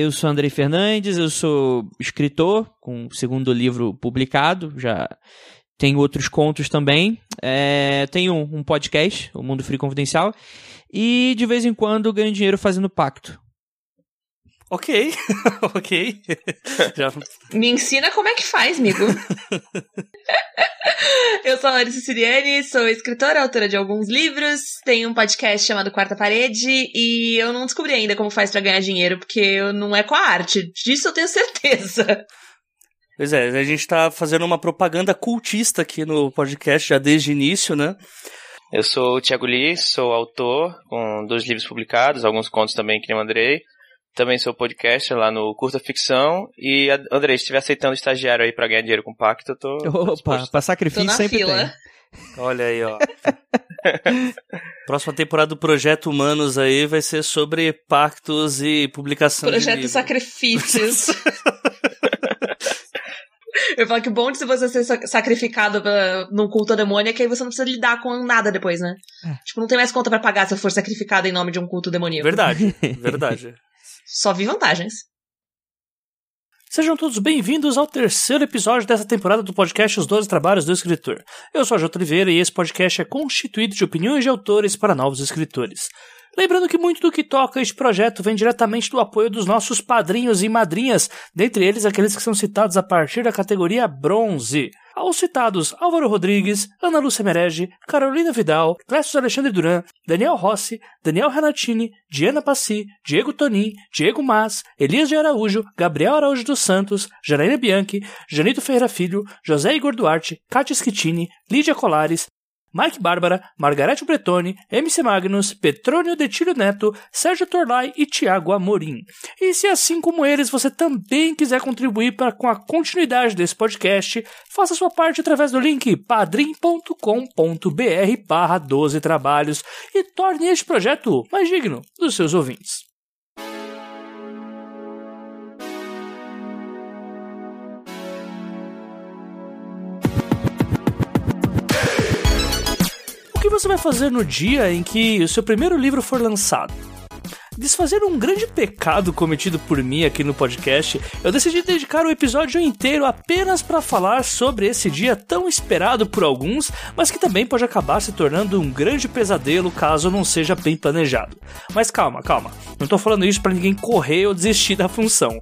Eu sou Andrei Fernandes, eu sou escritor, com o segundo livro publicado, já tenho outros contos também. É, tenho um podcast, o Mundo Free Confidencial, e de vez em quando ganho dinheiro fazendo pacto. Ok, ok. Já... Me ensina como é que faz, amigo. eu sou a Larissa Siriane, sou escritora, autora de alguns livros, tenho um podcast chamado Quarta Parede e eu não descobri ainda como faz para ganhar dinheiro, porque não é com a arte. Disso eu tenho certeza. Pois é, a gente tá fazendo uma propaganda cultista aqui no podcast já desde o início, né? Eu sou o Thiago Lee, sou autor com dois livros publicados, alguns contos também que eu mandei. Também sou podcaster lá no Curta Ficção. E, André, se estiver aceitando estagiário aí pra ganhar dinheiro com pacto, eu tô. Opa, pra sacrifício sempre fila. tem. Olha aí, ó. Próxima temporada do Projeto Humanos aí vai ser sobre pactos e publicação Projeto de Sacrifícios. Eu falo que o bom de você ser sacrificado num culto ao demônio é que aí você não precisa lidar com nada depois, né? É. Tipo, não tem mais conta para pagar se eu for sacrificado em nome de um culto demoníaco. Verdade, verdade. Só vi vantagens. Sejam todos bem-vindos ao terceiro episódio dessa temporada do podcast Os Doze Trabalhos do Escritor. Eu sou a J. Oliveira e esse podcast é constituído de opiniões de autores para novos escritores. Lembrando que muito do que toca este projeto vem diretamente do apoio dos nossos padrinhos e madrinhas, dentre eles aqueles que são citados a partir da categoria Bronze. Aos citados Álvaro Rodrigues, Ana Lúcia Merege, Carolina Vidal, Clécio Alexandre Duran, Daniel Rossi, Daniel Renatini, Diana Passi, Diego Tonin, Diego Mas, Elias de Araújo, Gabriel Araújo dos Santos, Janaína Bianchi, Janito Ferreira Filho, José Igor Duarte, Cátia Schittini, Lídia Colares, Mike Bárbara, Margarete Bretoni, MC Magnus, Petrônio Detílio Neto, Sérgio Torlai e Tiago Amorim. E se assim como eles você também quiser contribuir para com a continuidade desse podcast, faça sua parte através do link padrim.com.br barra 12 trabalhos e torne este projeto mais digno dos seus ouvintes. Você vai fazer no dia em que o seu primeiro livro for lançado? Desfazer um grande pecado cometido por mim aqui no podcast, eu decidi dedicar o episódio inteiro apenas para falar sobre esse dia tão esperado por alguns, mas que também pode acabar se tornando um grande pesadelo caso não seja bem planejado. Mas calma, calma, não tô falando isso para ninguém correr ou desistir da função.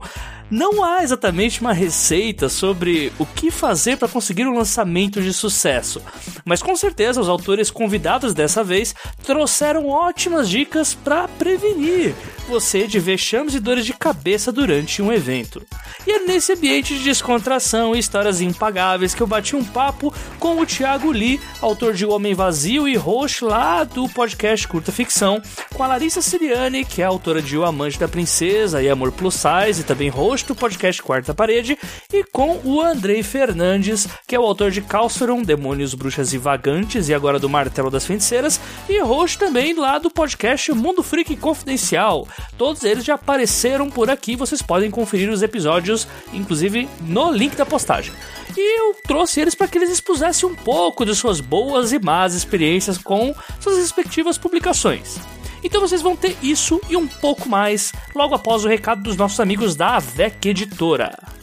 Não há exatamente uma receita sobre o que fazer para conseguir um lançamento de sucesso, mas com certeza os autores convidados dessa vez trouxeram ótimas dicas para prevenir você de vexames e dores de cabeça durante um evento. E é nesse ambiente de descontração e histórias impagáveis que eu bati um papo com o Thiago Lee, autor de O Homem Vazio e host lá do podcast Curta Ficção, com a Larissa Siriani, que é autora de O Amante da Princesa e Amor Plus Size e também host host do podcast Quarta Parede, e com o Andrei Fernandes, que é o autor de Calceron, Demônios, Bruxas e Vagantes, e agora do Martelo das Feiticeiras, e host também lá do podcast Mundo Freak Confidencial. Todos eles já apareceram por aqui, vocês podem conferir os episódios, inclusive no link da postagem. E eu trouxe eles para que eles expusessem um pouco de suas boas e más experiências com suas respectivas publicações. Então vocês vão ter isso e um pouco mais logo após o recado dos nossos amigos da AVEC Editora.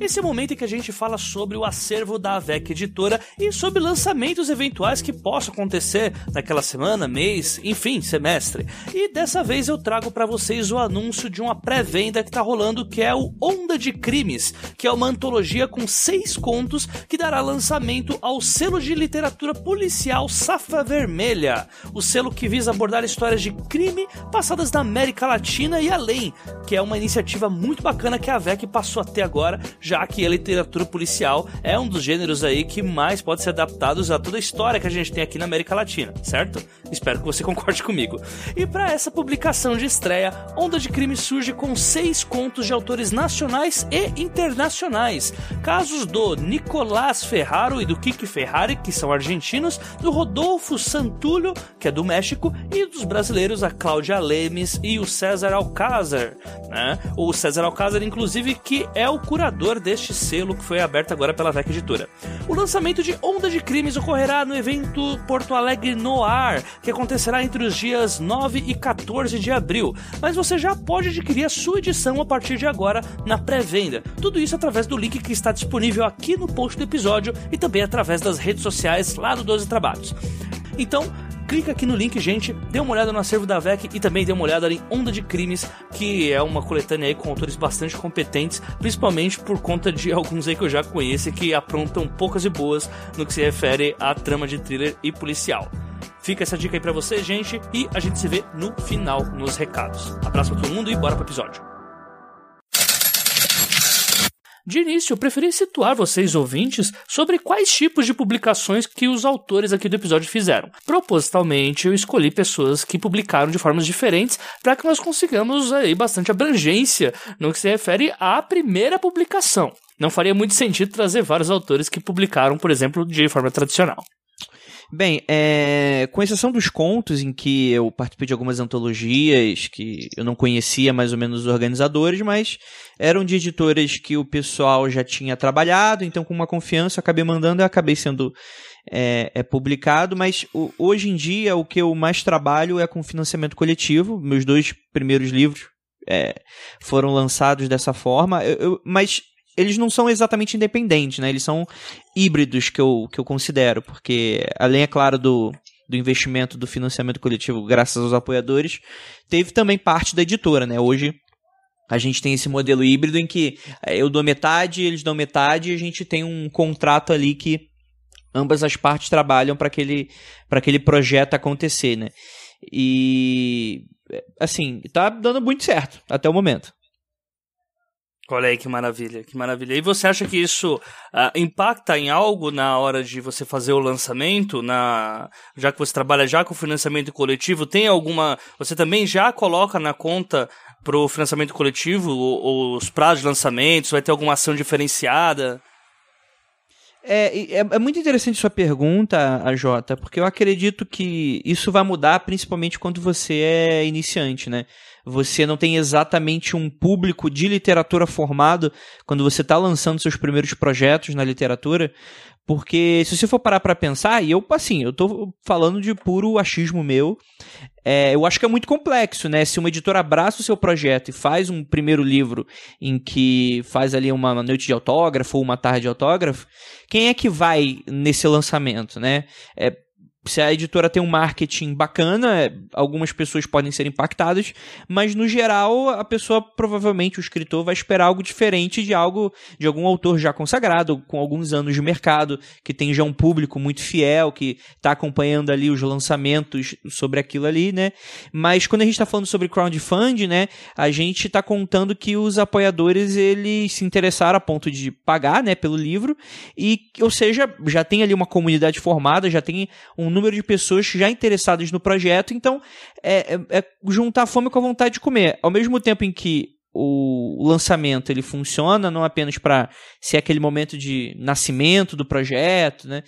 Esse é o momento em que a gente fala sobre o acervo da AVEC Editora e sobre lançamentos eventuais que possam acontecer naquela semana, mês, enfim, semestre. E dessa vez eu trago para vocês o anúncio de uma pré-venda que está rolando, que é o Onda de Crimes, que é uma antologia com seis contos que dará lançamento ao selo de literatura policial Safra Vermelha, o selo que visa abordar histórias de crime passadas na América Latina e além, que é uma iniciativa muito bacana que a AVEC passou até agora já que a literatura policial é um dos gêneros aí que mais pode ser adaptados a toda a história que a gente tem aqui na América Latina, certo? Espero que você concorde comigo. E para essa publicação de estreia, Onda de Crime surge com seis contos de autores nacionais e internacionais. Casos do Nicolás Ferraro e do Kiki Ferrari, que são argentinos, do Rodolfo Santulho, que é do México, e dos brasileiros a Cláudia Lemes e o César Alcázar, né? O César Alcázar, inclusive, que é o curador deste selo que foi aberto agora pela VEC Editora. O lançamento de Onda de Crimes ocorrerá no evento Porto Alegre Noir, que acontecerá entre os dias 9 e 14 de abril, mas você já pode adquirir a sua edição a partir de agora na pré-venda. Tudo isso através do link que está disponível aqui no post do episódio e também através das redes sociais lá do 12 Trabalhos. Então, clica aqui no link, gente, dê uma olhada no acervo da VEC e também dê uma olhada em Onda de Crimes, que é uma coletânea aí com autores bastante competentes, principalmente por conta de alguns aí que eu já conheço que aprontam poucas e boas no que se refere à trama de thriller e policial. Fica essa dica aí pra você, gente, e a gente se vê no final nos recados. Abraço pra todo mundo e bora pro episódio. De início, eu preferi situar vocês ouvintes sobre quais tipos de publicações que os autores aqui do episódio fizeram. Propositalmente, eu escolhi pessoas que publicaram de formas diferentes para que nós consigamos aí bastante abrangência no que se refere à primeira publicação. Não faria muito sentido trazer vários autores que publicaram, por exemplo, de forma tradicional. Bem, é, com exceção dos contos em que eu participei de algumas antologias que eu não conhecia mais ou menos os organizadores, mas eram de editoras que o pessoal já tinha trabalhado, então com uma confiança eu acabei mandando e acabei sendo é, é publicado, mas o, hoje em dia o que eu mais trabalho é com financiamento coletivo, meus dois primeiros livros é, foram lançados dessa forma, eu, eu, mas eles não são exatamente independentes, né? Eles são híbridos que eu, que eu considero, porque além, é claro, do, do investimento do financiamento coletivo, graças aos apoiadores, teve também parte da editora, né? Hoje a gente tem esse modelo híbrido em que eh, eu dou metade, eles dão metade, e a gente tem um contrato ali que ambas as partes trabalham para aquele, aquele projeto acontecer, né? E assim, tá dando muito certo até o momento. Olha aí que maravilha, que maravilha. E você acha que isso uh, impacta em algo na hora de você fazer o lançamento? Na já que você trabalha já com financiamento coletivo, tem alguma? Você também já coloca na conta para o financiamento coletivo os prazos de lançamento? Vai ter alguma ação diferenciada? É, é, é, muito interessante sua pergunta, a Jota, porque eu acredito que isso vai mudar principalmente quando você é iniciante, né? Você não tem exatamente um público de literatura formado quando você está lançando seus primeiros projetos na literatura, porque se você for parar para pensar, e eu, assim, eu tô falando de puro achismo meu, é, eu acho que é muito complexo, né? Se uma editora abraça o seu projeto e faz um primeiro livro em que faz ali uma noite de autógrafo ou uma tarde de autógrafo, quem é que vai nesse lançamento, né? É, se a editora tem um marketing bacana, algumas pessoas podem ser impactadas, mas no geral a pessoa provavelmente o escritor vai esperar algo diferente de algo de algum autor já consagrado, com alguns anos de mercado, que tem já um público muito fiel, que está acompanhando ali os lançamentos sobre aquilo ali, né? Mas quando a gente está falando sobre crowdfunding, né, a gente está contando que os apoiadores eles se interessaram a ponto de pagar, né, pelo livro e, ou seja, já tem ali uma comunidade formada, já tem um um número de pessoas já interessadas no projeto, então é, é, é juntar fome com a vontade de comer. Ao mesmo tempo em que o lançamento ele funciona não apenas para ser aquele momento de nascimento do projeto, né?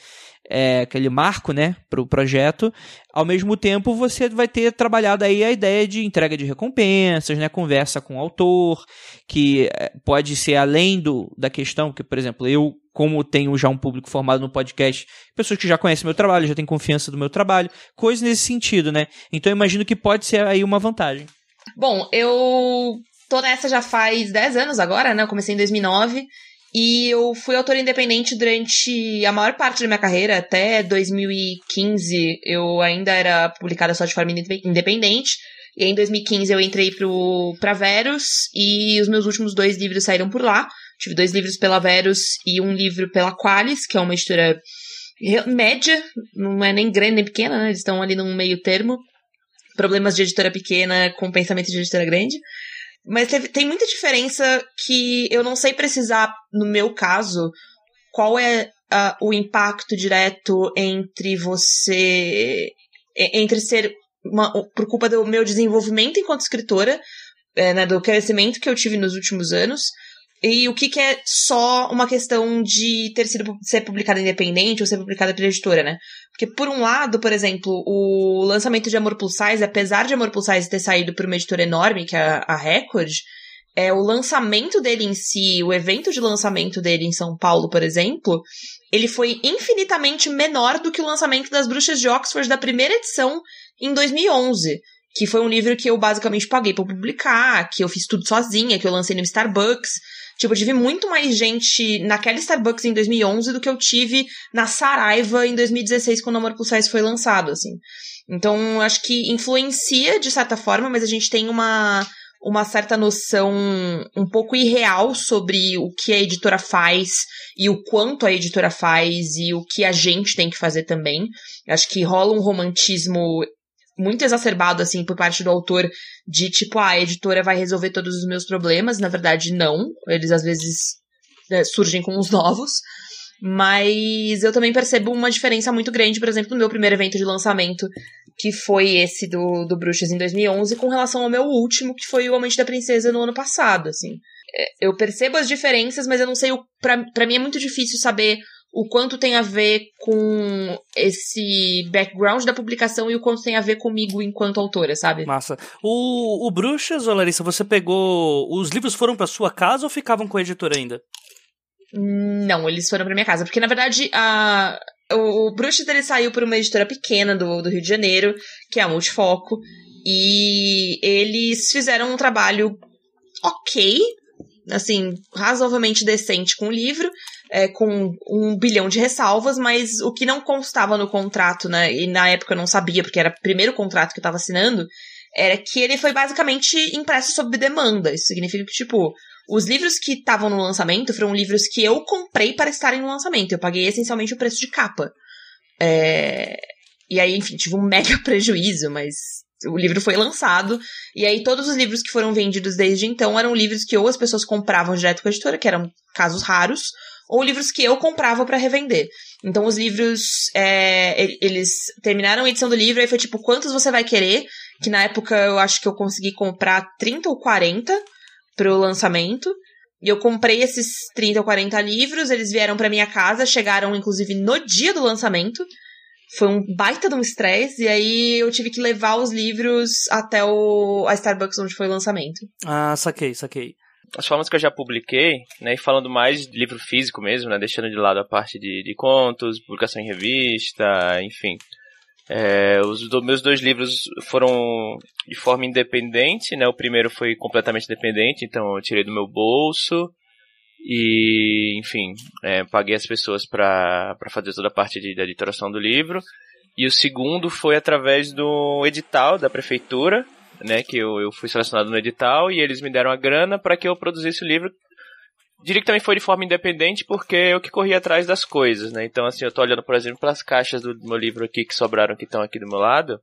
É, aquele marco, né, para o projeto. Ao mesmo tempo, você vai ter trabalhado aí a ideia de entrega de recompensas, né, conversa com o autor, que é, pode ser além do, da questão que, por exemplo, eu como tenho já um público formado no podcast, pessoas que já conhecem meu trabalho, já têm confiança do meu trabalho, coisas nesse sentido, né? Então eu imagino que pode ser aí uma vantagem. Bom, eu tô nessa já faz 10 anos agora, né? Eu comecei em 2009 e eu fui autora independente durante a maior parte da minha carreira, até 2015 eu ainda era publicada só de forma independente. E em 2015 eu entrei pro, pra Verus e os meus últimos dois livros saíram por lá. Tive dois livros pela Verus e um livro pela Qualis, que é uma editora média, não é nem grande nem pequena, né? Eles estão ali num meio termo. Problemas de editora pequena com pensamento de editora grande. Mas teve, tem muita diferença que eu não sei precisar, no meu caso, qual é uh, o impacto direto entre você. entre ser. Uma, por culpa do meu desenvolvimento enquanto escritora, é, né, do crescimento que eu tive nos últimos anos, e o que, que, é só uma questão de ter sido ser publicada independente ou ser publicada pela editora, né? Porque, por um lado, por exemplo, o lançamento de Amor Plus Size, apesar de Amor Plus Size ter saído por uma editora enorme, que é a Record, é, o lançamento dele em si, o evento de lançamento dele em São Paulo, por exemplo, ele foi infinitamente menor do que o lançamento das Bruxas de Oxford da primeira edição em 2011, que foi um livro que eu basicamente paguei para publicar, que eu fiz tudo sozinha, que eu lancei no Starbucks. Tipo, eu tive muito mais gente naquela Starbucks em 2011 do que eu tive na Saraiva em 2016, quando o Amor Plus Size foi lançado, assim. Então, acho que influencia de certa forma, mas a gente tem uma uma certa noção um pouco irreal sobre o que a editora faz e o quanto a editora faz e o que a gente tem que fazer também. Acho que rola um romantismo muito exacerbado, assim, por parte do autor, de tipo, ah, a editora vai resolver todos os meus problemas. Na verdade, não. Eles às vezes né, surgem com os novos. Mas eu também percebo uma diferença muito grande, por exemplo, no meu primeiro evento de lançamento, que foi esse do, do Bruxas em 2011, com relação ao meu último, que foi o Amante da Princesa no ano passado, assim. É, eu percebo as diferenças, mas eu não sei, pra mim é muito difícil saber o quanto tem a ver com esse background da publicação e o quanto tem a ver comigo enquanto autora, sabe? Massa. O, o Bruxas, ô Larissa, você pegou. Os livros foram para sua casa ou ficavam com a editora ainda? Não, eles foram pra minha casa. Porque, na verdade, a, o, o Bruxas ele saiu por uma editora pequena do, do Rio de Janeiro, que é a Multifoco. E eles fizeram um trabalho ok, assim, razoavelmente decente com o livro, é, com um bilhão de ressalvas, mas o que não constava no contrato, né? E na época eu não sabia, porque era o primeiro contrato que eu tava assinando, era que ele foi basicamente impresso sob demanda. Isso significa que, tipo, os livros que estavam no lançamento foram livros que eu comprei para estarem no lançamento. Eu paguei essencialmente o preço de capa. É... E aí, enfim, tive um mega prejuízo, mas o livro foi lançado. E aí, todos os livros que foram vendidos desde então eram livros que ou as pessoas compravam direto com a editora, que eram casos raros, ou livros que eu comprava para revender. Então, os livros, é, eles terminaram a edição do livro, e foi tipo, quantos você vai querer? Que na época eu acho que eu consegui comprar 30 ou 40 pro lançamento. E eu comprei esses 30 ou 40 livros, eles vieram para minha casa, chegaram inclusive no dia do lançamento. Foi um baita de um estresse, e aí eu tive que levar os livros até o, a Starbucks onde foi o lançamento. Ah, saquei, saquei. As formas que eu já publiquei, né, e falando mais de livro físico mesmo, né, deixando de lado a parte de, de contos, publicação em revista, enfim. É, os do, meus dois livros foram de forma independente, né? O primeiro foi completamente independente, então eu tirei do meu bolso e, enfim, é, paguei as pessoas para fazer toda a parte de, da editoração do livro. E o segundo foi através do edital da prefeitura, né? Que eu, eu fui selecionado no edital e eles me deram a grana para que eu produzisse o livro Diria que também foi de forma independente porque eu que corri atrás das coisas, né? Então, assim, eu tô olhando, por exemplo, para as caixas do meu livro aqui que sobraram, que estão aqui do meu lado.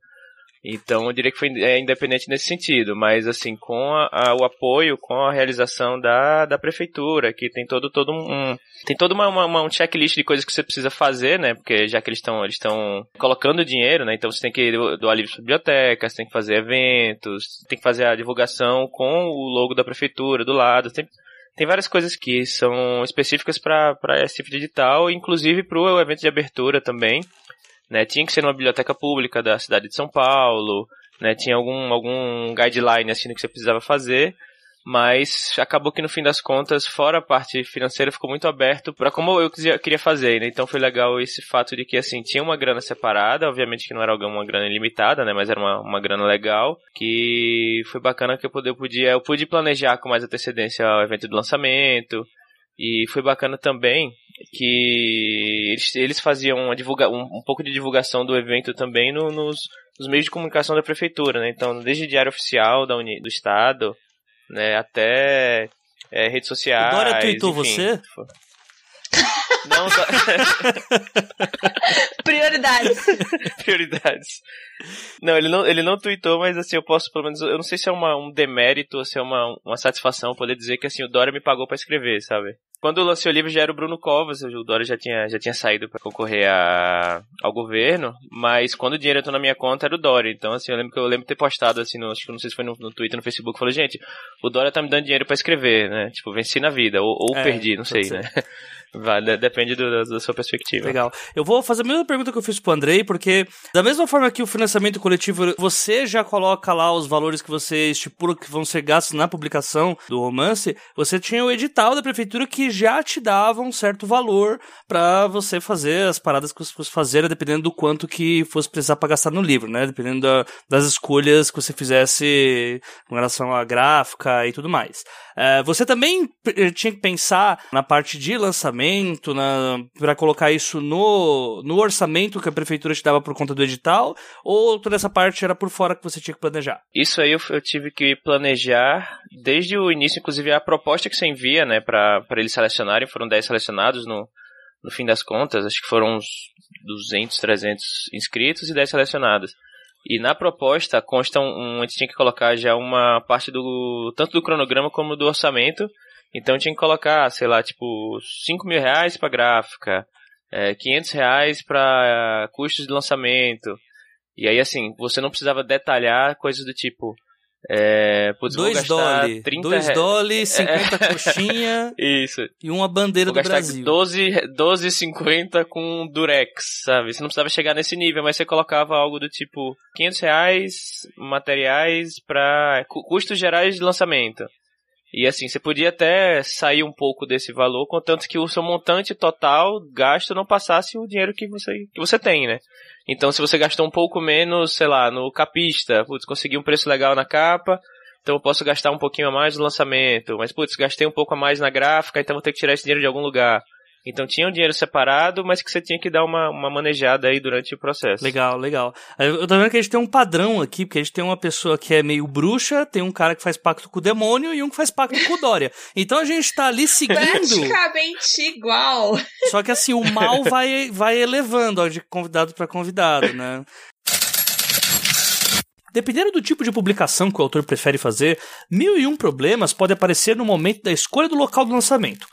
Então, eu diria que foi é, independente nesse sentido, mas, assim, com a, a, o apoio, com a realização da, da prefeitura, que tem todo, todo um. Tem toda uma, uma, um checklist de coisas que você precisa fazer, né? Porque já que eles estão eles colocando dinheiro, né? Então você tem que doar livros para bibliotecas, tem que fazer eventos, tem que fazer a divulgação com o logo da prefeitura do lado. Tem, tem várias coisas que são específicas para esse tipo de edital, inclusive para o evento de abertura também. Né? Tinha que ser numa biblioteca pública da cidade de São Paulo, né? tinha algum, algum guideline assim que você precisava fazer mas acabou que no fim das contas, fora a parte financeira, ficou muito aberto para como eu queria fazer, né? Então foi legal esse fato de que, assim, tinha uma grana separada, obviamente que não era uma grana ilimitada, né? Mas era uma, uma grana legal, que foi bacana que eu eu podia, eu pude planejar com mais antecedência o evento do lançamento, e foi bacana também que eles, eles faziam uma divulga, um, um pouco de divulgação do evento também no, nos, nos meios de comunicação da prefeitura, né? Então, desde diário oficial da Uni, do estado, né? Até é, redes sociais. O Dória tweetou enfim. você? Não, Prioridades. Prioridades. Não, ele não, ele não tweetou, mas assim, eu posso pelo menos. Eu não sei se é uma, um demérito ou se é uma, uma satisfação poder dizer que assim, o Dória me pagou para escrever, sabe? Quando eu lancei o livro já era o Bruno Covas, o Dória já tinha, já tinha saído para concorrer a, ao governo, mas quando o dinheiro entrou na minha conta era o Dória. Então, assim, eu lembro que eu lembro ter postado assim, no, acho que não sei se foi no, no Twitter, no Facebook, falei, gente, o Dória tá me dando dinheiro para escrever, né? Tipo, venci na vida, ou, ou é, perdi, não sei, né? Vai, de- depende do- da sua perspectiva. Legal. Eu vou fazer a mesma pergunta que eu fiz pro Andrei, porque da mesma forma que o financiamento coletivo, você já coloca lá os valores que você estipula que vão ser gastos na publicação do romance, você tinha o edital da prefeitura que já te dava um certo valor pra você fazer as paradas que você fosse fazer, dependendo do quanto que fosse precisar pra gastar no livro, né? Dependendo da- das escolhas que você fizesse com relação à gráfica e tudo mais. É, você também eh, tinha que pensar na parte de lançamento, na, para colocar isso no, no orçamento que a prefeitura te dava por conta do edital, ou toda essa parte era por fora que você tinha que planejar? Isso aí eu, eu tive que planejar desde o início, inclusive a proposta que você envia, né, para eles selecionarem, foram 10 selecionados no, no fim das contas, acho que foram uns 200, 300 inscritos e 10 selecionados. E na proposta consta um- a gente tinha que colocar já uma parte do tanto do cronograma como do orçamento. Então tinha que colocar, sei lá, tipo 5 mil reais para gráfica, é, 500 reais para custos de lançamento. E aí assim, você não precisava detalhar coisas do tipo, é, putz, vou 2 gastar dólares, 30 2 re- dólares, 50 coxinha Isso. e uma bandeira Vou do Brasil. 12, 12,50 com Durex, sabe? Você não precisava chegar nesse nível, mas você colocava algo do tipo 500 reais, materiais para custos gerais de lançamento. E assim, você podia até sair um pouco desse valor, contanto que o seu montante total gasto não passasse o dinheiro que você, que você tem, né? Então, se você gastou um pouco menos, sei lá, no capista, putz, consegui um preço legal na capa, então eu posso gastar um pouquinho a mais no lançamento, mas putz, gastei um pouco a mais na gráfica, então vou ter que tirar esse dinheiro de algum lugar. Então tinha um dinheiro separado, mas que você tinha que dar uma, uma manejada aí durante o processo. Legal, legal. Eu tô vendo que a gente tem um padrão aqui, porque a gente tem uma pessoa que é meio bruxa, tem um cara que faz pacto com o demônio e um que faz pacto com o Dória. Então a gente tá ali seguindo. Praticamente igual. Só que assim, o mal vai, vai elevando ó, de convidado para convidado, né? Dependendo do tipo de publicação que o autor prefere fazer, mil e um problemas podem aparecer no momento da escolha do local do lançamento.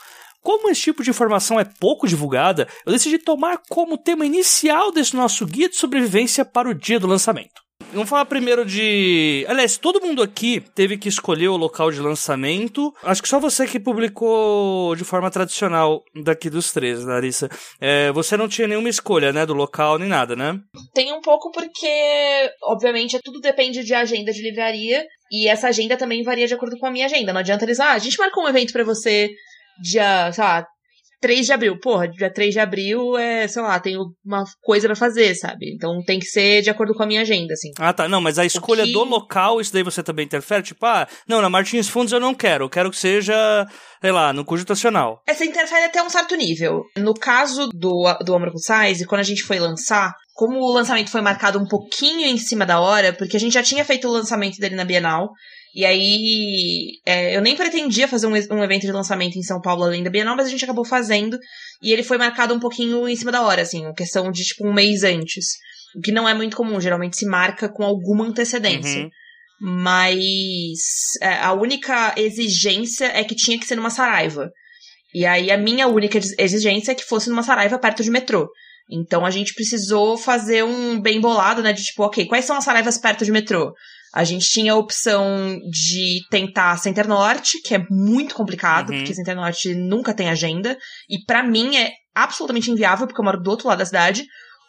Como esse tipo de informação é pouco divulgada, eu decidi tomar como tema inicial desse nosso guia de sobrevivência para o dia do lançamento. Vamos falar primeiro de. Aliás, todo mundo aqui teve que escolher o local de lançamento. Acho que só você que publicou de forma tradicional daqui dos três, Larissa. É, você não tinha nenhuma escolha, né? Do local nem nada, né? Tem um pouco porque, obviamente, tudo depende de agenda de livraria. E essa agenda também varia de acordo com a minha agenda. Não adianta eles, ah, a gente marcou um evento pra você dia, sei lá, 3 de abril. Porra, dia 3 de abril é, sei lá, tenho uma coisa pra fazer, sabe? Então tem que ser de acordo com a minha agenda, assim. Ah, tá. Não, mas a escolha que- do local, isso daí você também interfere? Tipo, ah, não, na Martins Fundos eu não quero. Eu quero que seja, sei lá, no Cujo Nacional. Essa interfere até um certo nível. No caso do, do Amor com Size, quando a gente foi lançar, como o lançamento foi marcado um pouquinho em cima da hora, porque a gente já tinha feito o lançamento dele na Bienal, e aí é, eu nem pretendia fazer um, um evento de lançamento em São Paulo além da Bienal, mas a gente acabou fazendo, e ele foi marcado um pouquinho em cima da hora, assim, uma questão de tipo um mês antes. O que não é muito comum, geralmente se marca com alguma antecedência. Uhum. Mas é, a única exigência é que tinha que ser numa Saraiva. E aí a minha única ex- exigência é que fosse numa Saraiva perto de metrô. Então a gente precisou fazer um bem bolado, né? De tipo, ok, quais são as Saraivas perto de metrô? A gente tinha a opção de tentar Center Norte, que é muito complicado, Uhum. porque Center Norte nunca tem agenda. E pra mim é absolutamente inviável, porque eu moro do outro lado da cidade.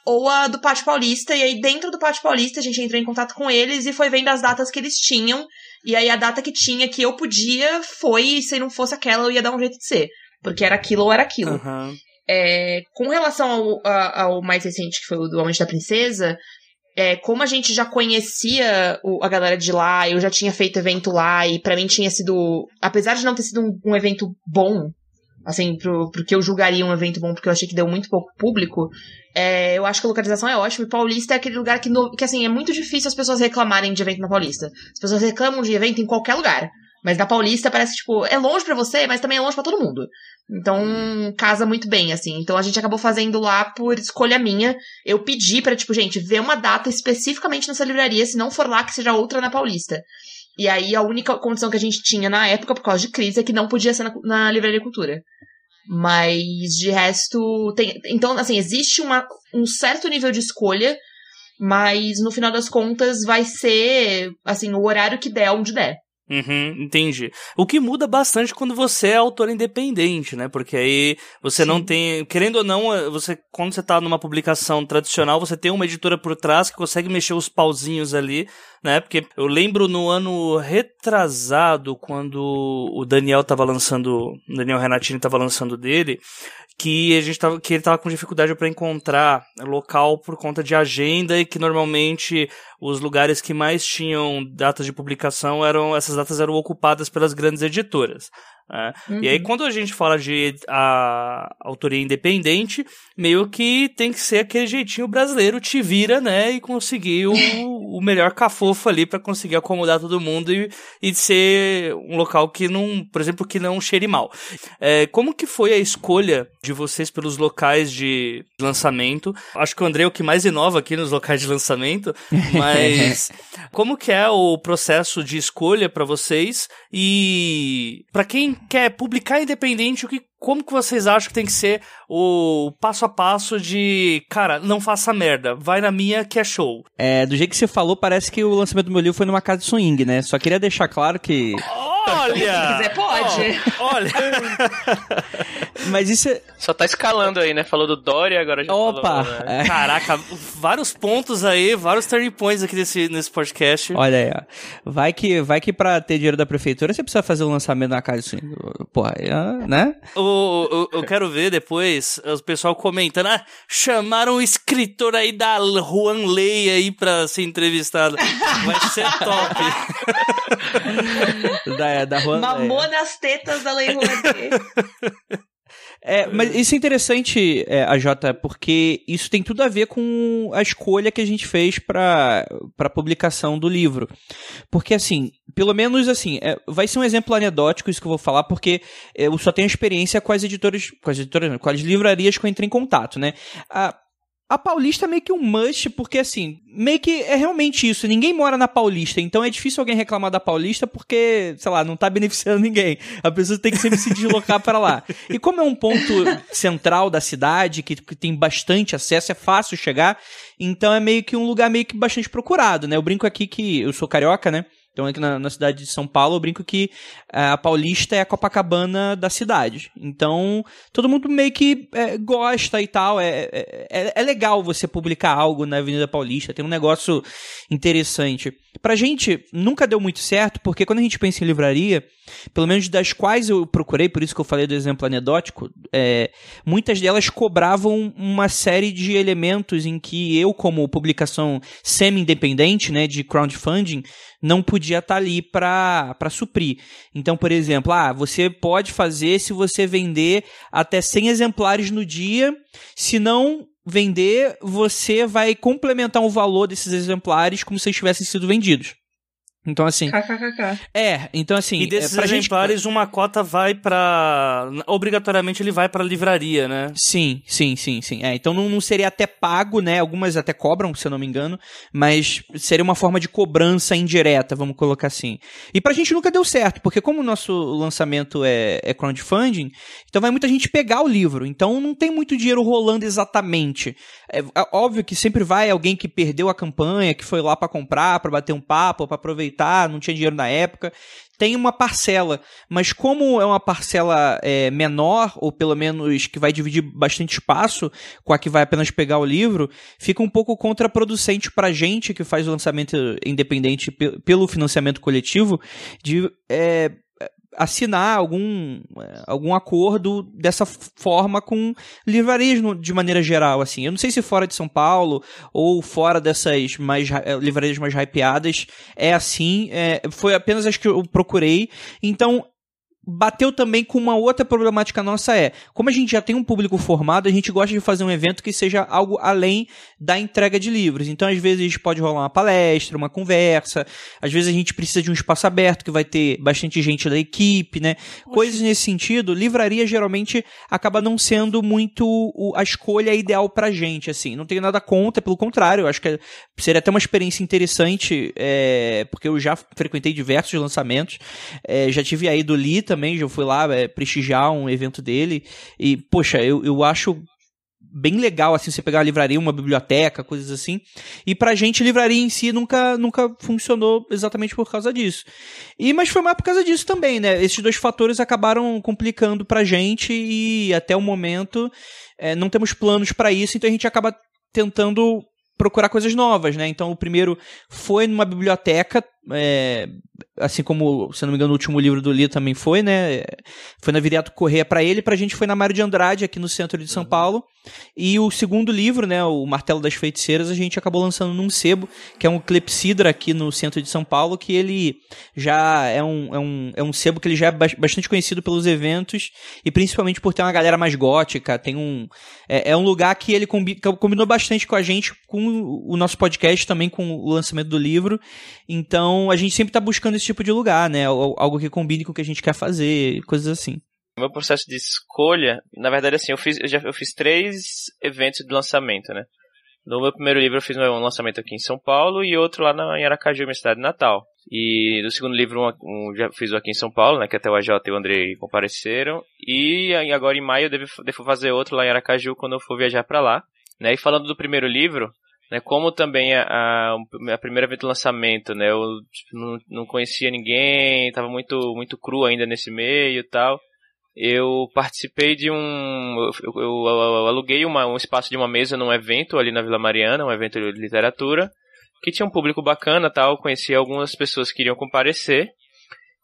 Ou a do Pátio Paulista, e aí dentro do Pátio Paulista a gente entrou em contato com eles e foi vendo as datas que eles tinham. E aí a data que tinha que eu podia foi, e se não fosse aquela, eu ia dar um jeito de ser. Porque era aquilo ou era aquilo. Aham. É, com relação ao, ao mais recente, que foi o do Amante da Princesa, é, como a gente já conhecia o- a galera de lá, eu já tinha feito evento lá, e pra mim tinha sido. Apesar de não ter sido um, um evento bom, assim, pro, pro que eu julgaria um evento bom, porque eu achei que deu muito pouco público, é, eu acho que a localização é ótima. E Paulista é aquele lugar que, no- que, assim, é muito difícil as pessoas reclamarem de evento na Paulista. As pessoas reclamam de evento em qualquer lugar. Mas na Paulista parece que, tipo, é longe pra você, mas também é longe pra todo mundo. Então, casa muito bem, assim. Então, a gente acabou fazendo lá por escolha minha. Eu pedi pra, tipo, gente, ver uma data especificamente nessa livraria, se não for lá, que seja outra na Paulista. E aí, a única condição que a gente tinha na época, por causa de crise, é que não podia ser na, na Livraria Cultura. Mas, de resto, tem... Então, assim, existe uma, um certo nível de escolha, mas, no final das contas, vai ser, assim, o horário que der, onde der. Uhum, entendi. O que muda bastante quando você é autor independente, né? Porque aí você Sim. não tem. Querendo ou não, eh, você quando você tá numa publicação tradicional, você tem uma editora por trás que consegue mexer os pauzinhos ali, né? Porque eu lembro no ano retrasado, quando o Daniel tava lançando. O Daniel Renatini tava lançando dele, que a gente tava, que ele tava com dificuldade para encontrar local por conta de agenda e que normalmente os lugares que mais tinham datas de publicação eram essas datas eram ocupadas pelas grandes editoras. Né? Uhum. E aí, uhum. quando a gente fala de a, autoria independente, meio que tem que ser aquele jeitinho brasileiro, te vira, né? E conseguir o, o melhor cafofo ali para conseguir acomodar todo mundo e, e ser um local que não, por exemplo, que não cheire mal. É, como que foi a escolha de vocês pelos locais de lançamento? Acho que o André é o que mais inova aqui nos locais de lançamento, mas como que é o processo de escolha para vocês e para quem quer publicar independente, o que, como que vocês acham que tem que ser o passo a passo de, cara, não faça merda, vai na minha que é show? É, do jeito que você falou, parece que o lançamento do meu livro foi numa casa de swing, né? Só queria deixar claro que. Olha! Se quiser, pode. Oh, olha! Mas isso é... Só tá escalando aí, né? Falou do Dória, agora já Opa! falou, né? É. Caraca, vários pontos aí, vários turning points aqui nesse, nesse podcast. Olha aí, ó. Vai que, vai que pra ter dinheiro da prefeitura você precisa fazer um lançamento na casa swing. Porra, né? O, o, eu quero ver depois o pessoal comentando, ah, chamaram o escritor aí da Juan Lei aí pra ser entrevistado. Vai ser top. da, da Juan Mamou nas tetas da Lei É, mas isso é interessante, é, a Jota, porque isso tem tudo a ver com a escolha que a gente fez para a publicação do livro. Porque, assim, pelo menos assim, é, vai ser um exemplo anedótico isso que eu vou falar, porque eu só tenho experiência com as editoras, com as editoras, com as livrarias que eu entrei em contato, né? A, a Paulista é meio que um must, porque assim, meio que é realmente isso. Ninguém mora na Paulista, então é difícil alguém reclamar da Paulista porque, sei lá, não tá beneficiando ninguém. A pessoa tem que sempre se deslocar para lá. E como é um ponto central da cidade, que, que, tem bastante acesso, é fácil chegar, então é meio que um lugar meio que bastante procurado, né? Eu brinco aqui que eu sou carioca, né? Então, aqui na, na, cidade de São Paulo, eu brinco que é, a Paulista é a Copacabana da cidade. Então, todo mundo meio que é, gosta e tal. É, é, é, é legal você publicar algo na Avenida Paulista, tem um negócio interessante. Pra gente, nunca deu muito certo, porque quando a gente pensa em livraria, pelo menos das quais eu procurei, por isso que eu falei do exemplo anedótico, é, muitas delas cobravam uma série de elementos em que eu, como publicação semi-independente, né, de crowdfunding, não podia estar tá ali para suprir. Então, por exemplo, ah, você pode fazer se você vender até 100 exemplares no dia, se não vender, você vai complementar o valor desses exemplares como se tivessem sido vendidos. Então, assim. KKKK. É, então, assim. E desses é, exemplares, gente... uma cota vai para Obrigatoriamente ele vai para livraria, né? Sim, sim, sim, sim. É, então não, não, seria até pago, né? Algumas até cobram, se eu não me engano. Mas seria uma forma de cobrança indireta, vamos colocar assim. E pra gente nunca deu certo, porque como o nosso lançamento é, é crowdfunding, então vai muita gente pegar o livro. Então não tem muito dinheiro rolando exatamente. É, é óbvio que sempre vai alguém que perdeu a campanha, que foi lá para comprar, para bater um papo, para aproveitar aproveitar, não tinha dinheiro na época. Tem uma parcela, mas como é uma parcela é, menor, ou pelo menos que vai dividir bastante espaço com a que vai apenas pegar o livro, fica um pouco contraproducente para a gente que faz o lançamento independente pelo financiamento coletivo, de é, assinar algum, algum acordo dessa forma com livrarias de maneira geral, assim. Eu não sei se fora de São Paulo ou fora dessas mais eh, livrarias mais hypeadas é assim. É, foi apenas as que eu procurei. Então, bateu também com uma outra problemática nossa é, como a gente já tem um público formado, a gente gosta de fazer um evento que seja algo além da entrega de livros. Então, às vezes, pode rolar uma palestra, uma conversa, às vezes a gente precisa de um espaço aberto que vai ter bastante gente da equipe, né? Oxi. Coisas nesse sentido. Livraria geralmente acaba não sendo muito a escolha ideal pra gente, assim. Não tenho nada contra, pelo contrário, eu acho que seria até uma experiência interessante, é, porque eu já frequentei diversos lançamentos, é, já tive aí do Lee também, já fui lá é, prestigiar um evento dele. E, poxa, eu, eu acho bem legal, assim, você pegar uma livraria, uma biblioteca, coisas assim. E pra gente, livraria em si nunca, nunca funcionou exatamente por causa disso. E, mas foi mais por causa disso também, né? Esses dois fatores acabaram complicando pra gente e até o momento é, não temos planos para isso, então a gente acaba tentando procurar coisas novas, né? Então o primeiro foi numa biblioteca, é, assim como, se não me engano, o último livro do Li também foi, né? Foi na Viriato Correia para ele, pra gente foi na Mário de Andrade, aqui no centro de São uhum. Paulo. E o segundo livro, né, o Martelo das Feiticeiras, a gente acabou lançando num sebo, que é um clepsidra aqui no centro de São Paulo, que ele já é um, é um, é um sebo que ele já é bastante conhecido pelos eventos e principalmente por ter uma galera mais gótica, tem um é, é um lugar que ele combi, combinou bastante com a gente, com o nosso podcast também, com o lançamento do livro, então a gente sempre tá buscando esse tipo de lugar, né, algo que combine com o que a gente quer fazer, coisas assim meu processo de escolha, na verdade, assim, eu fiz, eu já eu fiz três eventos de lançamento, né? No meu primeiro livro eu fiz um lançamento aqui em São Paulo e outro lá na, em Aracaju, minha cidade natal. E no segundo livro um, um, já fiz aqui em São Paulo, né, que até o AJ e o Andrei compareceram. E agora em maio eu devo, devo fazer outro lá em Aracaju quando eu for viajar para lá. Né? E falando do primeiro livro, né, como também a, a, a primeira vez do lançamento, né, eu tipo, não, não conhecia ninguém, estava muito muito cru ainda nesse meio e tal eu participei de um. Eu, eu, eu aluguei uma, um espaço de uma mesa num evento ali na Vila Mariana, um evento de literatura, que tinha um público bacana tal. Conheci algumas pessoas que iriam comparecer.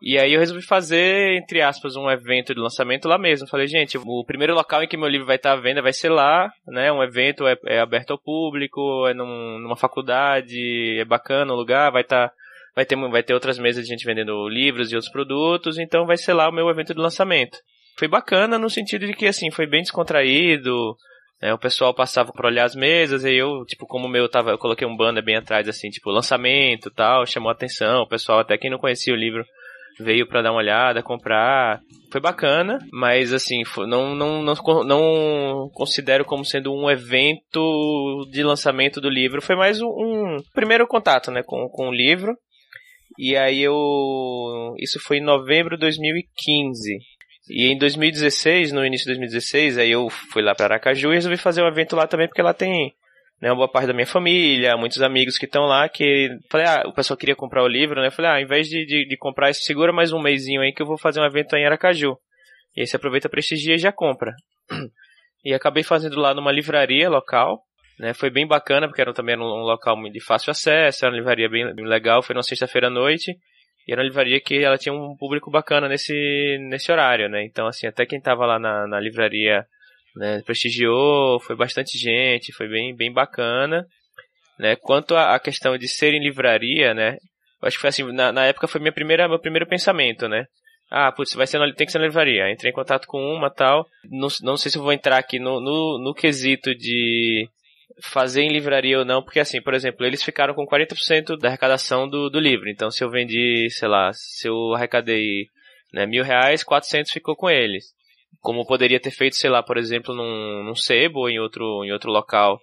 E aí eu resolvi fazer, entre aspas, um evento de lançamento lá mesmo. Falei, gente, o primeiro local em que meu livro vai estar à venda vai ser lá, né? Um evento é, é aberto ao público, é num, numa faculdade, é bacana o lugar, vai estar. vai ter, vai ter outras mesas de gente vendendo livros e outros produtos, então vai ser lá o meu evento de lançamento foi bacana no sentido de que, assim, foi bem descontraído, né, o pessoal passava por olhar as mesas, e eu, tipo, como o meu tava, eu coloquei um banner bem atrás, assim, tipo, lançamento tal, chamou atenção, o pessoal, até quem não conhecia o livro, veio para dar uma olhada, comprar. Foi bacana, mas assim, não, não, não, não considero como sendo um evento de lançamento do livro. Foi mais um, um primeiro contato, né, com, com o livro. E aí eu. Isso foi em novembro de 2015. E em 2016, no início de 2016, aí eu fui lá para Aracaju e resolvi fazer um evento lá também, porque lá tem né, uma boa parte da minha família, muitos amigos que estão lá, que falei, ah, o pessoal queria comprar o livro, né? Eu falei, ah, ao invés de, de, de comprar, segura mais um mêsinho aí que eu vou fazer um evento aí em Aracaju. E aí você aproveita, prestigia e já compra. E acabei fazendo lá numa livraria local, né? Foi bem bacana, porque era também um local de fácil acesso, era uma livraria bem, bem legal, foi numa sexta-feira à noite. E era uma livraria que ela tinha um público bacana nesse, nesse horário, né? Então, assim, até quem tava lá na, na livraria né, prestigiou, foi bastante gente, foi bem, bem bacana. Né? Quanto à questão de ser em livraria, né? Eu acho que foi assim, na, na época foi minha primeira, meu primeiro pensamento, né? Ah, putz, vai ser tem que ser na livraria. Entrei em contato com uma tal. Não, não sei se eu vou entrar aqui no, no, no quesito de fazer em livraria ou não, porque assim, por exemplo, eles ficaram com 40% da arrecadação do, do livro. Então, se eu vendi, sei lá, se eu arrecadei né, mil reais, 400 ficou com eles. Como poderia ter feito, sei lá, por exemplo, num, num sebo ou em outro, em outro local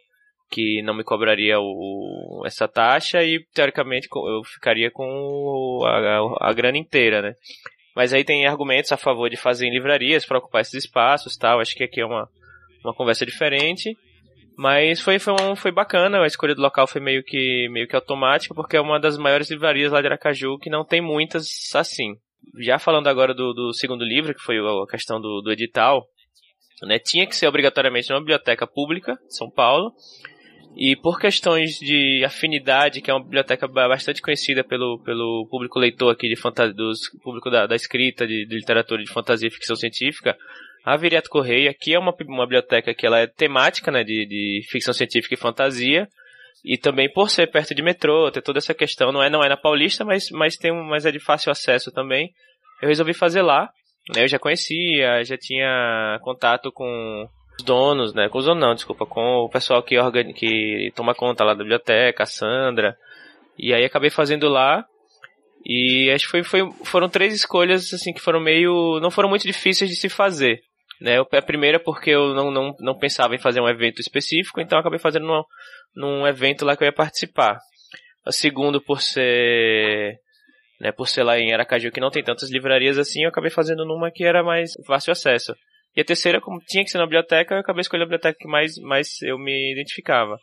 que não me cobraria o, essa taxa e, teoricamente, eu ficaria com a, a, a grana inteira, né? Mas aí tem argumentos a favor de fazer em livrarias para ocupar esses espaços tal. Acho que aqui é uma, uma conversa diferente. Mas foi, foi, um, foi bacana, a escolha do local foi meio que, meio que automática, porque é uma das maiores livrarias lá de Aracaju, que não tem muitas assim. Já falando agora do, do segundo livro, que foi a questão do, do edital, né, tinha que ser obrigatoriamente numa biblioteca pública, São Paulo, e por questões de afinidade, que é uma biblioteca bastante conhecida pelo, pelo público leitor aqui de fantasia, dos público da, da escrita, de, de literatura de fantasia e ficção científica, a Viriato Correia, que é uma, uma biblioteca que ela é temática, né, de, de ficção científica e fantasia, e também por ser perto de metrô, ter toda essa questão, não é, não é na Paulista, mas, mas, tem, mas é de fácil acesso também. Eu resolvi fazer lá, né, eu já conhecia, já tinha contato com os donos, né, com os donos não, desculpa, com o pessoal que, organi que toma conta lá da biblioteca, a Sandra, e aí acabei fazendo lá, e acho que foi, foi, foram três escolhas assim que foram meio. não foram muito difíceis de se fazer. Né? A primeira porque eu não, não, não pensava em fazer um evento específico, então acabei fazendo num, num evento lá que eu ia participar. A segunda por ser né, por ser lá em Aracaju que não tem tantas livrarias assim, eu acabei fazendo numa que era mais fácil acesso. E a terceira, como tinha que ser na biblioteca, eu acabei escolhendo a biblioteca que mais, mais eu me identificava.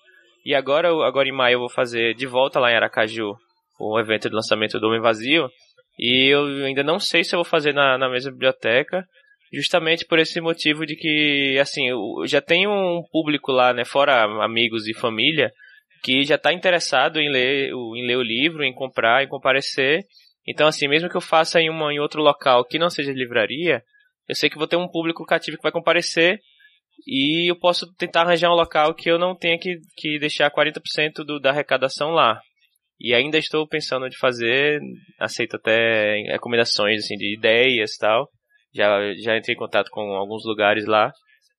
E agora, agora em maio eu vou fazer de volta lá em Aracaju o evento de lançamento do Homem Vazio. E eu ainda não sei se eu vou fazer na, na mesma biblioteca, justamente por esse motivo de que, assim, já tenho um público lá, né, fora amigos e família, que já está interessado em ler, em ler o livro, em comprar, em comparecer. Então, assim, mesmo que eu faça em, uma, em outro local que não seja livraria, eu sei que vou ter um público cativo que vai comparecer e eu posso tentar arranjar um local que eu não tenha que, que deixar 40% do, da arrecadação lá. E ainda estou pensando de fazer, aceito até recomendações assim, de ideias e tal. Já, já entrei em contato com alguns lugares lá.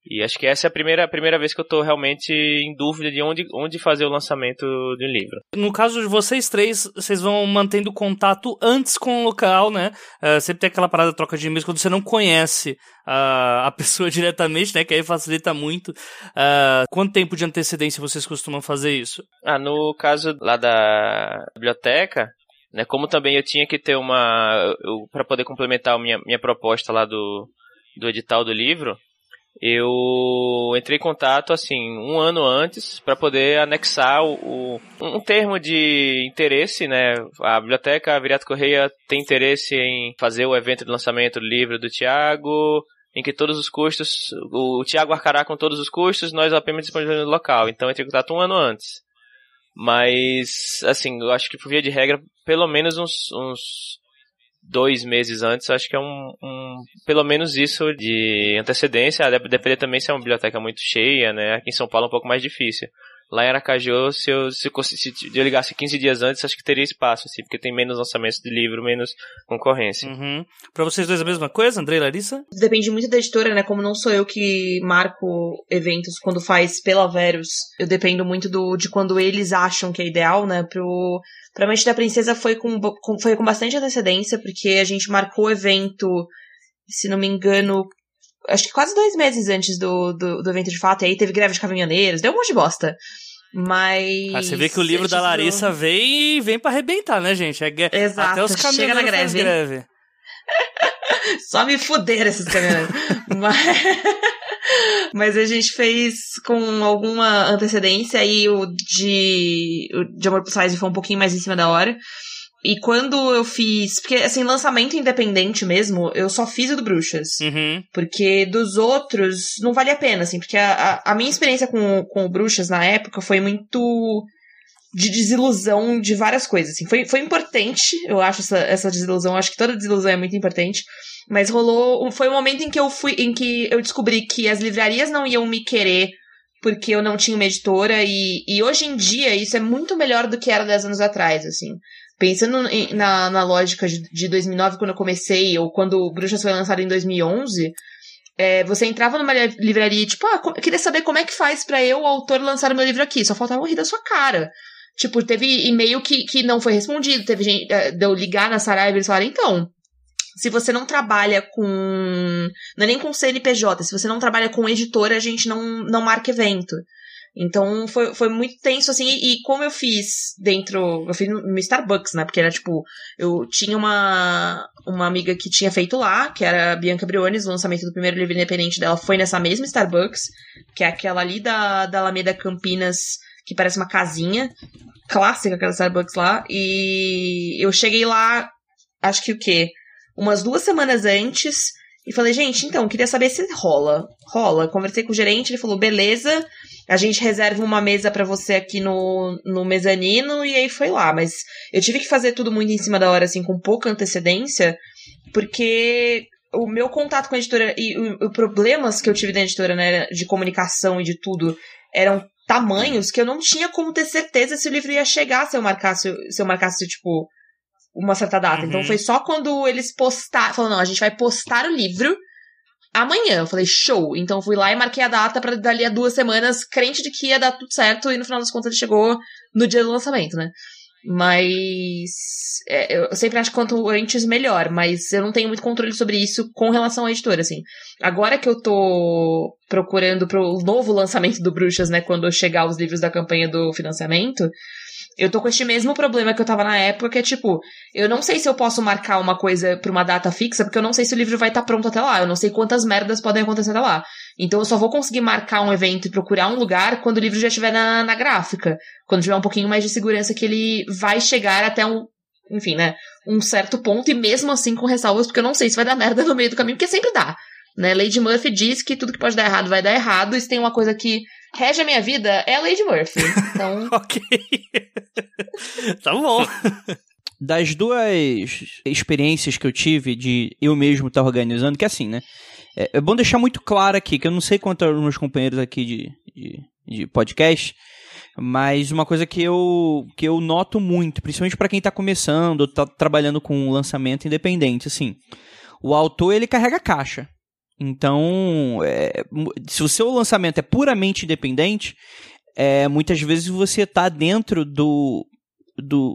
E acho que essa é a primeira, a primeira vez que eu estou realmente em dúvida de onde, onde fazer o lançamento de um livro. No caso de vocês três, vocês vão mantendo contato antes com o local, né? Uh, sempre tem aquela parada de troca de e-mails quando você não conhece uh, a pessoa diretamente, né? Que aí facilita muito. Uh, quanto tempo de antecedência vocês costumam fazer isso? Ah, no caso lá da biblioteca, né? Como também eu tinha que ter uma. para poder complementar a minha, minha proposta lá do, do edital do livro eu entrei em contato assim um ano antes para poder anexar o, o, um termo de interesse, né? A biblioteca Viriato Correia tem interesse em fazer o evento de lançamento do livro do Tiago, em que todos os custos, o, Tiago arcará com todos os custos, nós apenas disponibilizamos no local. Então entrei em contato um ano antes. Mas, assim, eu acho que por via de regra, pelo menos uns, uns dois meses antes, acho que é um, um, pelo menos isso de antecedência, depender também se é uma biblioteca muito cheia, né? Aqui em São Paulo é um pouco mais difícil. Lá em Aracaju, se eu, se, eu, se eu ligasse 15 dias antes, acho que teria espaço, assim, porque tem menos lançamentos de livro, menos concorrência. Uhum. Pra vocês dois a mesma coisa, André e Larissa? Depende muito da editora, né? Como não sou eu que marco eventos quando faz pela Verus, eu dependo muito do, de quando eles acham que é ideal, né? Pro, pra Mente da Princesa foi com, com, foi com bastante antecedência, porque a gente marcou o evento, se não me engano, acho que quase dois meses antes do, do, do, evento de fato, e aí teve greve de caminhoneiros, deu um monte de bosta. Mas. Ah, você vê que o livro da Larissa vem e vem pra arrebentar, né, gente? É, Exato, até os chega na greve. greve. Só me fuder esses caminhoneiros. Mas... Mas a gente fez com alguma antecedência e o de, o de Amor por Size foi um pouquinho mais em cima da hora. E quando eu fiz. Porque, assim, lançamento independente mesmo, eu só fiz o do Bruxas. Uhum. Porque dos outros não vale a pena, assim. Porque a, a, a, minha experiência com, com o Bruxas na época foi muito de desilusão de várias coisas, assim. Foi, foi importante, eu acho, essa, essa desilusão. Eu acho que toda desilusão é muito importante. Mas rolou. Foi um momento em que eu fui. em que eu descobri que as livrarias não iam me querer porque eu não tinha uma editora. E, e hoje em dia isso é muito melhor do que era 10 anos atrás, assim. Pensando na, na lógica de, de 2009, quando eu comecei, ou quando Bruxas foi lançado em 2011, é, você entrava numa livraria e, tipo, ah, eu queria saber como é que faz para eu, o autor, lançar o meu livro aqui. Só faltava rir da sua cara. Tipo, teve e-mail que, que não foi respondido, teve gente, é, de eu ligar na Saraiva e eles falaram, então, se você não trabalha com. Não é nem com CNPJ, se você não trabalha com editora, a gente não, não marca evento. Então foi, foi muito tenso, assim, e, como eu fiz dentro. Eu fiz no Starbucks, né? Porque era tipo. Eu tinha uma, uma amiga que tinha feito lá, que era a Bianca Briones, o lançamento do primeiro livro independente dela foi nessa mesma Starbucks, que é aquela ali da, da Alameda Campinas, que parece uma casinha. Clássica aquela Starbucks lá. E eu cheguei lá, acho que o quê? Umas duas semanas antes. E falei, gente, então, queria saber se rola. Rola. Conversei com o gerente, ele falou, beleza a gente reserva uma mesa para você aqui no, no mezanino, e aí foi lá. Mas eu tive que fazer tudo muito em cima da hora, assim, com pouca antecedência, porque o meu contato com a editora e os problemas que eu tive da editora, né, de comunicação e de tudo, eram tamanhos que eu não tinha como ter certeza se o livro ia chegar se eu marcasse, se eu marcasse, tipo, uma certa data. Então, uhum. Então foi só quando eles postaram, falaram, não, a gente vai postar o livro amanhã. Eu falei, show. Então fui lá e marquei a data para dali a duas semanas, crente de que ia dar tudo certo, e no final das contas ele chegou no dia do lançamento, né? Mas é, eu sempre acho que quanto antes melhor, mas eu não tenho muito controle sobre isso com relação à editora, assim. Agora que eu tô procurando pro novo lançamento do Bruxas, né, quando chegar os livros da campanha do financiamento, eu tô com este mesmo problema que eu tava na época, que é tipo, eu não sei se eu posso marcar uma coisa pra uma data fixa, porque eu não sei se o livro vai estar tá pronto até lá. Eu não sei quantas merdas podem acontecer até lá. Então eu só vou conseguir marcar um evento e procurar um lugar quando o livro já estiver na, na gráfica. Quando tiver um pouquinho mais de segurança que ele vai chegar até um, enfim, né, um certo ponto, e mesmo assim com ressalvas, porque eu não sei se vai dar merda no meio do caminho, porque sempre dá. Né? Lady Murphy diz que tudo que pode dar errado vai dar errado, e se tem uma coisa que rege a minha vida, é a Lady Murphy. Então. ok. tá bom. Das duas experiências que eu tive de eu mesmo estar organizando, que é assim, né? É, é bom deixar muito claro aqui, que eu não sei quanto aos meus companheiros aqui de, de, de podcast, mas uma coisa que eu, que eu noto muito, principalmente para quem está começando, está trabalhando com lançamento independente, assim, o autor ele carrega caixa. Então, é, se o seu lançamento é puramente independente, é, muitas vezes você está dentro do, do,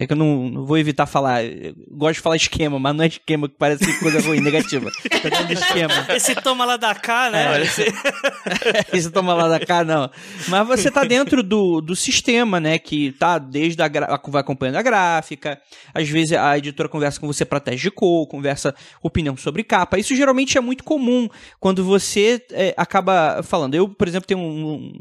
é que eu não, não, vou evitar falar. gosto de falar esquema, mas não é esquema que parece coisa ruim, negativa. Tá dentro esquema. Esse toma lá da cá, né? É, esse... esse toma lá da cá, não. Mas você tá dentro do, do sistema, né? Que tá desde a. Gra... vai acompanhando a gráfica. Às vezes a editora conversa com você pra teste de cor, conversa opinião sobre capa. Isso geralmente é muito comum quando você é, acaba falando. Eu, por exemplo, tenho um,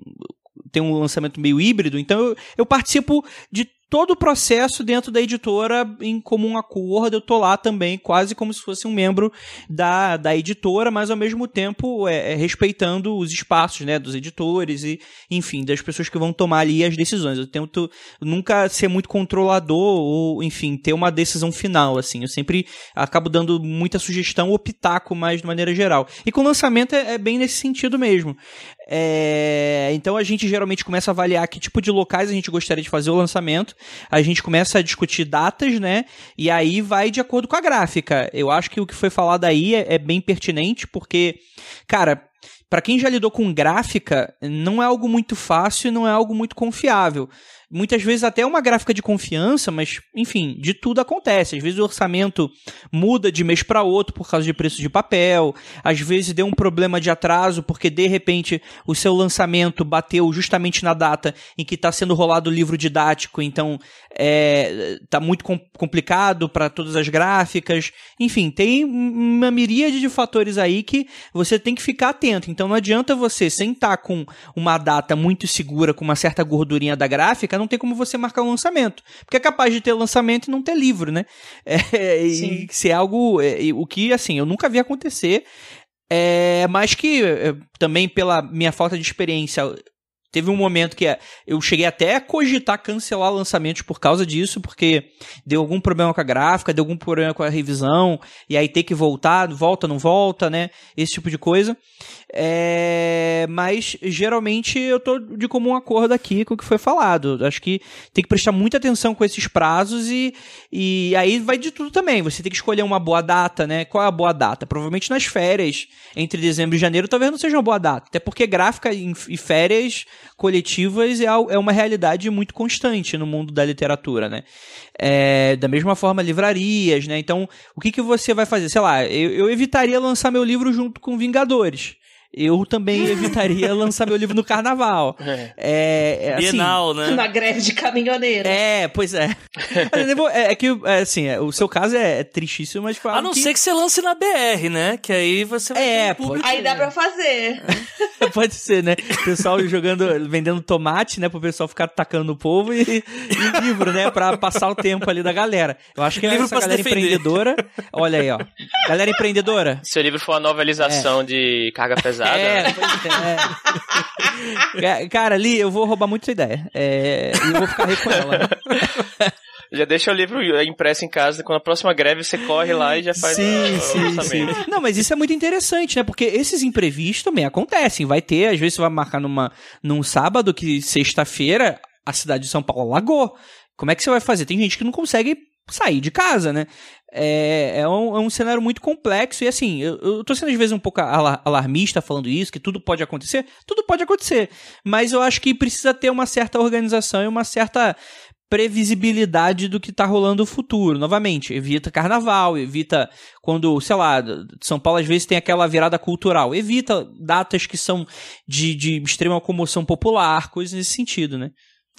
tem um lançamento meio híbrido, então eu, eu participo de todo o processo dentro da editora em comum acordo. Eu tô lá também, quase como se fosse um membro da, da editora, mas ao mesmo tempo é, é, respeitando os espaços né, dos editores e, enfim, das pessoas que vão tomar ali as decisões. Eu tento nunca ser muito controlador ou, enfim, ter uma decisão final, assim. Eu sempre acabo dando muita sugestão ou pitaco mais de maneira geral. E com o lançamento é, é bem nesse sentido mesmo. É, então a gente geralmente começa a avaliar que tipo de locais a gente gostaria de fazer o lançamento. A gente começa a discutir datas, né? E aí vai de acordo com a gráfica. Eu acho que o que foi falado aí é, é bem pertinente, porque, cara, para quem já lidou com gráfica, não é algo muito fácil não é algo muito confiável muitas vezes até uma gráfica de confiança, mas enfim, de tudo acontece. Às vezes o orçamento muda de mês para outro por causa de preço de papel, às vezes deu um problema de atraso porque de repente o seu lançamento bateu justamente na data em que está sendo rolado o livro didático, então é, tá muito com complicado para todas as gráficas. Enfim, tem uma miríade de fatores aí que você tem que ficar atento. Então não adianta você sentar com uma data muito segura, com uma certa gordurinha da gráfica, não tem como você marcar um lançamento. Porque é capaz de ter lançamento e não ter livro, né? É, e se é algo. É, o que, assim, eu nunca vi acontecer. É, mas que é, também pela minha falta de experiência Teve um momento que eu cheguei até a cogitar cancelar lançamentos por causa disso, porque deu algum problema com a gráfica, deu algum problema com a revisão, e aí ter que voltar, volta, não volta, né? Esse tipo de coisa. É... Mas geralmente eu tô de comum acordo aqui com o que foi falado. Acho que tem que prestar muita atenção com esses prazos e, e aí vai de tudo também. Você tem que escolher uma boa data, né? Qual é a boa data? Provavelmente nas férias, entre dezembro e janeiro, talvez não seja uma boa data. Até porque gráfica e férias coletivas é, é uma realidade muito constante no mundo da literatura, né? É, da mesma forma, livrarias, né? Então, o que, que você vai fazer? Sei lá, eu, eu evitaria lançar meu livro junto com Vingadores eu também evitaria lançar meu livro no carnaval. É, é, é assim, Bienal, né? Na greve de caminhoneiro. É, pois é. é, é que, é, assim, é, o seu caso é, tristíssimo, mas A não que... ser que você lance na BR, né? Que aí você vai É, pode... Aí dá pra fazer. pode ser, né? O pessoal jogando, vendendo tomate, né? Pro pessoal ficar atacando o povo e, e livro, né? Pra passar o tempo ali da galera. Eu acho que livro essa galera empreendedora... Olha aí, ó. Galera empreendedora. Seu livro for uma novelização de carga pesada pesada. É, né? pois é. Cara, ali eu vou roubar muito sua ideia. É, eu vou ficar rico com ela. Já deixa o livro impresso em casa, quando a próxima greve você corre lá e já faz sim, o, sim, lançamento. Sim. Não, mas isso é muito interessante, né? Porque esses imprevistos também acontecem. Vai ter, às vezes você vai marcar numa, num sábado que sexta-feira a cidade de São Paulo lagou. Como é que você vai fazer? Tem gente que não consegue sair de casa, né? É, é, um, é um cenário muito complexo e assim, eu, eu tô sendo às vezes um pouco alarmista falando isso, que tudo pode acontecer. Tudo pode acontecer, mas eu acho que precisa ter uma certa organização e uma certa previsibilidade do que tá rolando no futuro. Novamente, evita carnaval, evita quando, sei lá, São Paulo às vezes tem aquela virada cultural, evita datas que são de, de extrema comoção popular, coisas nesse sentido, né?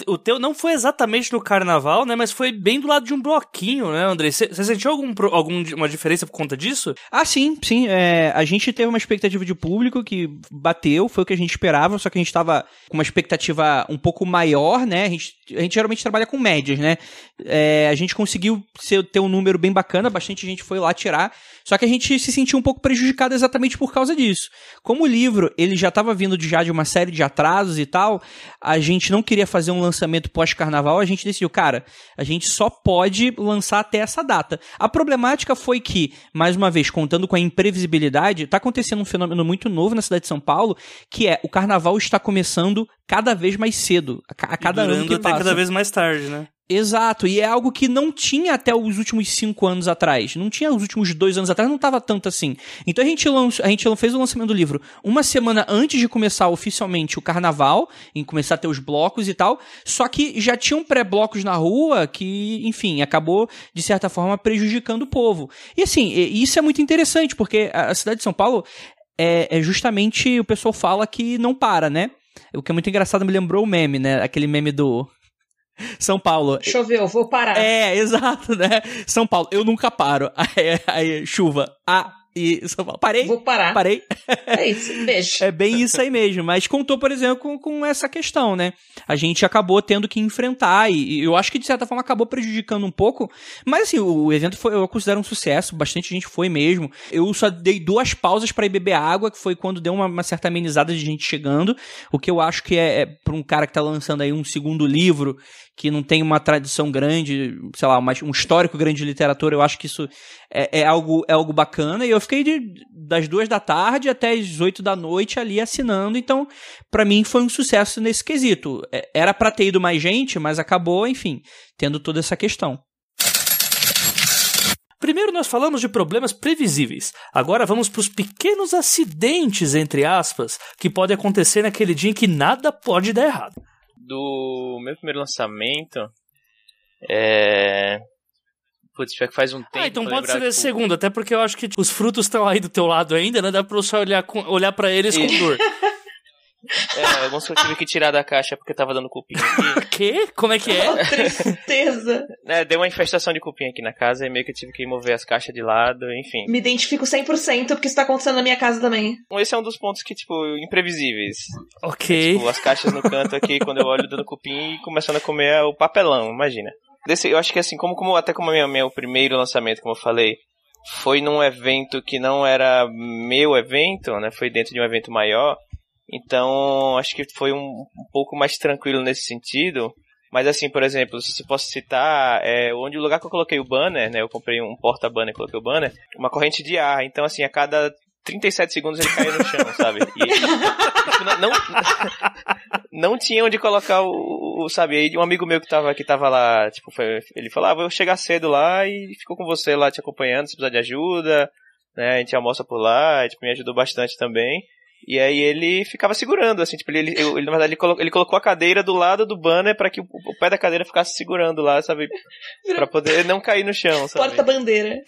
O teu não foi exatamente no carnaval, né? Mas foi bem do lado de um bloquinho, né, André? Você sentiu algum, alguma diferença por conta disso? Ah, sim, sim. É, a gente teve uma expectativa de público que bateu, foi o que a gente esperava, só que a gente tava com uma expectativa um pouco maior, né? A gente, a gente geralmente trabalha com médias, né? É, a gente conseguiu ter um número bem bacana, bastante gente foi lá tirar, só que a gente se sentiu um pouco prejudicado exatamente por causa disso. Como o livro ele já estava vindo de, já de uma série de atrasos e tal, a gente não queria fazer um lançamento pós-carnaval, a gente decidiu, cara, a gente só pode lançar até essa data. A problemática foi que, mais uma vez, contando com a imprevisibilidade, está acontecendo um fenômeno muito novo na cidade de São Paulo, que é o carnaval está começando cada vez mais cedo, a, cada ano que passa. cada vez mais tarde, né? Exato, e é algo que não tinha até os últimos cinco anos atrás. Não tinha os últimos dois anos atrás, não estava tanto assim. Então a gente, a gente fez o lançamento do livro uma semana antes de começar oficialmente o carnaval, em começar a ter os blocos e tal. Só que já tinham pré-blocos na rua que, enfim, acabou, de certa forma, prejudicando o povo. E assim, isso é muito interessante, porque a cidade de São Paulo é, é justamente o pessoal fala que não para, né? O que é muito engraçado me lembrou o meme, né? Aquele meme do são Paulo. Choveu, vou parar. É, exato, né? São Paulo, eu nunca paro. Aí, aí chuva. Ah, e São Paulo. Parei. Vou parar. Parei. É isso, beijo. É bem isso aí mesmo. Mas contou, por exemplo, com, com essa questão, né? A gente acabou tendo que enfrentar e, eu acho que de certa forma acabou prejudicando um pouco. Mas assim, o evento foi, eu considero um sucesso. Bastante gente foi mesmo. Eu só dei duas pausas para ir beber água, que foi quando deu uma, uma, certa amenizada de gente chegando. O que eu acho que é, é para um cara que tá lançando aí um segundo livro que não tem uma tradição grande, sei lá, um histórico grande de literatura, eu acho que isso é, é, algo, é algo bacana. E eu fiquei de, das duas da tarde até as oito da noite ali assinando. Então, para mim foi um sucesso nesse quesito. É, era para ter ido mais gente, mas acabou, enfim, tendo toda essa questão. Primeiro nós falamos de problemas previsíveis. Agora vamos para os pequenos acidentes, entre aspas, que podem acontecer naquele dia em que nada pode dar errado do meu primeiro lançamento. É. Putz, já que faz um tempo. Ah, então pode ser esse segundo, até porque eu acho que os frutos estão aí do teu lado ainda, né? Dá pra você olhar, com, olhar pra eles com dor. É, alguns que eu tive que tirar da caixa porque tava dando cupim aqui. Quê? Como é que é? Oh, tristeza. É, deu uma infestação de cupim aqui na casa e meio que eu tive que mover as caixas de lado, enfim. Me identifico 100% porque isso tá acontecendo na minha casa também. Esse é um dos pontos que, tipo, imprevisíveis. Ok. É, tipo, as caixas no canto aqui, quando eu olho dando cupim e começando a comer o papelão, imagina. Desse, eu acho que assim, como, como até como meu, meu primeiro lançamento, como eu falei, foi num evento que não era meu evento, né? Foi dentro de um evento maior. Então, acho que foi um, um pouco mais tranquilo nesse sentido. Mas assim, por exemplo, se posso citar, é, onde o lugar que eu coloquei o banner, né? Eu comprei um porta-banner, coloquei o banner, uma corrente de ar. Então, assim, a cada 37 segundos ele caía no chão, sabe? E tipo, não, não, não, tinha onde colocar o, o, sabe? Aí um amigo meu que tava, que tava lá, tipo, foi, ele falou, ah, vou chegar cedo lá e ficou com você lá te acompanhando, se precisar de ajuda, né? A gente almoça por lá, tipo, me ajudou bastante também. E aí ele ficava segurando, assim, tipo, ele, ele, ele na verdade, ele colocou, ele colocou, a cadeira do lado do banner para que o, o, pé da cadeira ficasse segurando lá, sabe? para poder não cair no chão, sabe? Porta-bandeira.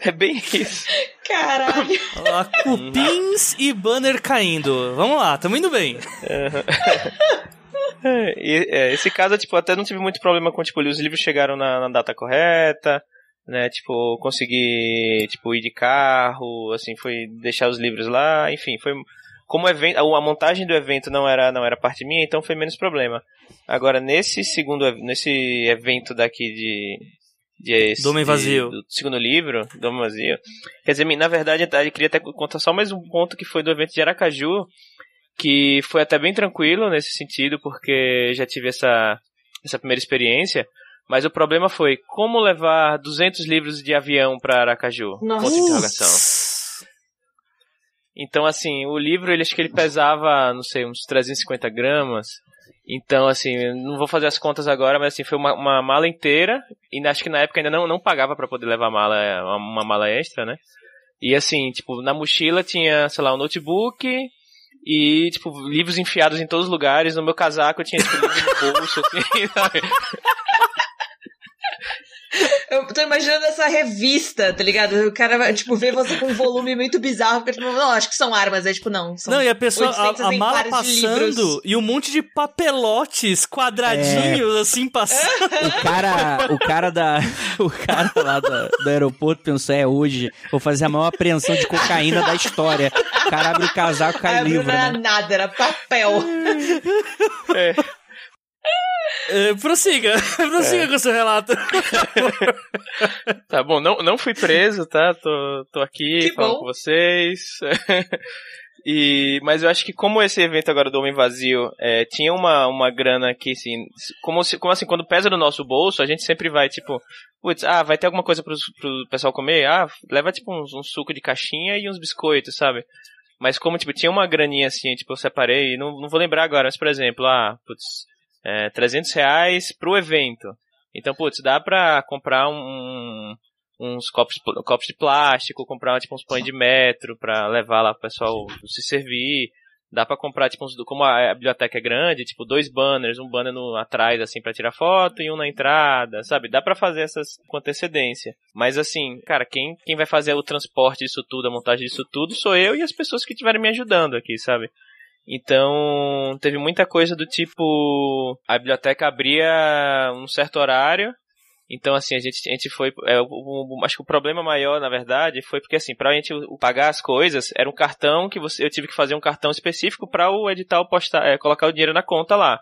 é bem isso. Caralho. Lá, cupins e banner caindo. Vamos lá, tamo indo bem. e, é, esse caso, tipo, até não tive muito problema com, tipo, os livros chegaram na, na data correta, né? Tipo, conseguir, tipo, ir de carro, assim, foi deixar os livros lá, enfim, foi como evento, a montagem do evento não era não era parte minha, então foi menos problema. Agora nesse segundo nesse evento daqui de de, Dome Vazio. do segundo livro, Dome Vazio. Quer dizer, na verdade, eu queria até contar só mais um ponto que foi do evento de Aracaju, que foi até bem tranquilo nesse sentido, porque já tive essa essa primeira experiência. Mas o problema foi como levar 200 livros de avião para Aracaju? Nossa. Ponto de interrogação. Então, assim, o livro, ele acho que ele pesava, não sei, uns 350 gramas. Então, assim, não vou fazer as contas agora, mas assim, foi uma, uma mala inteira. E acho que na época ainda não, não pagava para poder levar mala, uma, uma mala extra, né? E assim, tipo, na mochila tinha, sei lá, um notebook, e, tipo, livros enfiados em todos os lugares. No meu casaco eu tinha, tipo, livro no bolso, assim, sabe? Eu tô imaginando essa revista, tá ligado? O cara vai, tipo, ver você com um volume muito bizarro, porque, tipo, não, acho que são armas, é tipo, não. não, e a pessoa, a, a mala passando e um monte de papelotes quadradinhos, é. assim, passando. O cara, o cara da. O cara lá do, do aeroporto pensou, é hoje, vou fazer a maior apreensão de cocaína da história. O cara abre o casaco, cai livro. Não era né? nada, era papel. É. É, prossiga, prossiga é. com o seu relato. tá bom, não, não fui preso, tá? Tô, tô aqui que falando bom. com vocês. E, mas eu acho que como esse evento agora do Homem Vazio é, tinha uma, uma grana aqui, assim, como, se, como assim, quando pesa no nosso bolso, a gente sempre vai, tipo, putz, ah, vai ter alguma coisa pro, pro pessoal comer? Ah, leva, tipo, uns, um suco de caixinha e uns biscoitos, sabe? Mas como, tipo, tinha uma graninha assim, tipo, eu separei, não, não vou lembrar agora, mas, por exemplo, ah, putz, é, 300 reais pro evento. Então, putz, dá pra comprar um, uns copos, copos de plástico, comprar tipo uns pães de metro para levar lá pro pessoal se servir. Dá para comprar tipo uns, como a biblioteca é grande, tipo dois banners, um banner no atrás assim para tirar foto e um na entrada, sabe? Dá para fazer essas com antecedência. Mas assim, cara, quem quem vai fazer o transporte disso tudo, a montagem disso tudo sou eu e as pessoas que estiverem me ajudando aqui, sabe? Então, teve muita coisa do tipo a biblioteca abria um certo horário então, assim, a gente, a gente foi. É, o, o, acho que o problema maior, na verdade, foi porque, assim, pra gente pagar as coisas, era um cartão que você, eu tive que fazer um cartão específico para o edital postar, é, colocar o dinheiro na conta lá.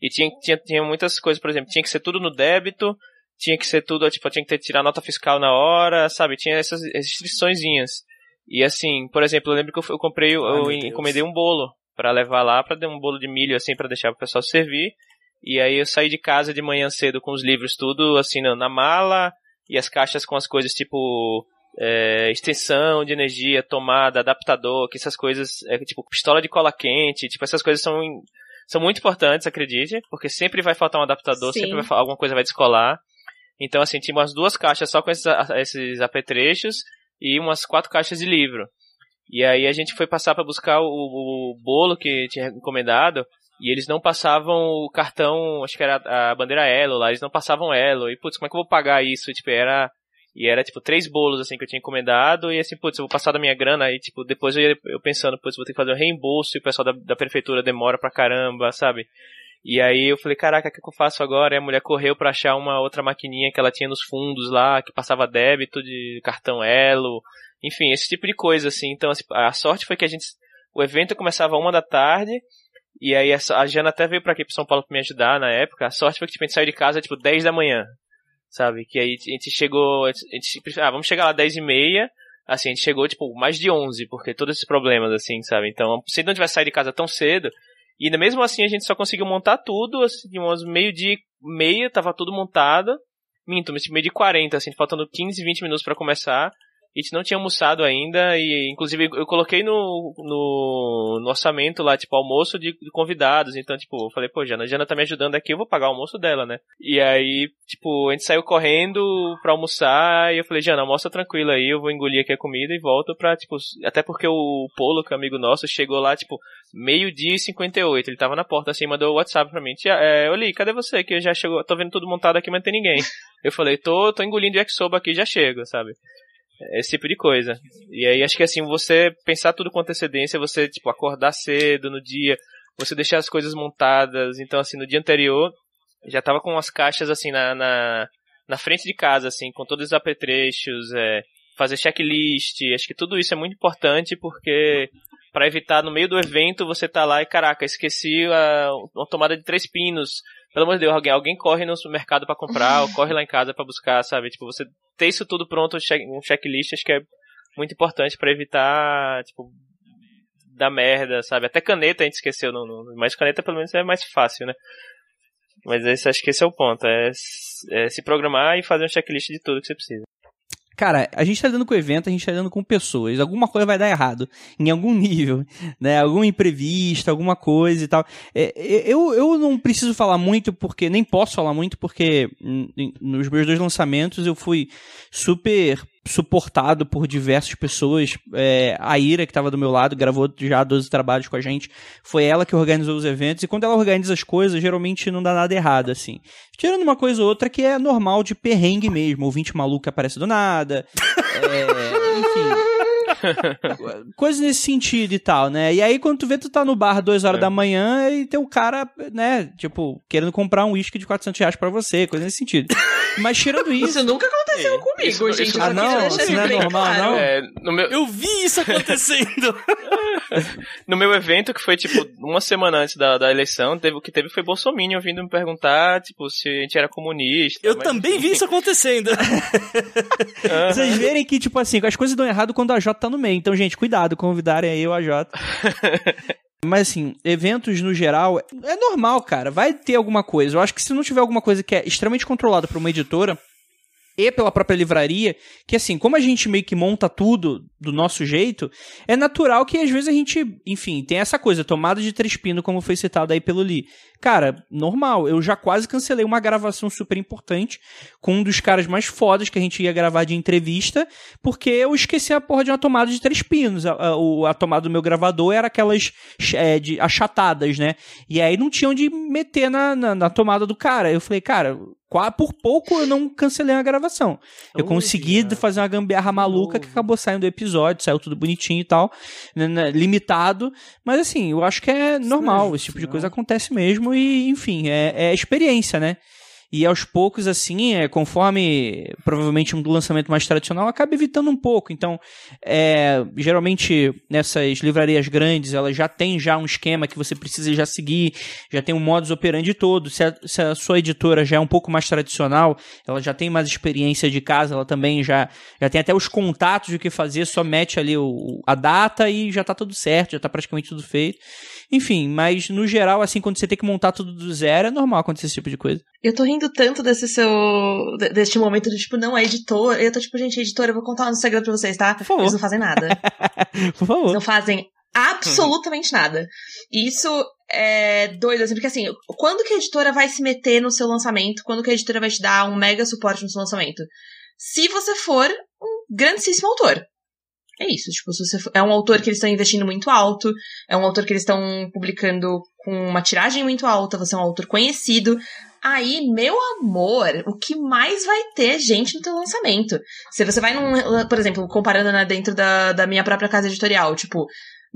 E tinha, tinha, tinha muitas coisas, por exemplo, tinha que ser tudo no débito, tinha que ser tudo, tipo, tinha que ter, tirar nota fiscal na hora, sabe? Tinha essas restriçõezinhas. E assim, por exemplo, eu lembro que eu, eu comprei, eu, eu encomendei um bolo para levar lá, para dar um bolo de milho assim para deixar pro pessoal servir. E aí eu saí de casa de manhã cedo com os livros tudo assim na mala e as caixas com as coisas tipo é, extensão de energia, tomada, adaptador, que essas coisas, é, tipo pistola de cola quente, tipo essas coisas são são muito importantes, acredite, porque sempre vai faltar um adaptador, Sim. sempre vai, alguma coisa vai descolar. Então assim, tinha umas duas caixas só com esses, esses apetrechos e umas quatro caixas de livro. E aí a gente foi passar para buscar o, o, bolo que tinha encomendado e eles não passavam o cartão, acho que era a bandeira Elo lá, eles não passavam Elo. E, putz, como é que eu vou pagar isso? Tipo, era. E era, tipo, três bolos, assim, que eu tinha encomendado. E, assim, putz, eu vou passar da minha grana. E, tipo, depois eu, ia, eu pensando, putz, vou ter que fazer um reembolso. E o pessoal da, da prefeitura demora pra caramba, sabe? E aí eu falei, caraca, o que, que eu faço agora? E a mulher correu pra achar uma outra maquininha que ela tinha nos fundos lá, que passava débito de cartão Elo. Enfim, esse tipo de coisa, assim. Então, assim, a sorte foi que a gente. O evento começava uma da tarde. E aí a Jana até veio pra aqui pro São Paulo pra me ajudar na época. A sorte foi que tipo, a gente saiu de casa tipo 10 da manhã. Sabe? Que aí a gente chegou. A gente, ah, vamos chegar lá 10 e meia. Assim, a gente chegou tipo mais de 11, porque todos esses problemas, assim, sabe? Então, se não tivesse saído de casa tão cedo. E mesmo assim a gente só conseguiu montar tudo, assim, umas meio de meia, tava tudo montado. Minto, mas meio de 40, assim, faltando 15, 20 minutos para começar a gente não tinha almoçado ainda e inclusive eu coloquei no, no, no orçamento lá, tipo, almoço de, de, convidados. Então, tipo, eu falei, pô, Jana, Jana tá me ajudando aqui, eu vou pagar o almoço dela, né? E aí, tipo, a gente saiu correndo pra almoçar e eu falei, Jana, almoça tranquila aí, eu vou engolir aqui a comida e volto pra, tipo, até porque o Polo, que é amigo nosso, chegou lá, tipo, meio-dia e 58. Ele tava na porta assim, mandou o WhatsApp pra mim. Tia, é, Oli, cadê você? Que já chegou, tô vendo tudo montado aqui, mas não tem ninguém. Eu falei, tô, tô engolindo yakisoba aqui, já chego, sabe? Esse tipo de coisa. E aí acho que assim, você pensar tudo com antecedência, você, tipo, acordar cedo no dia, você deixar as coisas montadas. Então, assim, no dia anterior, já tava com as caixas, assim, na, na, na frente de casa, assim, com todos os apetrechos, é, fazer checklist. Acho que tudo isso é muito importante porque para evitar no meio do evento você tá lá e caraca, esqueci a, uma tomada de três pinos pelo amor de Deus, alguém, alguém corre no supermercado para comprar, ou corre lá em casa para buscar, sabe? Tipo, você ter isso tudo pronto, um checklist, acho que é muito importante para evitar, tipo, da merda, sabe? Até caneta a gente esqueceu, no, no, mas caneta pelo menos é mais fácil, né? Mas esse, acho que esse é o ponto, é, é se programar e fazer um checklist de tudo que você precisa. Cara, a gente tá lidando com evento, a gente tá lidando com pessoas. Alguma coisa vai dar errado. Em algum nível, né? Algum imprevisto, alguma coisa e tal. É, eu, eu não preciso falar muito porque, nem posso falar muito porque nos meus dois lançamentos eu fui super suportado por diversas pessoas. É, a Ira, que estava do meu lado, gravou já 12 trabalhos com a gente. Foi ela que organizou os eventos. E quando ela organiza as coisas, geralmente não dá nada errado, assim. Tirando uma coisa ou outra que é normal de perrengue mesmo. Ouvinte maluco que aparece do nada. é, enfim. Coisas nesse sentido e tal, né? E aí, quando tu vê, tu tá no bar duas horas é. da manhã e tem um cara, né, tipo, querendo comprar um uísque de 400 reais pra você, coisa nesse sentido. Mas tirando isso... Isso nunca aconteceu é. comigo, isso, gente. Isso, ah, não? Isso não é normal, claro. não? É, meu... Eu vi isso acontecendo! no meu evento, que foi, tipo, uma semana antes da, da eleição, teve, o que teve foi Bolsonaro vindo me perguntar, tipo, se a gente era comunista. Eu também vi isso acontecendo. Vocês verem que, tipo assim, as coisas dão errado quando a J tá no meio. Então, gente, cuidado, convidarem aí o AJ. Mas assim, eventos no geral, é normal, cara. Vai ter alguma coisa. Eu acho que se não tiver alguma coisa que é extremamente controlada por uma editora, e pela própria livraria, que assim, como a gente meio que monta tudo do nosso jeito, é natural que às vezes a gente, enfim, tem essa coisa, tomada de três pinos, como foi citado aí pelo Lee. Cara, normal, eu já quase cancelei uma gravação super importante com um dos caras mais fodas que a gente ia gravar de entrevista, porque eu esqueci a porra de uma tomada de três pinos. A, a, a tomada do meu gravador era aquelas é, de, achatadas, né? E aí não tinha onde meter na, na, na tomada do cara. Eu falei, cara, por pouco eu não cancelei a gravação. Eu consegui fazer uma gambiarra maluca que acabou saindo do episódio, saiu tudo bonitinho e tal, né, né, limitado. Mas assim, eu acho que é normal, esse tipo de coisa acontece mesmo e, enfim, é, é experiência, né? E aos poucos, assim, é, conforme provavelmente um lançamento mais tradicional, acaba evitando um pouco. Então, é, geralmente nessas livrarias grandes, elas já tem já um esquema que você precisa já seguir, já tem um modus operandi todo. Se a, se a sua editora já é um pouco mais tradicional, ela já tem mais experiência de casa, ela também já, já tem até os contatos de o que fazer, só mete ali o, a data e já está tudo certo, já está praticamente tudo feito. Enfim, mas no geral, assim, quando você tem que montar tudo do zero, é normal acontecer esse tipo de coisa. Eu tô rindo tanto desse seu. deste momento de, tipo, não, é editor. Eu tô tipo, gente, editora, eu vou contar um segredo pra vocês, tá? Por favor. Eles não fazem nada. Por favor. Eles não fazem absolutamente nada. E isso é doido, assim, porque assim, quando que a editora vai se meter no seu lançamento? Quando que a editora vai te dar um mega suporte no seu lançamento? Se você for um grandíssimo autor. É isso, tipo, você é um autor que eles estão investindo muito alto, é um autor que eles estão publicando com uma tiragem muito alta, você é um autor conhecido, aí, meu amor, o que mais vai ter gente no teu lançamento? Se você vai num, por exemplo, comparando né, dentro da, da minha própria casa editorial, tipo,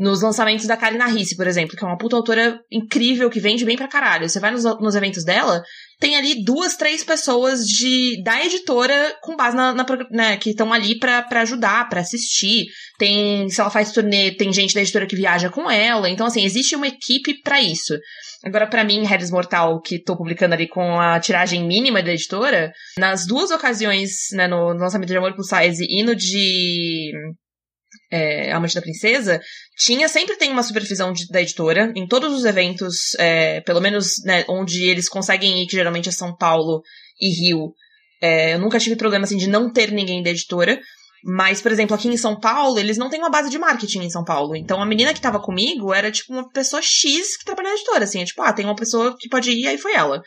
nos lançamentos da Karina Risse, por exemplo, que é uma puta autora incrível que vende bem pra caralho. Você vai nos, nos eventos dela, tem ali duas, três pessoas de da editora com base na, na né, que estão ali para ajudar, para assistir. Tem, se ela faz turnê, tem gente da editora que viaja com ela. Então, assim, existe uma equipe para isso. Agora, para mim, Harris Mortal, que tô publicando ali com a tiragem mínima da editora, nas duas ocasiões, né, no, no lançamento de Amor Plus Size e no de é, Amante da Princesa, tinha, sempre tem uma supervisão de, da editora, em todos os eventos, é, pelo menos né, onde eles conseguem ir, que geralmente é São Paulo e Rio. É, eu nunca tive problema assim de não ter ninguém da editora. Mas, por exemplo, aqui em São Paulo, eles não têm uma base de marketing em São Paulo. Então, a menina que tava comigo era, tipo, uma pessoa X que trabalha na editora, assim. É tipo, ah, tem uma pessoa que pode ir, aí foi ela.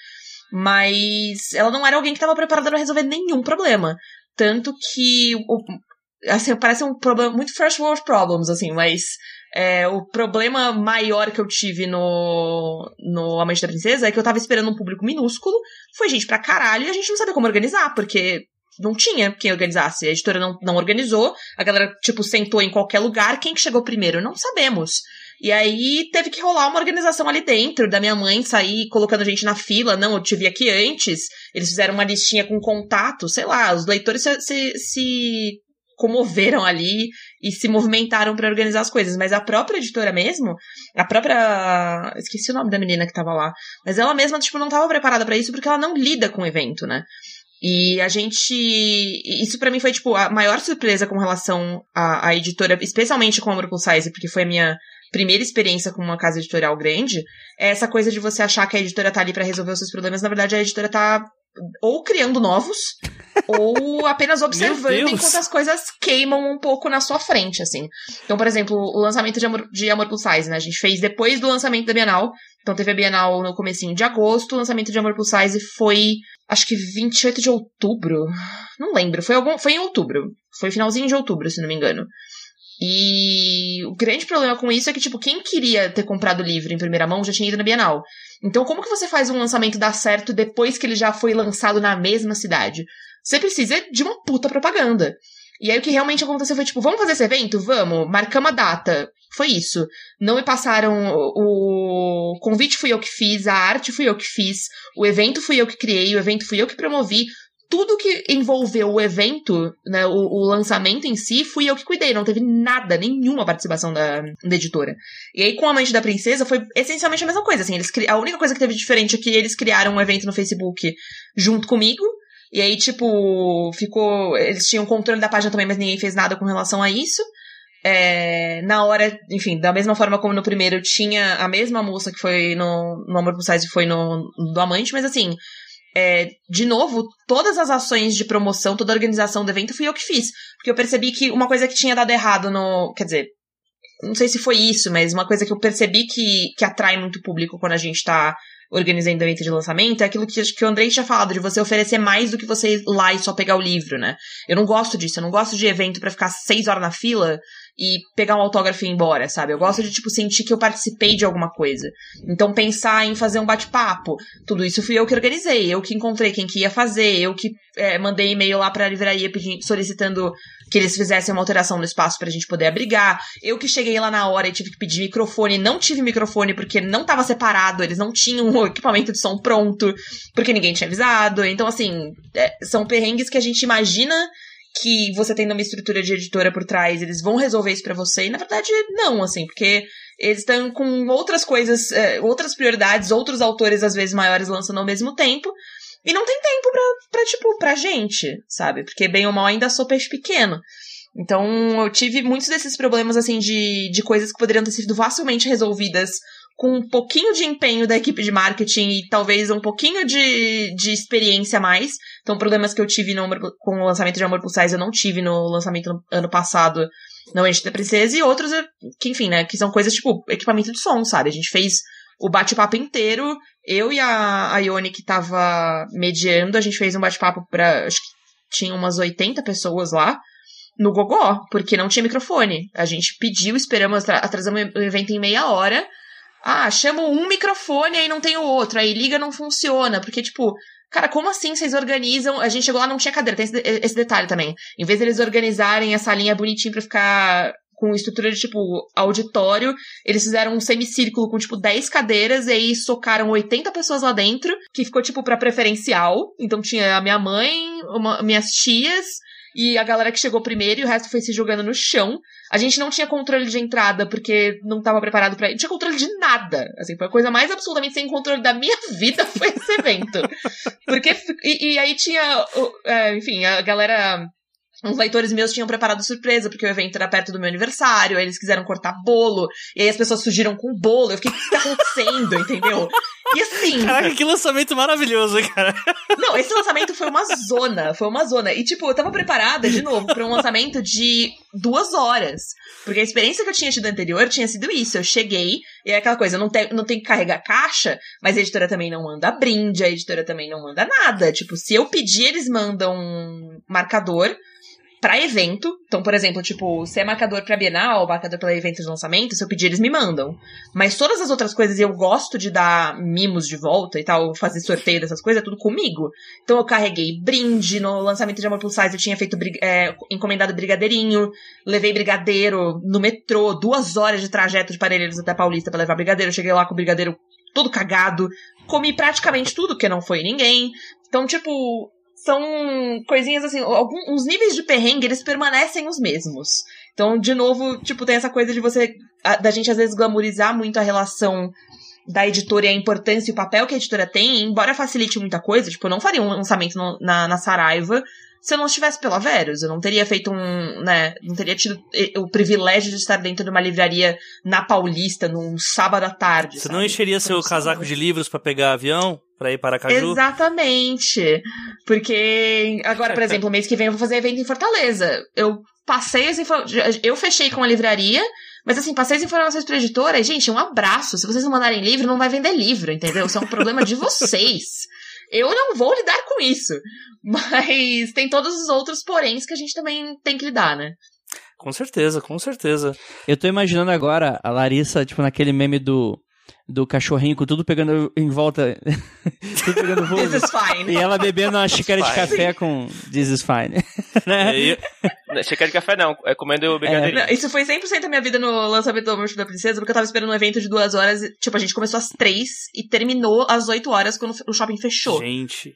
Mas ela não era alguém que tava preparada para resolver nenhum problema. Tanto que assim, parece um problema muito first world problems, assim, mas é, o problema maior que eu tive no, no Amante da Princesa é que eu tava esperando um público minúsculo, foi gente pra caralho e a gente não sabia como organizar, porque não tinha quem organizasse. A editora não, não organizou, a galera, tipo, sentou em qualquer lugar. Quem que chegou primeiro? Não sabemos. E aí teve que rolar uma organização ali dentro, da minha mãe sair colocando gente na fila. Não, eu te vi aqui antes. Eles fizeram uma listinha com contato, sei lá, os leitores se, se, se comoveram ali e se movimentaram para organizar as coisas. Mas a própria editora mesmo, a própria. Esqueci o nome da menina que tava lá. Mas ela mesma, tipo, não tava preparada para isso porque ela não lida com o evento, né? E a gente. Isso para mim foi, tipo, a maior surpresa com relação à, à editora, especialmente com a Amor Size, porque foi a minha primeira experiência com uma casa editorial grande. É essa coisa de você achar que a editora tá ali para resolver os seus problemas. Na verdade, a editora tá ou criando novos, ou apenas observando enquanto as coisas queimam um pouco na sua frente, assim. Então, por exemplo, o lançamento de Amor, de Amor Plus Size, né? A gente fez depois do lançamento da Bienal. Então teve a Bienal no comecinho de agosto, o lançamento de Amor Plus Size foi, acho que 28 de outubro. Não lembro, foi algum, foi em outubro. Foi finalzinho de outubro, se não me engano. E o grande problema com isso é que, tipo, quem queria ter comprado o livro em primeira mão já tinha ido na Bienal. Então, como que você faz um lançamento dar certo depois que ele já foi lançado na mesma cidade? Você precisa de uma puta propaganda. E aí o que realmente aconteceu foi, tipo, vamos fazer esse evento? Vamos, marcamos a data. Foi isso. Não me passaram o convite fui eu que fiz, a arte fui eu que fiz, o evento fui eu que criei, o evento fui eu que promovi. Tudo que envolveu o evento, né, o, o lançamento em si, fui eu que cuidei. Não teve nada, nenhuma participação da, da editora. E aí, com a Amante da Princesa, foi essencialmente a mesma coisa. Assim, eles, a única coisa que teve diferente é que eles criaram um evento no Facebook junto comigo. E aí, tipo, ficou. Eles tinham controle da página também, mas ninguém fez nada com relação a isso. É, na hora, enfim, da mesma forma como no primeiro, tinha a mesma moça que foi no, no Amor Plus Size foi no, do Amante, mas assim, é, de novo, todas as ações de promoção, toda a organização do evento fui eu que fiz. Porque eu percebi que uma coisa que tinha dado errado no. Quer dizer, não sei se foi isso, mas uma coisa que eu percebi que, que atrai muito público quando a gente tá organizando evento de lançamento é aquilo que, que o Andrei tinha falado, de você oferecer mais do que você ir lá e só pegar o livro, né? Eu não gosto disso, eu não gosto de evento pra ficar seis horas na fila e pegar um autógrafo e ir embora, sabe? Eu gosto de, tipo, sentir que eu participei de alguma coisa. Então, pensar em fazer um bate-papo. Tudo isso fui eu que organizei, eu que encontrei quem que ia fazer, eu que é, mandei e-mail lá pra livraria pedindo, solicitando que eles fizessem uma alteração no espaço pra gente poder abrigar. Eu que cheguei lá na hora e tive que pedir microfone, não tive microfone porque não tava separado, eles não tinham o equipamento de som pronto, porque ninguém tinha avisado. Então, assim, é, são perrengues que a gente imagina que você tendo uma estrutura de editora por trás, eles vão resolver isso pra você, e na verdade não, assim, porque eles estão com outras coisas, é, outras prioridades, outros autores às vezes maiores lançando ao mesmo tempo, e não tem tempo pra, pra tipo, pra gente, sabe? Porque bem ou mal ainda sou peixe pequeno. Então, eu tive muitos desses problemas, assim, de, de coisas que poderiam ter sido facilmente resolvidas com um pouquinho de empenho da equipe de marketing e talvez um pouquinho de, de experiência a mais. Então, problemas que eu tive no, com o lançamento de Amor Plus Size eu não tive no lançamento no ano passado no Ente da Princesa, e outros eh, que, enfim, né, que são coisas tipo equipamento de som, sabe? A gente fez o bate-papo inteiro, eu e a, Ione que tava mediando, a gente fez um bate-papo pra, acho que tinha umas 80 pessoas lá, no Gogó, porque não tinha microfone. A gente pediu, esperamos, atra- atrasamos o evento em meia hora, ah, chamo um microfone aí não tem o outro, aí liga não funciona, porque tipo, cara, como assim vocês organizam? A gente chegou lá não tinha cadeira, tem esse, esse detalhe também. Em vez deles organizarem essa linha bonitinha pra ficar com estrutura de tipo auditório, eles fizeram um semicírculo com tipo 10 cadeiras e aí socaram 80 pessoas lá dentro, que ficou tipo pra preferencial. Então tinha a minha mãe, uma- minhas tias e a galera que chegou primeiro e o resto foi se jogando no chão. A gente não tinha controle de entrada porque não tava preparado pra. Não tinha controle de nada. Assim, foi a coisa mais absolutamente sem controle da minha vida foi esse evento. Porque. E, e aí tinha. é, enfim, a galera. Uns leitores meus tinham preparado surpresa, porque o evento era perto do meu aniversário, aí eles quiseram cortar bolo, e aí as pessoas surgiram com bolo. Eu fiquei, o que tá acontecendo, entendeu? E assim. Caraca, que lançamento maravilhoso, cara. Não, esse lançamento foi uma zona, foi uma zona. E, tipo, eu tava preparada, de novo, pra um lançamento de duas horas. Porque a experiência que eu tinha tido anterior tinha sido isso. Eu cheguei, e é aquela coisa, não, te, não tenho que carregar caixa, mas a editora também não manda brinde, a editora também não manda nada. Tipo, se eu pedir, eles mandam um marcador pra evento. Então, por exemplo, tipo, se é marcador pra Bienal, marcador pra evento de lançamento, se eu pedir, eles me mandam. Mas todas as outras coisas, eu gosto de dar mimos de volta e tal, fazer sorteio dessas coisas, é tudo comigo. Então eu carreguei brinde, no lançamento de Amor Plus Size eu tinha feito, é, encomendado brigadeirinho, levei brigadeiro no metrô, duas horas de trajeto de Parelheiros até Paulista pra levar brigadeiro, eu cheguei lá com o brigadeiro todo cagado, comi praticamente tudo, que não foi ninguém. Então, tipo, são coisinhas assim, alguns os níveis de perrengue, eles permanecem os mesmos. Então, de novo, tipo, tem essa coisa de você, a- da gente às vezes glamourizar muito a relação da editora e a importância e o papel que a editora tem, embora facilite muita coisa, tipo, eu não faria um lançamento no- na, na Saraiva se eu não estivesse pela Verus. Eu não teria feito um, né, não teria tido o privilégio de estar dentro de uma livraria na Paulista num sábado à tarde. Você sabe? não encheria seu Como casaco de livros pra pegar avião? Pra ir para Caju? Exatamente. Porque agora, por exemplo, mês que vem eu vou fazer evento em Fortaleza. Eu passei as informações. Eu fechei com a livraria, mas assim, passei as informações pra editora e, gente, um abraço. Se vocês não mandarem livro, não vai vender livro, entendeu? Isso é um problema de vocês. Eu não vou lidar com isso. Mas tem todos os outros poréns que a gente também tem que lidar, né? Com certeza, com certeza. Eu tô imaginando agora a Larissa, tipo, naquele meme do, do cachorrinho com tudo pegando em volta. tudo pegando fogo. This is fine. E ela bebendo uma xícara de café com This is fine. né? E Xícara de café não, é comendo brigadeirinho. Não, isso foi 100% a minha vida no lançamento do Morte da Princesa, porque eu tava esperando um evento de duas horas. e, Tipo, a gente começou às três e terminou às oito horas quando o shopping fechou. gente.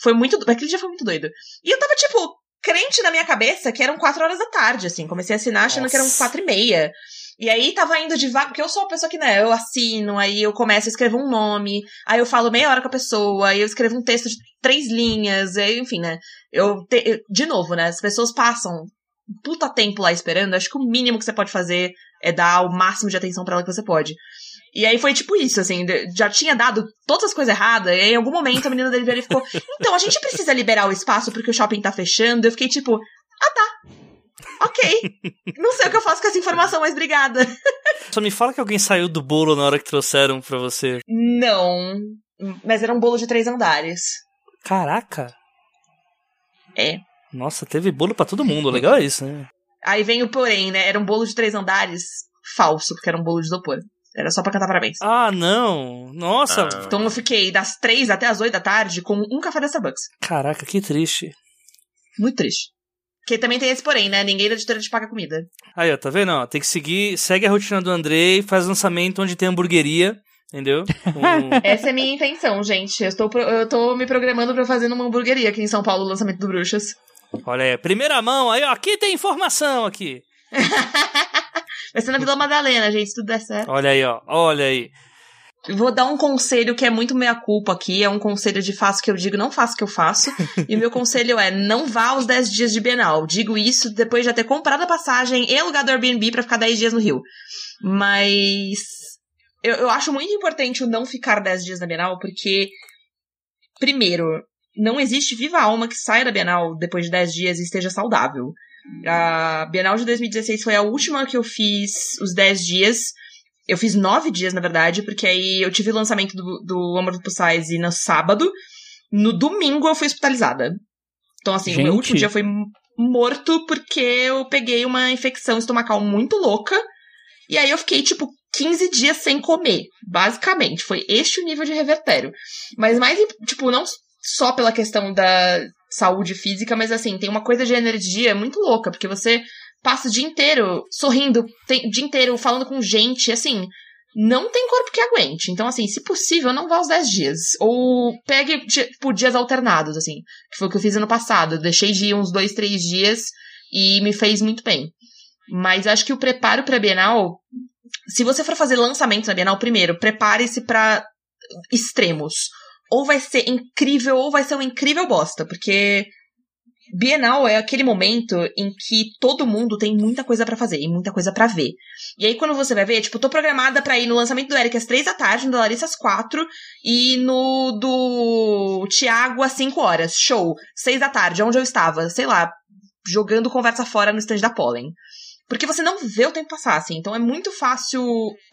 Foi muito. Aquele dia foi muito doido. E eu tava, tipo, crente na minha cabeça que eram quatro horas da tarde, assim. Comecei a assinar achando que eram Nossa. quatro e meia. E aí tava indo devagar, porque eu sou uma pessoa que, né, eu assino, aí eu começo a escrever um nome, aí eu falo meia hora com a pessoa, aí eu escrevo um texto de três linhas, aí, enfim, né. Eu, te- eu- de novo, né, as pessoas passam puta tempo lá esperando, acho que o mínimo que você pode fazer é dar o máximo de atenção pra ela que você pode. E aí foi tipo isso, assim, já tinha dado todas as coisas erradas, e aí em algum momento a menina livraria ficou, então, a gente precisa liberar o espaço porque o shopping tá fechando. Eu fiquei tipo, ah tá. Ok. Não sei o que eu faço com essa informação, mas obrigada. Só me fala que alguém saiu do bolo na hora que trouxeram pra você. Não. Mas era um bolo de três andares. Caraca. É. Nossa, teve bolo pra todo mundo. Legal é isso, né? Aí vem o porém, né? Era um bolo de três andares falso, porque era um bolo de isopor. Era só pra cantar parabéns. Ah, não. Nossa. Ah. Então eu fiquei das três até as oito da tarde com um café da Starbucks. Caraca, que triste. Muito triste. Porque também tem esse porém, né? Ninguém da editora te paga comida. Aí, ó, tá vendo? Ó, tem que seguir, segue a rotina do Andrei, faz lançamento onde tem hamburgueria, entendeu? Um- Essa é a minha intenção, gente. Eu estou, pro- eu tô me programando pra fazer numa hamburgueria aqui em São Paulo, o lançamento do Bruxas. olha aí, primeira mão, aí, ó, aqui tem informação aqui. Vai ser na Vila Madalena, gente, se tudo der certo. Olha aí, ó, olha aí. Vou dar um conselho que é muito meia-culpa aqui. É um conselho de faço o que eu digo, não faço o que eu faço. e o meu conselho é, não vá aos 10 dias de Bienal. Digo isso depois de já ter comprado a passagem e alugado o Airbnb pra ficar 10 dias no Rio. Mas... Eu, eu acho muito importante o não ficar 10 dias na Bienal, porque... Primeiro, não existe viva alma que saia da Bienal depois de 10 dias e esteja saudável. A Bienal de 2016 foi a última que eu fiz os 10 dias. Eu fiz nove dias, na verdade, porque aí eu tive o lançamento do, do Amor do Plus Size no sábado. No domingo eu fui hospitalizada. Então, assim, o meu Gente. último dia foi morto porque eu peguei uma infecção estomacal muito louca. E aí eu fiquei, tipo, 15 dias sem comer. Basicamente. Foi este o nível de revertério. Mas mais, tipo, não só pela questão da saúde física, mas assim, tem uma coisa de energia muito louca, porque você passa o dia inteiro sorrindo, tem, o dia inteiro falando com gente, assim, não tem corpo que aguente. Então, assim, se possível, não vá aos 10 dias. Ou pegue, tipo, dias alternados, assim, que foi o que eu fiz ano passado. Eu deixei de ir uns dois, três dias e me fez muito bem. Mas acho que o preparo pra Bienal, se você for fazer lançamento na Bienal, primeiro, prepare-se pra extremos. Ou vai ser incrível, ou vai ser um incrível bosta, porque Bienal é aquele momento em que todo mundo tem muita coisa pra fazer e muita coisa pra ver. E aí, quando você vai ver, tipo, tô programada pra ir no lançamento do Eric às três da tarde, no da Larissa às quatro, e no do Thiago às cinco horas. Show. Seis da tarde, onde eu estava? Sei lá, jogando conversa fora no stand da Pollen. Porque você não vê o tempo passar, assim. Então é muito fácil.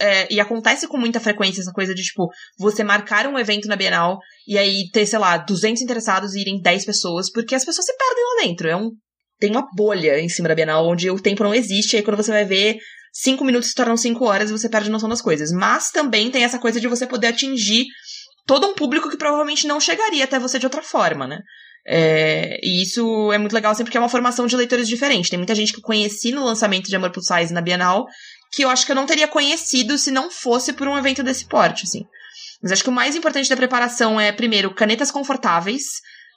é, e acontece com muita frequência essa coisa de, tipo, você marcar um evento na Bienal e aí ter, sei lá, 200 interessados e irem 10 pessoas, porque as pessoas se perdem lá dentro. É um. Tem uma bolha em cima da Bienal onde o tempo não existe, e aí quando você vai ver. Cinco minutos se tornam cinco horas e você perde a noção das coisas. Mas também tem essa coisa de você poder atingir todo um público que provavelmente não chegaria até você de outra forma, né? É, e isso é muito legal sempre porque é uma formação de leitores diferente. Tem muita gente que eu conheci no lançamento de Amor Plus Size na Bienal que eu acho que eu não teria conhecido se não fosse por um evento desse porte, assim. Mas acho que o mais importante da preparação é, primeiro, canetas confortáveis.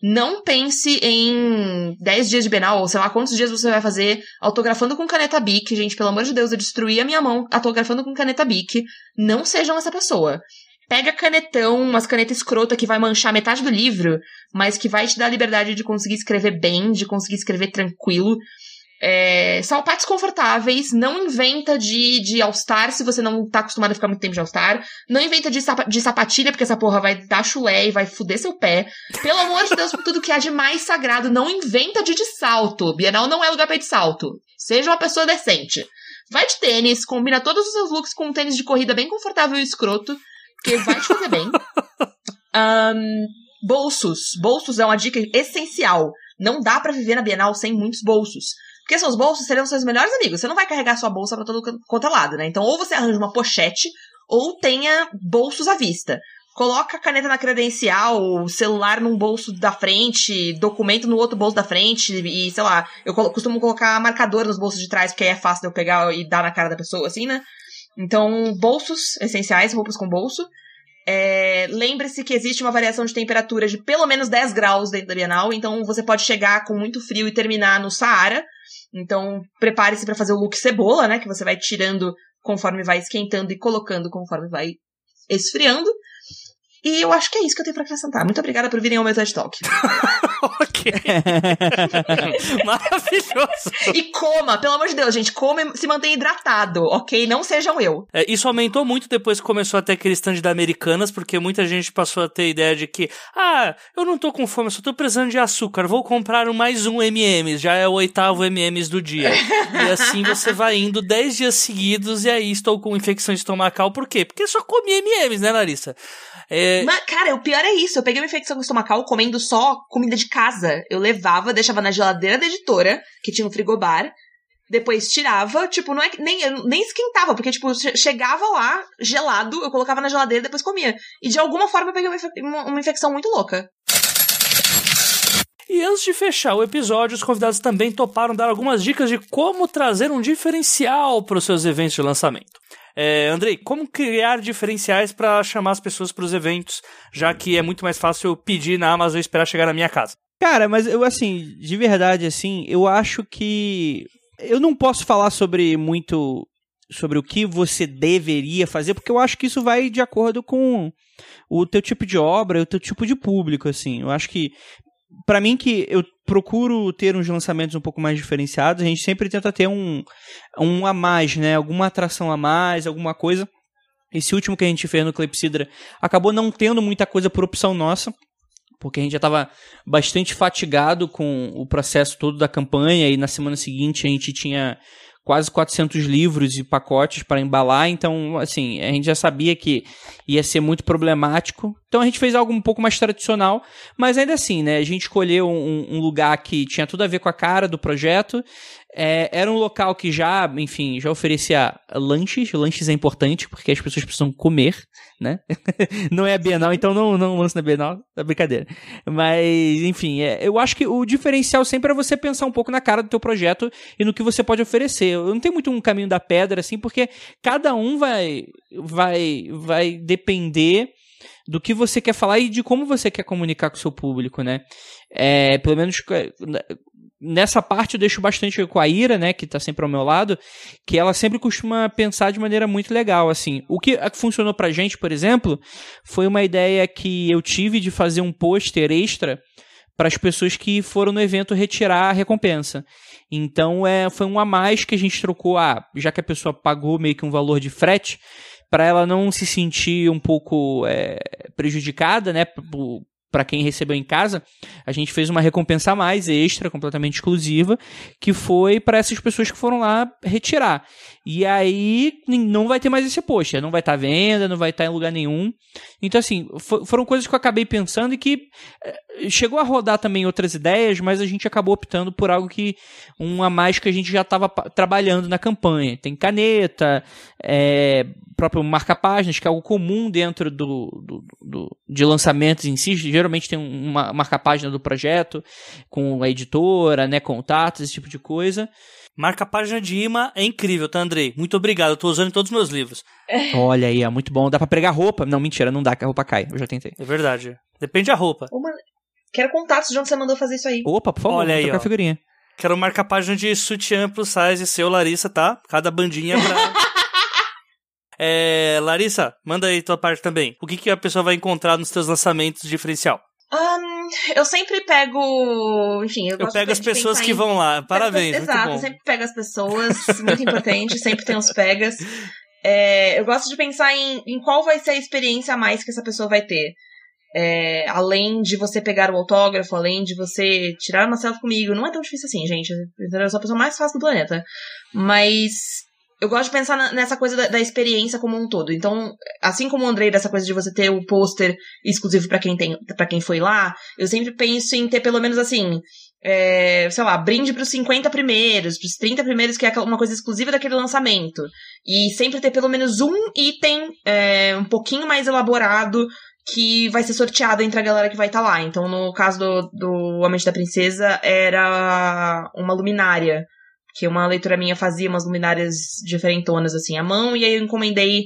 Não pense em 10 dias de Bienal, ou sei lá quantos dias você vai fazer autografando com caneta Bic. Gente, pelo amor de Deus, eu destruí a minha mão autografando com caneta Bic. Não sejam essa pessoa pega canetão, umas canetas escrota que vai manchar metade do livro, mas que vai te dar a liberdade de conseguir escrever bem, de conseguir escrever tranquilo. É, confortáveis, não inventa de, de All-Star se você não tá acostumado a ficar muito tempo de All-Star. Não inventa de, sapa, de sapatilha, porque essa porra vai dar chulé e vai fuder seu pé. Pelo amor de Deus, por tudo que há de mais sagrado, não inventa de de salto. Bienal não é lugar pra ir de salto. Seja uma pessoa decente. Vai de tênis, combina todos os seus looks com um tênis de corrida bem confortável e escroto, porque vai te fazer bem. Um, bolsos. Bolsos é uma dica essencial. Não dá para viver na Bienal sem muitos bolsos. Porque seus bolsos serão seus melhores amigos. Você não vai carregar sua bolsa pra todo quanto é lado, né? Então, ou você arranja uma pochete, ou tenha bolsos à vista. Coloca a caneta na credencial, celular num bolso da frente, documento no outro bolso da frente, e sei lá, eu costumo colocar marcador nos bolsos de trás, porque aí é fácil de eu pegar e dar na cara da pessoa, assim, né? Então, bolsos essenciais, roupas com bolso. É, Lembre-se que existe uma variação de temperatura de pelo menos 10 graus dentro da Bienal, então você pode chegar com muito frio e terminar no Saara. Então, prepare-se para fazer o look cebola, né? Que você vai tirando conforme vai esquentando e colocando conforme vai esfriando. E eu acho que é isso que eu tenho pra acrescentar. Muito obrigada por virem ao meu TED Talk. ok. Maravilhoso. E coma, pelo amor de Deus, gente, coma e se mantenha hidratado, ok? Não sejam eu. É, isso aumentou muito depois que começou a ter aquele stand da Americanas, porque muita gente passou a ter a ideia de que, ah, eu não tô com fome, eu só tô precisando de açúcar, vou comprar mais um MMs, já é o oitavo MMs do dia. e assim você vai indo 10 dias seguidos e aí estou com infecção estomacal, por quê? Porque eu só comi MMs, né, Larissa? É... Mas, cara, o pior é isso. Eu peguei uma infecção estomacal comendo só comida de casa. Eu levava, deixava na geladeira da editora, que tinha um frigobar. Depois tirava, tipo, não é nem, nem esquentava, porque, tipo, chegava lá, gelado, eu colocava na geladeira e depois comia. E de alguma forma eu peguei uma, uma, uma infecção muito louca. E antes de fechar o episódio, os convidados também toparam dar algumas dicas de como trazer um diferencial para os seus eventos de lançamento. É, Andrei, como criar diferenciais para chamar as pessoas para os eventos, já que é muito mais fácil eu pedir na Amazon e esperar chegar na minha casa? Cara, mas eu assim, de verdade assim, eu acho que eu não posso falar sobre muito sobre o que você deveria fazer, porque eu acho que isso vai de acordo com o teu tipo de obra, o teu tipo de público, assim. Eu acho que para mim que eu procuro ter uns lançamentos um pouco mais diferenciados, a gente sempre tenta ter um, um a mais, né? Alguma atração a mais, alguma coisa. Esse último que a gente fez no Clepsidra acabou não tendo muita coisa por opção nossa, porque a gente já estava bastante fatigado com o processo todo da campanha e na semana seguinte a gente tinha quase 400 livros e pacotes para embalar, então, assim, a gente já sabia que ia ser muito problemático. Então a gente fez algo um pouco mais tradicional, mas ainda assim, né? A gente escolheu um, um lugar que tinha tudo a ver com a cara do projeto, é, era um local que já, enfim, já oferecia lanches. Lanches é importante porque as pessoas precisam comer, né? não é a Bienal, então não, não lança na Bienal, é brincadeira. Mas, enfim, é, eu acho que o diferencial sempre é você pensar um pouco na cara do teu projeto e no que você pode oferecer. Eu não tenho muito um caminho da pedra, assim, porque cada um vai, vai, vai depender do que você quer falar e de como você quer comunicar com o seu público, né? É, pelo menos nessa parte eu deixo bastante com a Ira, né, que tá sempre ao meu lado, que ela sempre costuma pensar de maneira muito legal, assim. O que funcionou pra gente, por exemplo, foi uma ideia que eu tive de fazer um pôster extra para as pessoas que foram no evento retirar a recompensa. Então, é, foi um a mais que a gente trocou, ah, já que a pessoa pagou meio que um valor de frete, para ela não se sentir um pouco é, prejudicada, né, para quem recebeu em casa, a gente fez uma recompensa a mais, extra, completamente exclusiva, que foi para essas pessoas que foram lá retirar. E aí não vai ter mais esse post, não vai estar tá à venda, não vai estar tá em lugar nenhum. Então, assim, foram coisas que eu acabei pensando e que eh, chegou a rodar também outras ideias, mas a gente acabou optando por algo que, um a mais que a gente já estava trabalhando na campanha. Tem caneta, é, próprio marca-páginas, que é algo comum dentro do, do, do, de lançamentos em si. Geralmente tem uma marca-página do projeto, com a editora, né, contatos, esse tipo de coisa. Marca-página de imã é incrível, tá, Andrei? Muito obrigado, eu tô usando em todos os meus livros. Olha aí, é muito bom. Dá pra pregar roupa? Não, mentira, não dá, que a roupa cai. Eu já tentei. É verdade. Depende da roupa. Uma... Quero contatos de onde você mandou fazer isso aí. Opa, por favor, Olha aí, ó. figurinha. Quero marcar página de sutiã plus size seu, Larissa, tá? Cada bandinha pra... É, Larissa, manda aí tua parte também. O que, que a pessoa vai encontrar nos teus lançamentos diferencial? Um, eu sempre pego, enfim, eu, eu pego as pessoas que em... vão lá. Parabéns, Exato, eu sempre pego as pessoas, muito importante, sempre tem os pegas. É, eu gosto de pensar em, em qual vai ser a experiência a mais que essa pessoa vai ter. É, além de você pegar o autógrafo, além de você tirar uma selfie comigo, não é tão difícil assim, gente. Eu sou a pessoa mais fácil do planeta. Mas eu gosto de pensar nessa coisa da, da, experiência como um todo. Então, assim como o Andrei, dessa coisa de você ter o pôster exclusivo para quem tem, para quem foi lá, eu sempre penso em ter pelo menos assim, é, sei lá, brinde pros 50 primeiros, pros 30 primeiros, que é uma coisa exclusiva daquele lançamento. E sempre ter pelo menos um item é, um pouquinho mais elaborado que vai ser sorteado entre a galera que vai estar tá lá. Então, no caso do, do Mente da Princesa, era uma luminária que uma leitura minha fazia umas luminárias diferentonas assim à mão, e aí eu encomendei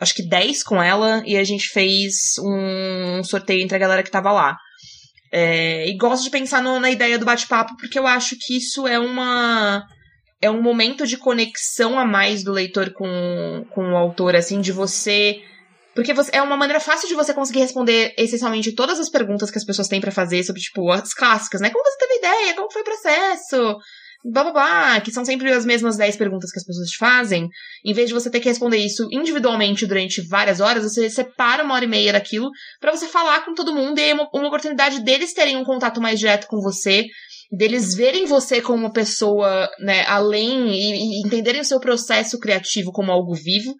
acho que 10 com ela, e a gente fez um sorteio entre a galera que tava lá. É, e gosto de pensar no, na ideia do bate-papo, porque eu acho que isso é uma. É um momento de conexão a mais do leitor com, com o autor, assim, de você. Porque você, é uma maneira fácil de você conseguir responder essencialmente todas as perguntas que as pessoas têm para fazer sobre, tipo, as clássicas, né? Como você teve ideia? Como foi o processo? Blá blá blá, que são sempre as mesmas 10 perguntas que as pessoas te fazem, em vez de você ter que responder isso individualmente durante várias horas, você separa uma hora e meia daquilo para você falar com todo mundo e é uma, uma oportunidade deles terem um contato mais direto com você, deles verem você como uma pessoa, né, além e, e entenderem o seu processo criativo como algo vivo.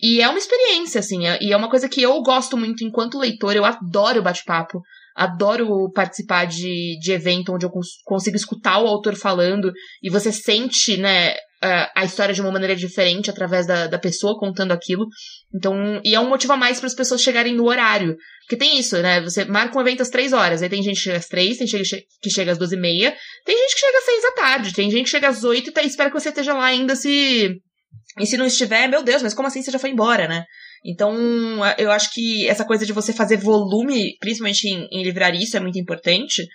E é uma experiência, assim, é, e é uma coisa que eu gosto muito enquanto leitor, eu adoro bate-papo adoro participar de, de evento onde eu cons consigo escutar o autor falando e você sente, né, a história de uma maneira diferente através da, da pessoa contando aquilo. Então, e é um motivo a mais para as pessoas chegarem no horário. Porque tem isso, né? Você marca um evento às três horas, aí tem gente que chega às três, tem gente que chega às duas e meia, tem gente que chega às seis da tarde, tem gente que chega às oito e tá, espera que você esteja lá ainda se. E se não estiver, meu Deus, mas como assim você já foi embora, né? Então, eu acho que essa coisa de você fazer volume, principalmente em, em livraria, isso é muito importante.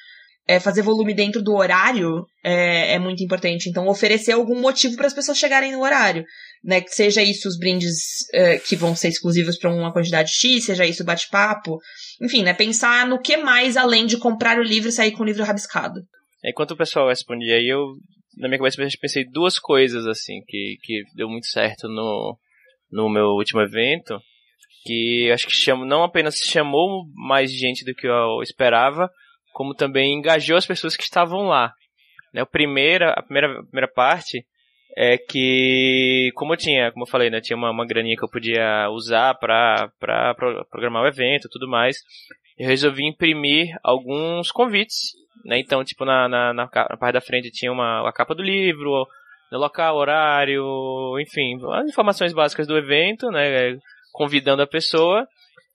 É, fazer volume dentro do horário é, é muito importante. Então, oferecer algum motivo para as pessoas chegarem no horário. Né? Que seja isso os brindes é, que vão ser exclusivos para uma quantidade X, seja isso o bate-papo. Enfim, né? Pensar no que mais além de comprar o livro e sair com o livro rabiscado. Enquanto o pessoal respondia aí, eu, na minha cabeça, pensei duas coisas, assim, que, que deu muito certo no, no meu último evento, que acho que chamou, não apenas chamou mais gente do que eu esperava, como também engajou as pessoas que estavam lá. Né, a, primeira, a, primeira, a primeira parte é que, como eu tinha, como eu falei, né, tinha uma, uma graninha que eu podia usar para programar o evento tudo mais, eu resolvi imprimir alguns convites, né, então, tipo, na, na, na, parte da frente tinha uma, a capa do livro, local, horário, enfim, as informações básicas do evento, né, convidando a pessoa.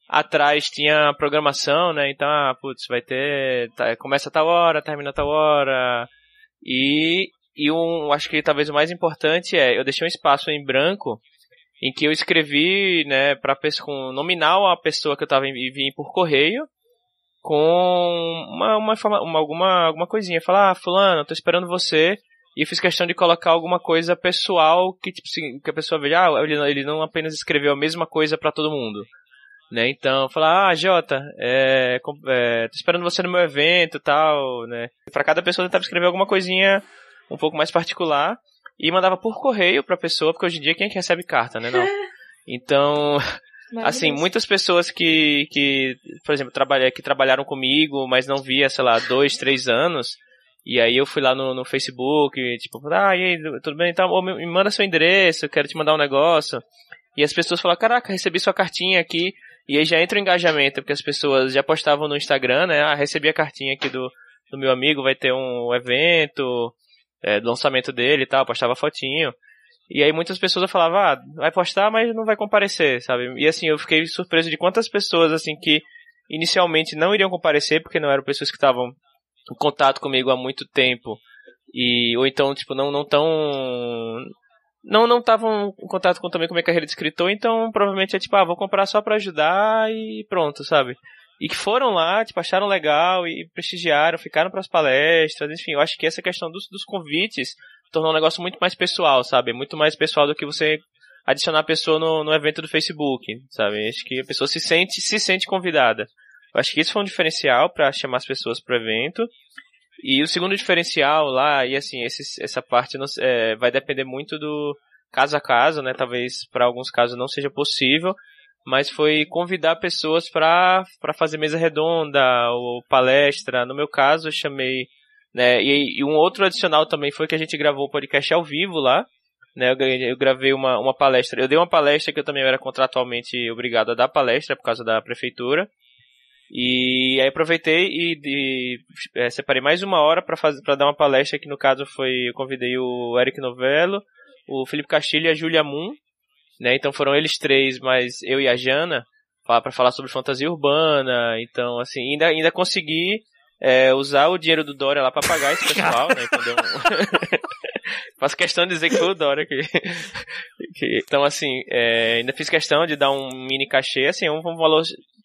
Atrás tinha a programação, né, então, ah, putz, vai ter, tá, começa a tal hora, termina a tal hora, e, e um, acho que talvez o mais importante é, eu deixei um espaço em branco, em que eu escrevi, né, para com nominal a pessoa que eu estava enviando por correio, com uma, uma, uma, alguma, alguma coisinha, falar, ah, fulano, tô esperando você, e fiz questão de colocar alguma coisa pessoal que, tipo assim, que a pessoa veja, ah, ele, ele não apenas escreveu a mesma coisa para todo mundo. Né? Então, falar, ah, Jota, é, é, tô esperando você no meu evento e tal, né? Para cada pessoa tentava escrever alguma coisinha um pouco mais particular e mandava por correio pra pessoa, porque hoje em dia quem é que recebe carta, né? Não. Então, assim, muitas pessoas que, que por exemplo, trabalha, que trabalharam comigo, mas não via, sei lá, dois, três anos, e aí eu fui lá no, no Facebook, tipo, ah, e aí, tudo bem? Então, me manda seu endereço, eu quero te mandar um negócio. E as pessoas falam, caraca, recebi sua cartinha aqui. E aí já entra o engajamento, porque as pessoas já postavam no Instagram, né? Ah, recebi a cartinha aqui do, do meu amigo, vai ter um evento, é, do lançamento dele e tal, postava fotinho. E aí muitas pessoas falavam, ah, vai postar, mas não vai comparecer, sabe? E assim, eu fiquei surpreso de quantas pessoas, assim, que inicialmente não iriam comparecer, porque não eram pessoas que estavam em contato comigo há muito tempo e ou então tipo não não tão não não estavam em contato com também com a minha carreira de escritor, então provavelmente é tipo, ah, vou comprar só para ajudar e pronto, sabe? E que foram lá, tipo, acharam legal e prestigiaram, ficaram para as palestras, enfim, eu acho que essa questão dos, dos convites tornou um negócio muito mais pessoal, sabe? Muito mais pessoal do que você adicionar a pessoa no, no evento do Facebook, sabe? Acho que a pessoa se sente, se sente convidada. Eu acho que isso foi um diferencial para chamar as pessoas para o evento. E o segundo diferencial lá, e assim, esse, essa parte não, é, vai depender muito do caso a caso, né? Talvez para alguns casos não seja possível, mas foi convidar pessoas para fazer mesa redonda ou palestra. No meu caso, eu chamei. Né, e, e um outro adicional também foi que a gente gravou o podcast ao vivo lá. Né, eu, gravei uma, uma palestra. Eu dei uma palestra que eu também era contratualmente obrigado a dar palestra por causa da prefeitura. E aí aproveitei e, e é, separei mais uma hora para fazer para dar uma palestra que no caso foi eu convidei o Eric Novello, o Felipe Castilho e a Julia Moon, né? Então foram eles três, mas eu e a Jana para falar sobre fantasia urbana. Então assim ainda ainda consegui é, usar o dinheiro do Dória lá para pagar esse pessoal, né? Então. Faço questão de dizer que foi o Dória que, então assim é, ainda fiz questão de dar um mini cachê, assim um, um valor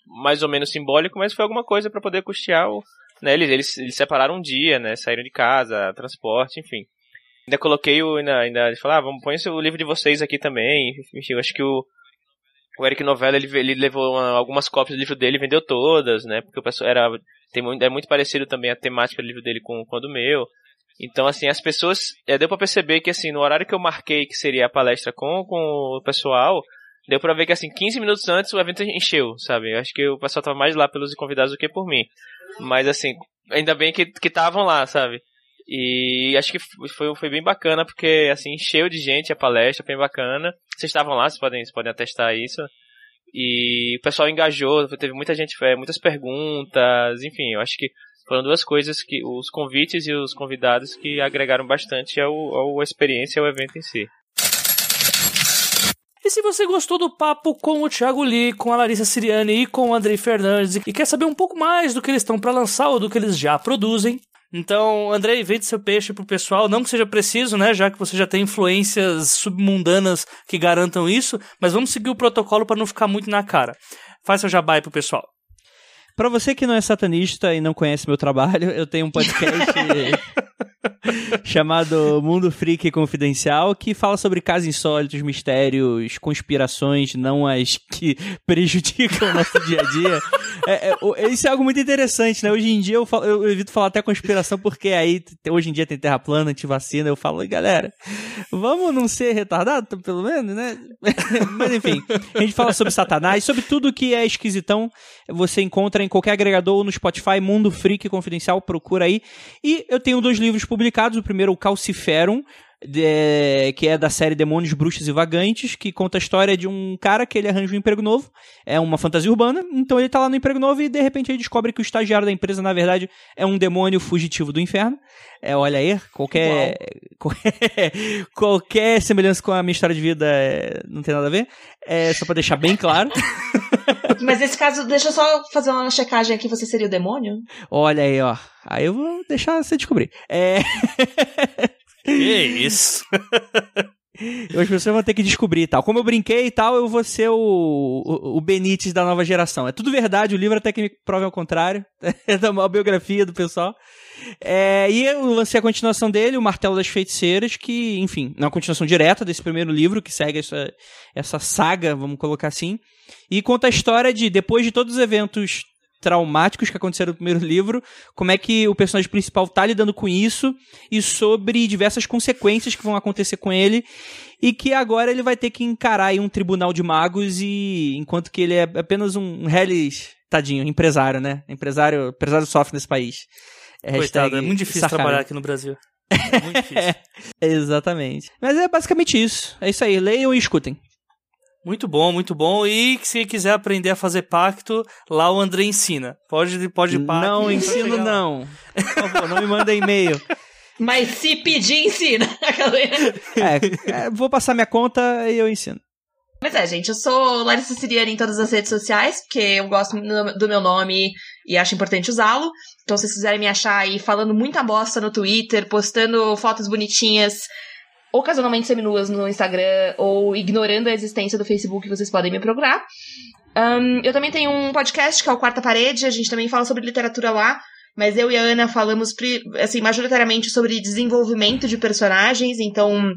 mais ou menos simbólico, mas foi alguma coisa para poder custear o. Né, eles, eles, eles, separaram um dia, né? Saíram de casa, transporte, enfim. Ainda coloquei o. Ainda, ainda falar, ah, vamos põe o livro de vocês aqui também. Enfim, eu acho que o. O Eric Novella, ele, ele levou uma, algumas cópias do livro dele vendeu todas, né? Porque o pessoal era. Tem muito, é muito parecido também a temática do livro dele com, com a do meu. Então, assim, as pessoas. É, deu pra perceber que, assim, no horário que eu marquei que seria a palestra com, com o pessoal, Deu pra ver que, assim, 15 minutos antes o evento encheu, sabe? Eu acho que o pessoal tava mais lá pelos convidados do que por mim. Mas, assim, ainda bem que estavam lá, sabe? E acho que foi, foi bem bacana, porque, assim, encheu de gente a palestra, bem bacana. Vocês estavam lá, vocês podem, vocês podem atestar isso. E o pessoal engajou, teve muita gente, muitas perguntas, enfim, eu acho que foram duas coisas que os convites e os convidados que agregaram bastante ao, ao experiência ao evento em si. E se você gostou do papo com o Thiago Lee, com a Larissa Siriani e com o Andrei Fernandes e quer saber um pouco mais do que eles estão para lançar ou do que eles já produzem, então, Andrei, vende seu peixe pro pessoal, não que seja preciso, né, já que você já tem influências submundanas que garantam isso, mas vamos seguir o protocolo para não ficar muito na cara. Faz seu jabá aí pro pessoal. Para você que não é satanista e não conhece meu trabalho, eu tenho um podcast chamado Mundo Freak Confidencial, que fala sobre casos insólitos, mistérios, conspirações, não as que prejudicam o nosso dia a dia. É, é, isso é algo muito interessante, né? Hoje em dia eu, falo, eu evito falar até conspiração, porque aí hoje em dia tem terra plana, antivacina, eu falo, galera, vamos não ser retardado, pelo menos, né? Mas enfim, a gente fala sobre Satanás, sobre tudo que é esquisitão, você encontra em qualquer agregador ou no Spotify, Mundo Freak Confidencial, procura aí. E eu tenho dois livros publicados. O primeiro, o Calciferum, de, que é da série Demônios, Bruxas e Vagantes, que conta a história de um cara que ele arranja um emprego novo, é uma fantasia urbana, então ele tá lá no emprego novo e de repente ele descobre que o estagiário da empresa, na verdade, é um demônio fugitivo do inferno. É, olha aí, qualquer, qualquer, qualquer semelhança com a minha história de vida é, não tem nada a ver, é só pra deixar bem claro. Mas nesse caso, deixa eu só fazer uma checagem aqui, você seria o demônio? Olha aí, ó. Aí eu vou deixar você descobrir. É... Que isso? As pessoas vão ter que descobrir e tal. Como eu brinquei e tal, eu vou ser o, o, o, Benítez da nova geração. É tudo verdade, o livro até que me prova ao contrário. É uma biografia do pessoal. É, e eu lancei a continuação dele, O Martelo das Feiticeiras, que, enfim, é uma continuação direta desse primeiro livro, que segue essa, essa saga, vamos colocar assim. E conta a história de, depois de todos os eventos traumáticos que aconteceram no primeiro livro, como é que o personagem principal tá lidando com isso e sobre diversas consequências que vão acontecer com ele e que agora ele vai ter que encarar um tribunal de magos e enquanto que ele é apenas um, Hellis, tadinho, empresário, né? Empresário, empresário sofre nesse país. É Coitado, é muito difícil trabalhar aqui no Brasil. É muito difícil. exatamente. Mas é basicamente isso. É isso aí. Leiam e escutem. Muito bom, muito bom. E se quiser aprender a fazer pacto, lá o André ensina. Pode, pode pacto. Não ensino, não. Por favor, não me manda e-mail. Mas se pedir, ensina. é, é, vou passar minha conta e eu ensino. Mas é, gente, eu sou Larissa Siriana em todas as redes sociais, porque eu gosto do meu nome e acho importante usá-lo. Então, se vocês quiserem me achar aí falando muita bosta no Twitter, postando fotos bonitinhas, ocasionalmente seminuas no Instagram ou ignorando a existência do Facebook, vocês podem me procurar. Um, eu também tenho um podcast que é o Quarta Parede, a gente também fala sobre literatura lá, mas eu e a Ana falamos, assim, majoritariamente sobre desenvolvimento de personagens, então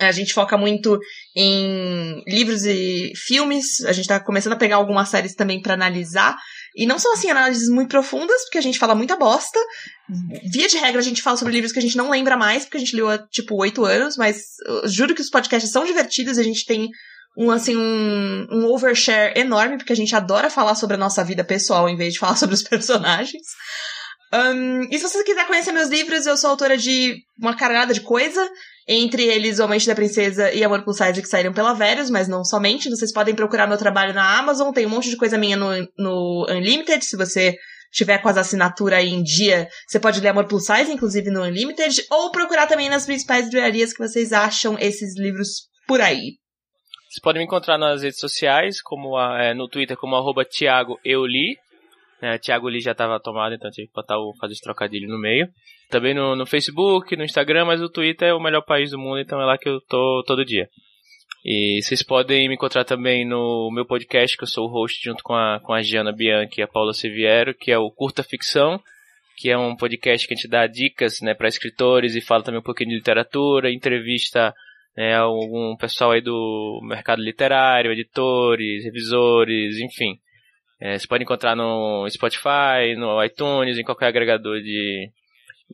A gente foca muito em livros e filmes. A gente tá começando a pegar algumas séries também para analisar. E não são, assim, análises muito profundas, porque a gente fala muita bosta. Via de regra, a gente fala sobre livros que a gente não lembra mais, porque a gente leu há, tipo, oito anos, mas juro que os podcasts são divertidos, a gente tem um, assim, um, um overshare enorme, porque a gente adora falar sobre a nossa vida pessoal em vez de falar sobre os personagens. Um, e se você quiser conhecer meus livros, eu sou autora de uma caralhada de coisa. Entre eles, O Mente da Princesa e Amor Plus Size, que saíram pela Verus, mas não somente. Vocês podem procurar meu trabalho na Amazon. Tem um monte de coisa minha no, no Unlimited. Se você tiver com as assinaturas aí em dia, você pode ler Amor Plus Size, inclusive no Unlimited. Ou procurar também nas principais livrarias que vocês acham esses livros por aí. Vocês podem me encontrar nas redes sociais, como a, é, no Twitter como arroba Thiago Euli. É, Thiago Lee já estava tomado, então tive que botar o, fazer esse trocadilho no meio. Também no, no Facebook, no Instagram, mas o Twitter é o melhor país do mundo, então é lá que eu tô todo dia. E vocês podem me encontrar também no meu podcast, que eu sou o host junto com a, com a Giana Bianchi e a Paula Seviero, que é o Curta Ficção, que é um podcast que a gente dá dicas né, para escritores e fala também um pouquinho de literatura, entrevista né, algum pessoal aí do mercado literário, editores, revisores, enfim. É, você pode encontrar no Spotify, no iTunes, em qualquer agregador de,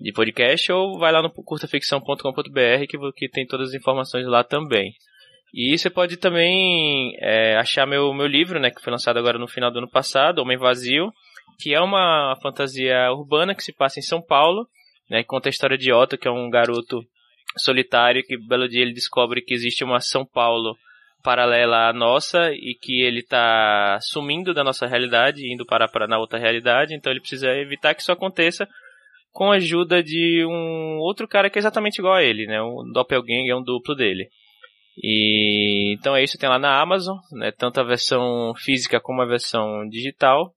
de podcast, ou vai lá no curtaficção.com.br que, que tem todas as informações lá também. E você pode também é, achar meu, meu livro, né, que foi lançado agora no final do ano passado, Homem Vazio, que é uma fantasia urbana que se passa em São Paulo, né, que conta a história de Otto, que é um garoto solitário que belo dia ele descobre que existe uma São Paulo paralela à nossa e que ele está sumindo da nossa realidade, indo para, para na outra realidade, então ele precisa evitar que isso aconteça com a ajuda de um outro cara que é exatamente igual a ele, né? Um doppelganger, um duplo dele. E então é isso, tem lá na Amazon, né? Tanto a versão física como a versão digital.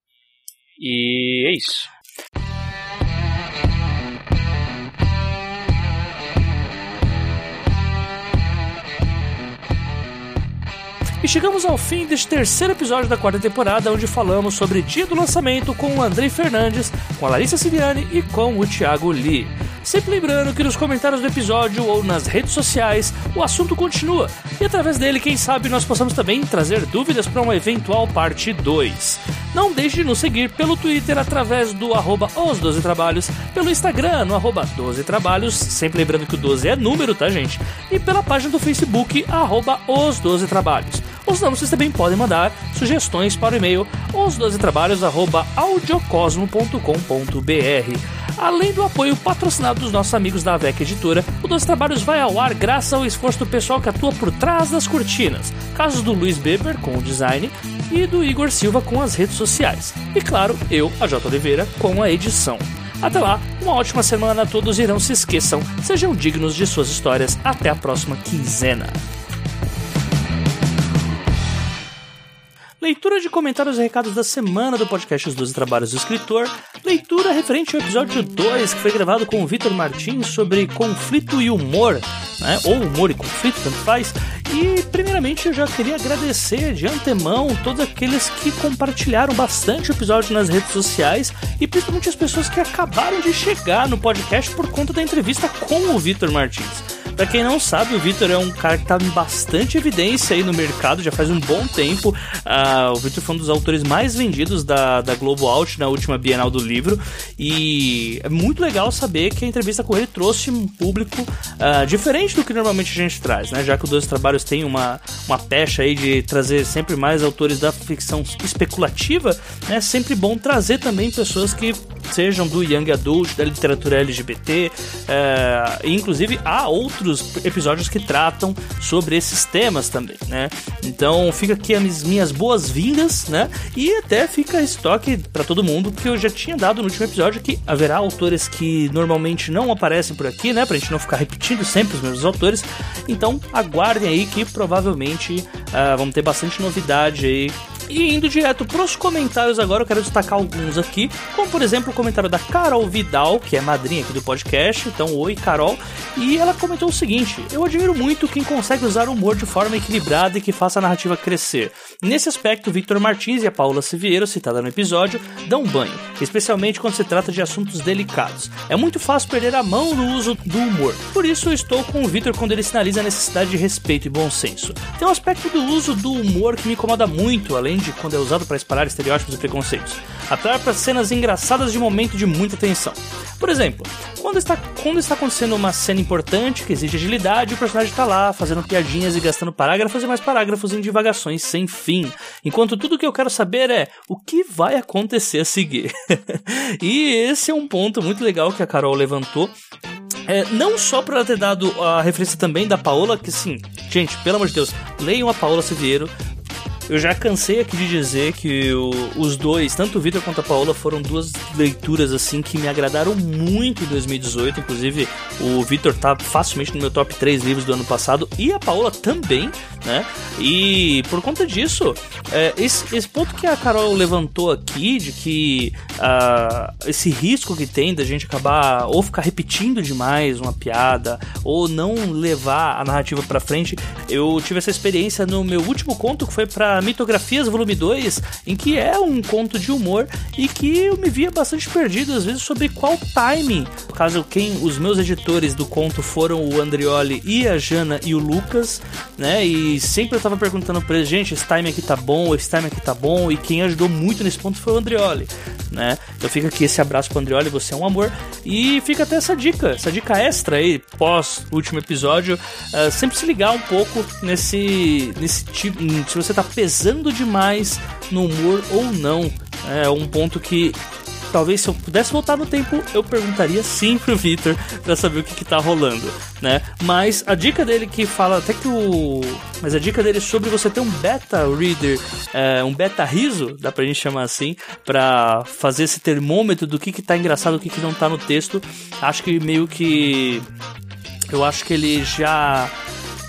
E é isso. E chegamos ao fim deste terceiro episódio da quarta temporada, onde falamos sobre dia do lançamento com o Andrei Fernandes, com a Larissa Siviani e com o Thiago Lee. Sempre lembrando que nos comentários do episódio ou nas redes sociais o assunto continua e através dele, quem sabe, nós possamos também trazer dúvidas para uma eventual parte 2. Não deixe de nos seguir pelo Twitter através do arroba os 12 trabalhos, pelo Instagram no arroba 12 trabalhos, sempre lembrando que o 12 é número, tá gente? E pela página do Facebook arroba os 12 trabalhos. Os não, vocês também podem mandar sugestões para o e-mail os12trabalhos@audiocosmo.com.br. Além do apoio patrocinado dos nossos amigos da AVEC Editora, o Dois Trabalhos vai ao ar graças ao esforço do pessoal que atua por trás das cortinas. Casos do Luiz Beber com o design e do Igor Silva com as redes sociais. E claro, eu, a J. Oliveira, com a edição. Até lá, uma ótima semana a todos e não se esqueçam, sejam dignos de suas histórias. Até a próxima quinzena. Leitura de comentários e recados da semana do podcast Os Doze Trabalhos do Escritor, leitura referente ao episódio 2, que foi gravado com o Vitor Martins sobre conflito e humor, né? ou humor e conflito, tanto faz. E, primeiramente, eu já queria agradecer de antemão todos aqueles que compartilharam bastante o episódio nas redes sociais e principalmente as pessoas que acabaram de chegar no podcast por conta da entrevista com o Vitor Martins. Pra quem não sabe, o Victor é um cara que tá em bastante evidência aí no mercado, já faz um bom tempo. Uh, o Victor foi um dos autores mais vendidos da, da Globo Out na última Bienal do Livro. E é muito legal saber que a entrevista com ele trouxe um público uh, diferente do que normalmente a gente traz, né? Já que o Dois Trabalhos tem uma, uma pecha aí de trazer sempre mais autores da ficção especulativa, né? É sempre bom trazer também pessoas que sejam do Young Adult, da literatura LGBT, é, inclusive há outros episódios que tratam sobre esses temas também, né? Então fica aqui as minhas boas-vindas, né? E até fica estoque para todo mundo, que eu já tinha dado no último episódio que haverá autores que normalmente não aparecem por aqui, né? Pra gente não ficar repetindo sempre os mesmos autores. Então aguardem aí que provavelmente uh, vamos ter bastante novidade aí e indo direto pros comentários agora, eu quero destacar alguns aqui, como por exemplo o comentário da Carol Vidal, que é madrinha aqui do podcast. Então, oi Carol. E ela comentou o seguinte: Eu admiro muito quem consegue usar o humor de forma equilibrada e que faça a narrativa crescer. Nesse aspecto, Victor Martins e a Paula Siviero, citada no episódio, dão banho, especialmente quando se trata de assuntos delicados. É muito fácil perder a mão no uso do humor. Por isso, eu estou com o Victor quando ele sinaliza a necessidade de respeito e bom senso. Tem um aspecto do uso do humor que me incomoda muito, além quando é usado para espalhar estereótipos e preconceitos. Atrai para cenas engraçadas de momento de muita tensão. Por exemplo, quando está, quando está acontecendo uma cena importante que exige agilidade, o personagem está lá fazendo piadinhas e gastando parágrafos e mais parágrafos em divagações sem fim. Enquanto tudo que eu quero saber é o que vai acontecer a seguir. e esse é um ponto muito legal que a Carol levantou. É, não só por ela ter dado a referência também da Paola, que sim, gente, pelo amor de Deus, leiam a Paola Siviero, eu já cansei aqui de dizer que o, os dois, tanto o Victor quanto a Paola, foram duas leituras assim que me agradaram muito em 2018. Inclusive, o Victor tá facilmente no meu top 3 livros do ano passado e a Paola também, né? E por conta disso, é, esse, esse, ponto que a Carol levantou aqui, de que uh, esse risco que tem da gente acabar ou ficar repetindo demais uma piada ou não levar a narrativa para frente, eu tive essa experiência no meu último conto que foi para Mitografias Volume 2, em que é um conto de humor e que eu me via bastante perdido às vezes sobre qual timing. Caso quem os meus editores do conto foram o Andrioli e a Jana e o Lucas, né? E sempre eu tava perguntando pra eles, gente, esse time aqui tá bom, esse time aqui tá bom, e quem ajudou muito nesse ponto foi o Andrioli, né? Então fica aqui esse abraço pro Andrioli, você é um amor. E fica até essa dica, essa dica extra aí, pós último episódio, uh, sempre se ligar um pouco nesse, nesse tipo, se você tá pesando pesando demais no humor ou não. É um ponto que talvez se eu pudesse voltar no tempo, eu perguntaria sim pro Victor para saber o que, que tá rolando, né? Mas a dica dele que fala até que o. Mas a dica dele sobre você ter um beta reader, é, um beta riso, dá pra gente chamar assim, para fazer esse termômetro do que, que tá engraçado o que, que não tá no texto, acho que meio que. Eu acho que ele já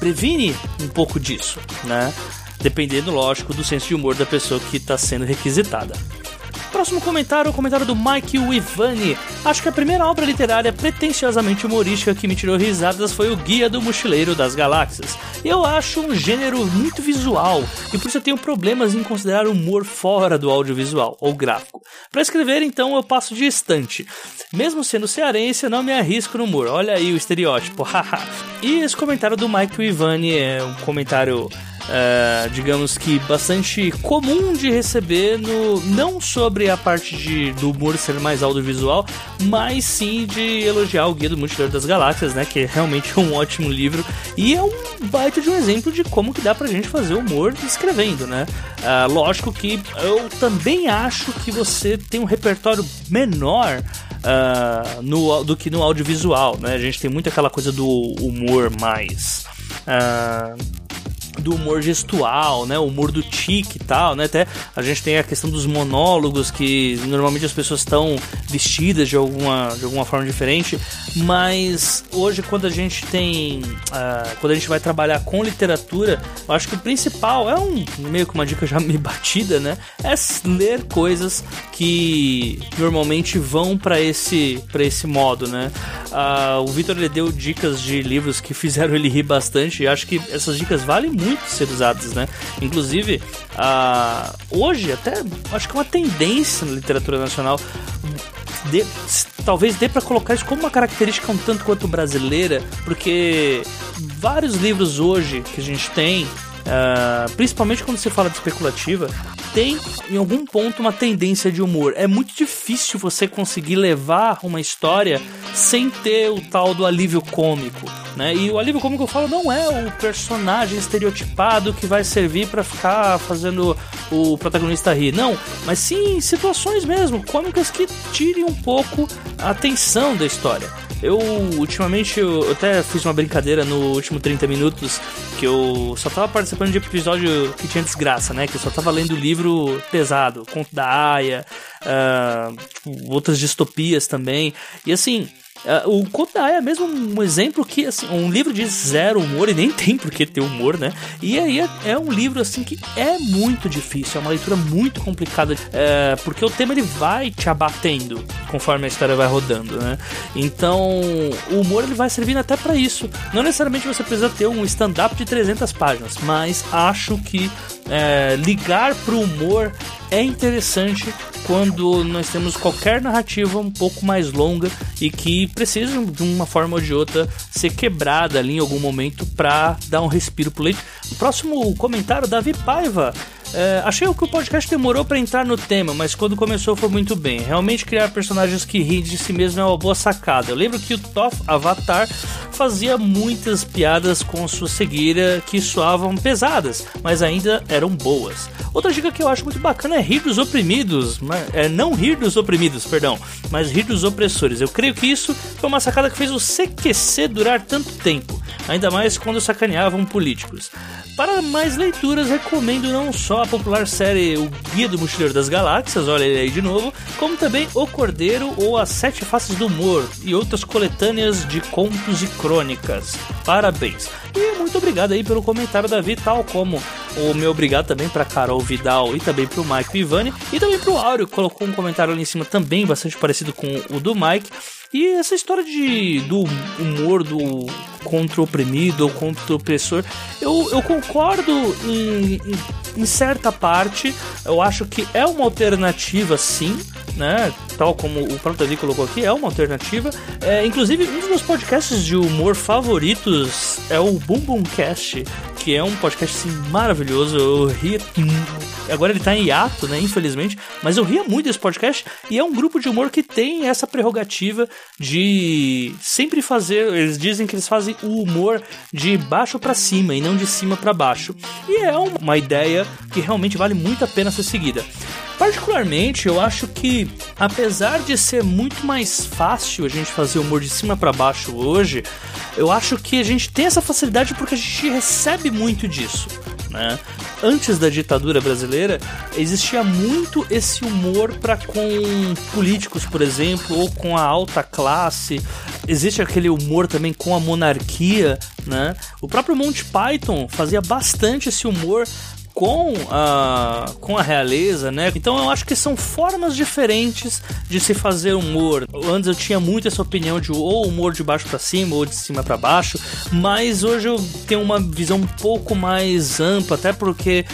previne um pouco disso, né? Dependendo, lógico, do senso de humor da pessoa que está sendo requisitada. Próximo comentário o comentário do Mike Wivani. Acho que a primeira obra literária pretensiosamente humorística que me tirou risadas foi o Guia do Mochileiro das Galáxias. Eu acho um gênero muito visual e por isso eu tenho problemas em considerar humor fora do audiovisual ou gráfico. Para escrever, então, eu passo de estante. Mesmo sendo cearense, eu não me arrisco no humor. Olha aí o estereótipo, haha. e esse comentário do Mike Wivani é um comentário uh, digamos que bastante comum de receber no não sobre a parte de, do humor ser mais audiovisual, mas sim de elogiar o Guia do Multiverso das Galáxias, né, que é realmente um ótimo livro e é um baita de um exemplo de como que dá pra gente fazer humor escrevendo, né? Uh, lógico que eu também acho que você tem um repertório menor uh, no, do que no audiovisual, né? A gente tem muito aquela coisa do humor mais. Uh, do humor gestual, né? O humor do tique e tal, né? Até a gente tem a questão dos monólogos que normalmente as pessoas estão vestidas de alguma, de alguma forma diferente, mas hoje quando a gente tem, uh, quando a gente vai trabalhar com literatura, eu acho que o principal é um meio que uma dica já me batida, né? É ler coisas que normalmente vão para esse para esse modo, né? Uh, o Vitor ele deu dicas de livros que fizeram ele rir bastante e acho que essas dicas valem muito muito ser usadas, né? Inclusive, uh, hoje até acho que é uma tendência na literatura nacional de, talvez dê para colocar isso como uma característica um tanto quanto brasileira, porque vários livros hoje que a gente tem, uh, principalmente quando se fala de especulativa, tem em algum ponto uma tendência de humor. É muito difícil você conseguir levar uma história sem ter o tal do alívio cômico. Né? E o alívio cômico eu falo não é o personagem estereotipado que vai servir para ficar fazendo o protagonista rir, não, mas sim situações mesmo cômicas que tirem um pouco a atenção da história. Eu, ultimamente, eu até fiz uma brincadeira no último 30 minutos que eu só tava participando de episódio que tinha desgraça, né? Que eu só tava lendo livro pesado, Conto da Aya, uh, outras distopias também. E assim, Uh, o Aya é mesmo um exemplo que, assim, um livro de zero humor, e nem tem por que ter humor, né? E aí é, é um livro, assim, que é muito difícil, é uma leitura muito complicada, é, porque o tema ele vai te abatendo conforme a história vai rodando, né? Então, o humor ele vai servindo até para isso. Não necessariamente você precisa ter um stand-up de 300 páginas, mas acho que é, ligar pro humor é interessante quando nós temos qualquer narrativa um pouco mais longa e que precisa de uma forma ou de outra ser quebrada ali em algum momento para dar um respiro pro leite. Próximo comentário, Davi Paiva. É, achei que o podcast demorou para entrar no tema, mas quando começou foi muito bem. Realmente criar personagens que riem de si mesmo é uma boa sacada. Eu lembro que o Toff Avatar fazia muitas piadas com sua cegueira que soavam pesadas, mas ainda eram boas. Outra dica que eu acho muito bacana é rir dos oprimidos, é, não rir dos oprimidos, perdão, mas rir dos opressores. Eu creio que isso foi uma sacada que fez o CQC durar tanto tempo, ainda mais quando sacaneavam políticos. Para mais leituras, recomendo não só a popular série O Guia do Mochileiro das Galáxias, olha ele aí de novo, como também O Cordeiro ou As Sete Faces do Humor e outras coletâneas de contos e crônicas. Parabéns! E muito obrigado aí pelo comentário, Davi, tal como o meu obrigado também para Carol Vidal e também para o Mike Vivani e também para o Áureo, que colocou um comentário ali em cima também bastante parecido com o do Mike. E essa história de, do humor do contra o oprimido ou contra o opressor, eu, eu concordo em, em, em certa parte. Eu acho que é uma alternativa, sim, né? Tal como o próprio Davi colocou aqui, é uma alternativa. É, inclusive, um dos meus podcasts de humor favoritos é o Boom Boom Cast, que é um podcast assim, maravilhoso. Eu ri. Agora ele tá em hiato, né? Infelizmente. Mas eu ria muito desse podcast. E é um grupo de humor que tem essa prerrogativa de sempre fazer. Eles dizem que eles fazem o humor de baixo para cima e não de cima para baixo. E é uma ideia que realmente vale muito a pena ser seguida. Particularmente, eu acho que, apesar de ser muito mais fácil a gente fazer humor de cima para baixo hoje, eu acho que a gente tem essa facilidade porque a gente recebe muito disso. Né? Antes da ditadura brasileira, existia muito esse humor para com políticos, por exemplo, ou com a alta classe. Existe aquele humor também com a monarquia, né? O próprio Monty Python fazia bastante esse humor com a, com a realeza, né? Então eu acho que são formas diferentes de se fazer humor. Antes eu tinha muito essa opinião de ou humor de baixo para cima ou de cima para baixo, mas hoje eu tenho uma visão um pouco mais ampla, até porque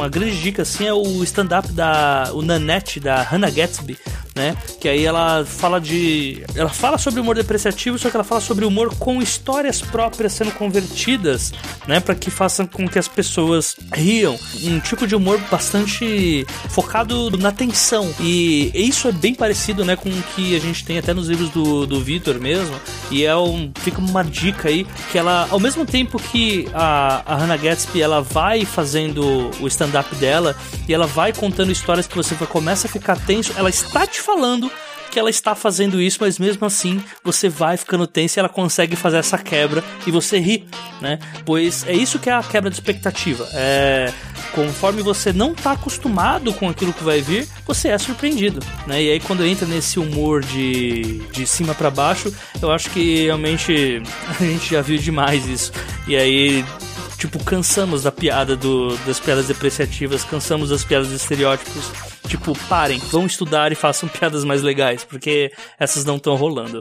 uma grande dica assim é o stand-up da o Nanette da Hannah Gatsby, né? Que aí ela fala de. Ela fala sobre humor depreciativo, só que ela fala sobre humor com histórias próprias sendo convertidas, né? Para que façam com que as pessoas riam. Um tipo de humor bastante focado na tensão. E isso é bem parecido, né? Com o que a gente tem até nos livros do, do Victor mesmo. E é um. Fica uma dica aí que ela, ao mesmo tempo que a, a Hannah Gatsby ela vai fazendo o stand-up dela e ela vai contando histórias que você começa a ficar tenso, ela está te falando que ela está fazendo isso, mas mesmo assim você vai ficando tenso e ela consegue fazer essa quebra e você ri, né? Pois é isso que é a quebra de expectativa. É conforme você não está acostumado com aquilo que vai vir, você é surpreendido, né? E aí quando entra nesse humor de, de cima para baixo, eu acho que realmente a gente já viu demais isso. E aí tipo, cansamos da piada do, das piadas depreciativas, cansamos das piadas de estereótipos Tipo, parem, vão estudar e façam piadas mais legais, porque essas não estão rolando.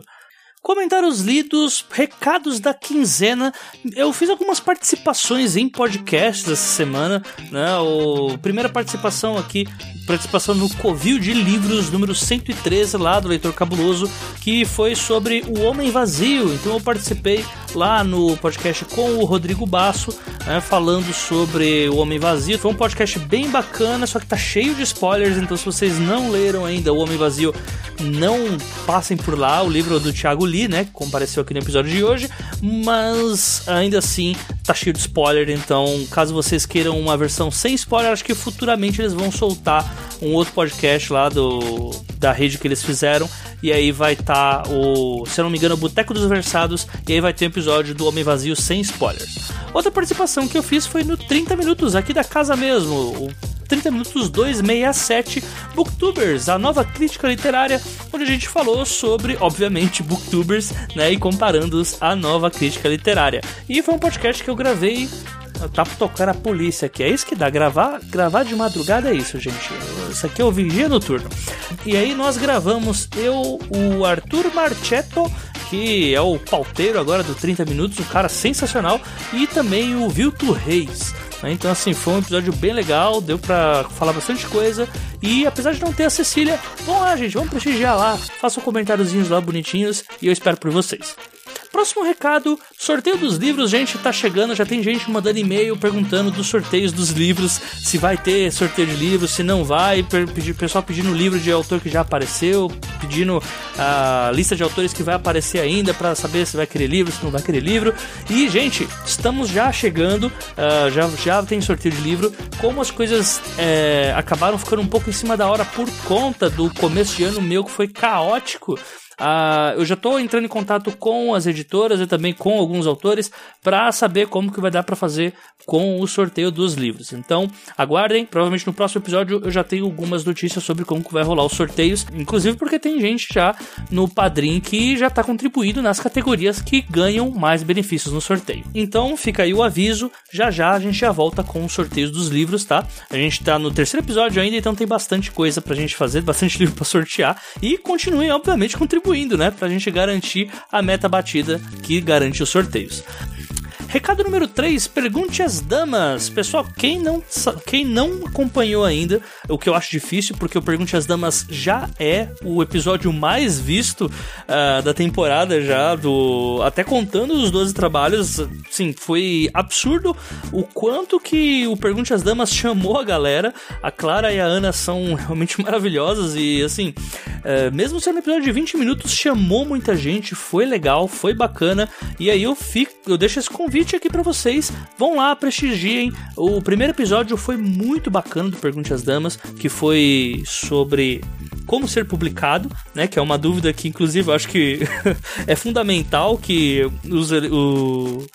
Comentários lidos, recados da quinzena. Eu fiz algumas participações em podcasts essa semana, né? O primeira participação aqui participação no Covil de Livros número 113 lá do Leitor Cabuloso, que foi sobre o Homem Vazio. Então eu participei lá no podcast com o Rodrigo Basso, né, falando sobre o Homem Vazio. Foi um podcast bem bacana, só que tá cheio de spoilers, então se vocês não leram ainda o Homem Vazio, não passem por lá. O livro do Thiago Lee, né, que compareceu aqui no episódio de hoje, mas ainda assim tá cheio de spoiler, então caso vocês queiram uma versão sem spoiler, acho que futuramente eles vão soltar um outro podcast lá do da rede que eles fizeram. E aí vai estar tá o, se eu não me engano, o Boteco dos Versados. E aí vai ter um episódio do Homem Vazio sem spoilers. Outra participação que eu fiz foi no 30 Minutos, aqui da casa mesmo. O 30 Minutos 267 Booktubers, a nova crítica literária, onde a gente falou sobre, obviamente, Booktubers, né, e comparando-os à nova crítica literária. E foi um podcast que eu gravei Tá tocando a polícia aqui. É isso que dá. Gravar, gravar de madrugada é isso, gente. Isso aqui é o Vigia Noturno. E aí nós gravamos eu, o Arthur Marchetto, que é o pauteiro agora do 30 Minutos, um cara sensacional, e também o Vilto Reis. Né? Então, assim, foi um episódio bem legal, deu pra falar bastante coisa. E apesar de não ter a Cecília, vamos lá, gente, vamos prestigiar lá. Façam comentáriozinhos lá bonitinhos e eu espero por vocês. Próximo recado, sorteio dos livros, gente, tá chegando, já tem gente mandando e-mail perguntando dos sorteios dos livros, se vai ter sorteio de livros, se não vai, pessoal pedindo livro de autor que já apareceu, pedindo a lista de autores que vai aparecer ainda para saber se vai querer livro, se não vai querer livro. E, gente, estamos já chegando, uh, já, já tem sorteio de livro. Como as coisas é, acabaram ficando um pouco em cima da hora por conta do começo de ano meu que foi caótico, Uh, eu já estou entrando em contato com as editoras e também com alguns autores para saber como que vai dar para fazer com o sorteio dos livros. Então, aguardem, provavelmente no próximo episódio eu já tenho algumas notícias sobre como que vai rolar os sorteios, inclusive porque tem gente já no Padrim que já está contribuindo nas categorias que ganham mais benefícios no sorteio. Então, fica aí o aviso, já já a gente já volta com os sorteios dos livros, tá? A gente está no terceiro episódio ainda, então tem bastante coisa pra gente fazer, bastante livro para sortear e continuem obviamente contribuindo contribuindo, né, pra gente garantir a meta batida que garante os sorteios. Recado número 3, pergunte às damas. Pessoal, quem não, quem não acompanhou ainda, o que eu acho difícil, porque o Pergunte às Damas já é o episódio mais visto uh, da temporada já, do até contando os 12 trabalhos, sim, foi absurdo o quanto que o Pergunte às Damas chamou a galera. A Clara e a Ana são realmente maravilhosas e assim, uh, mesmo sendo um episódio de 20 minutos, chamou muita gente, foi legal, foi bacana. E aí eu fico, eu deixo esse convite convite aqui para vocês. Vão lá, prestigiem. O primeiro episódio foi muito bacana do Pergunte às Damas, que foi sobre como ser publicado, né? Que é uma dúvida que, inclusive, eu acho que é fundamental que os, o,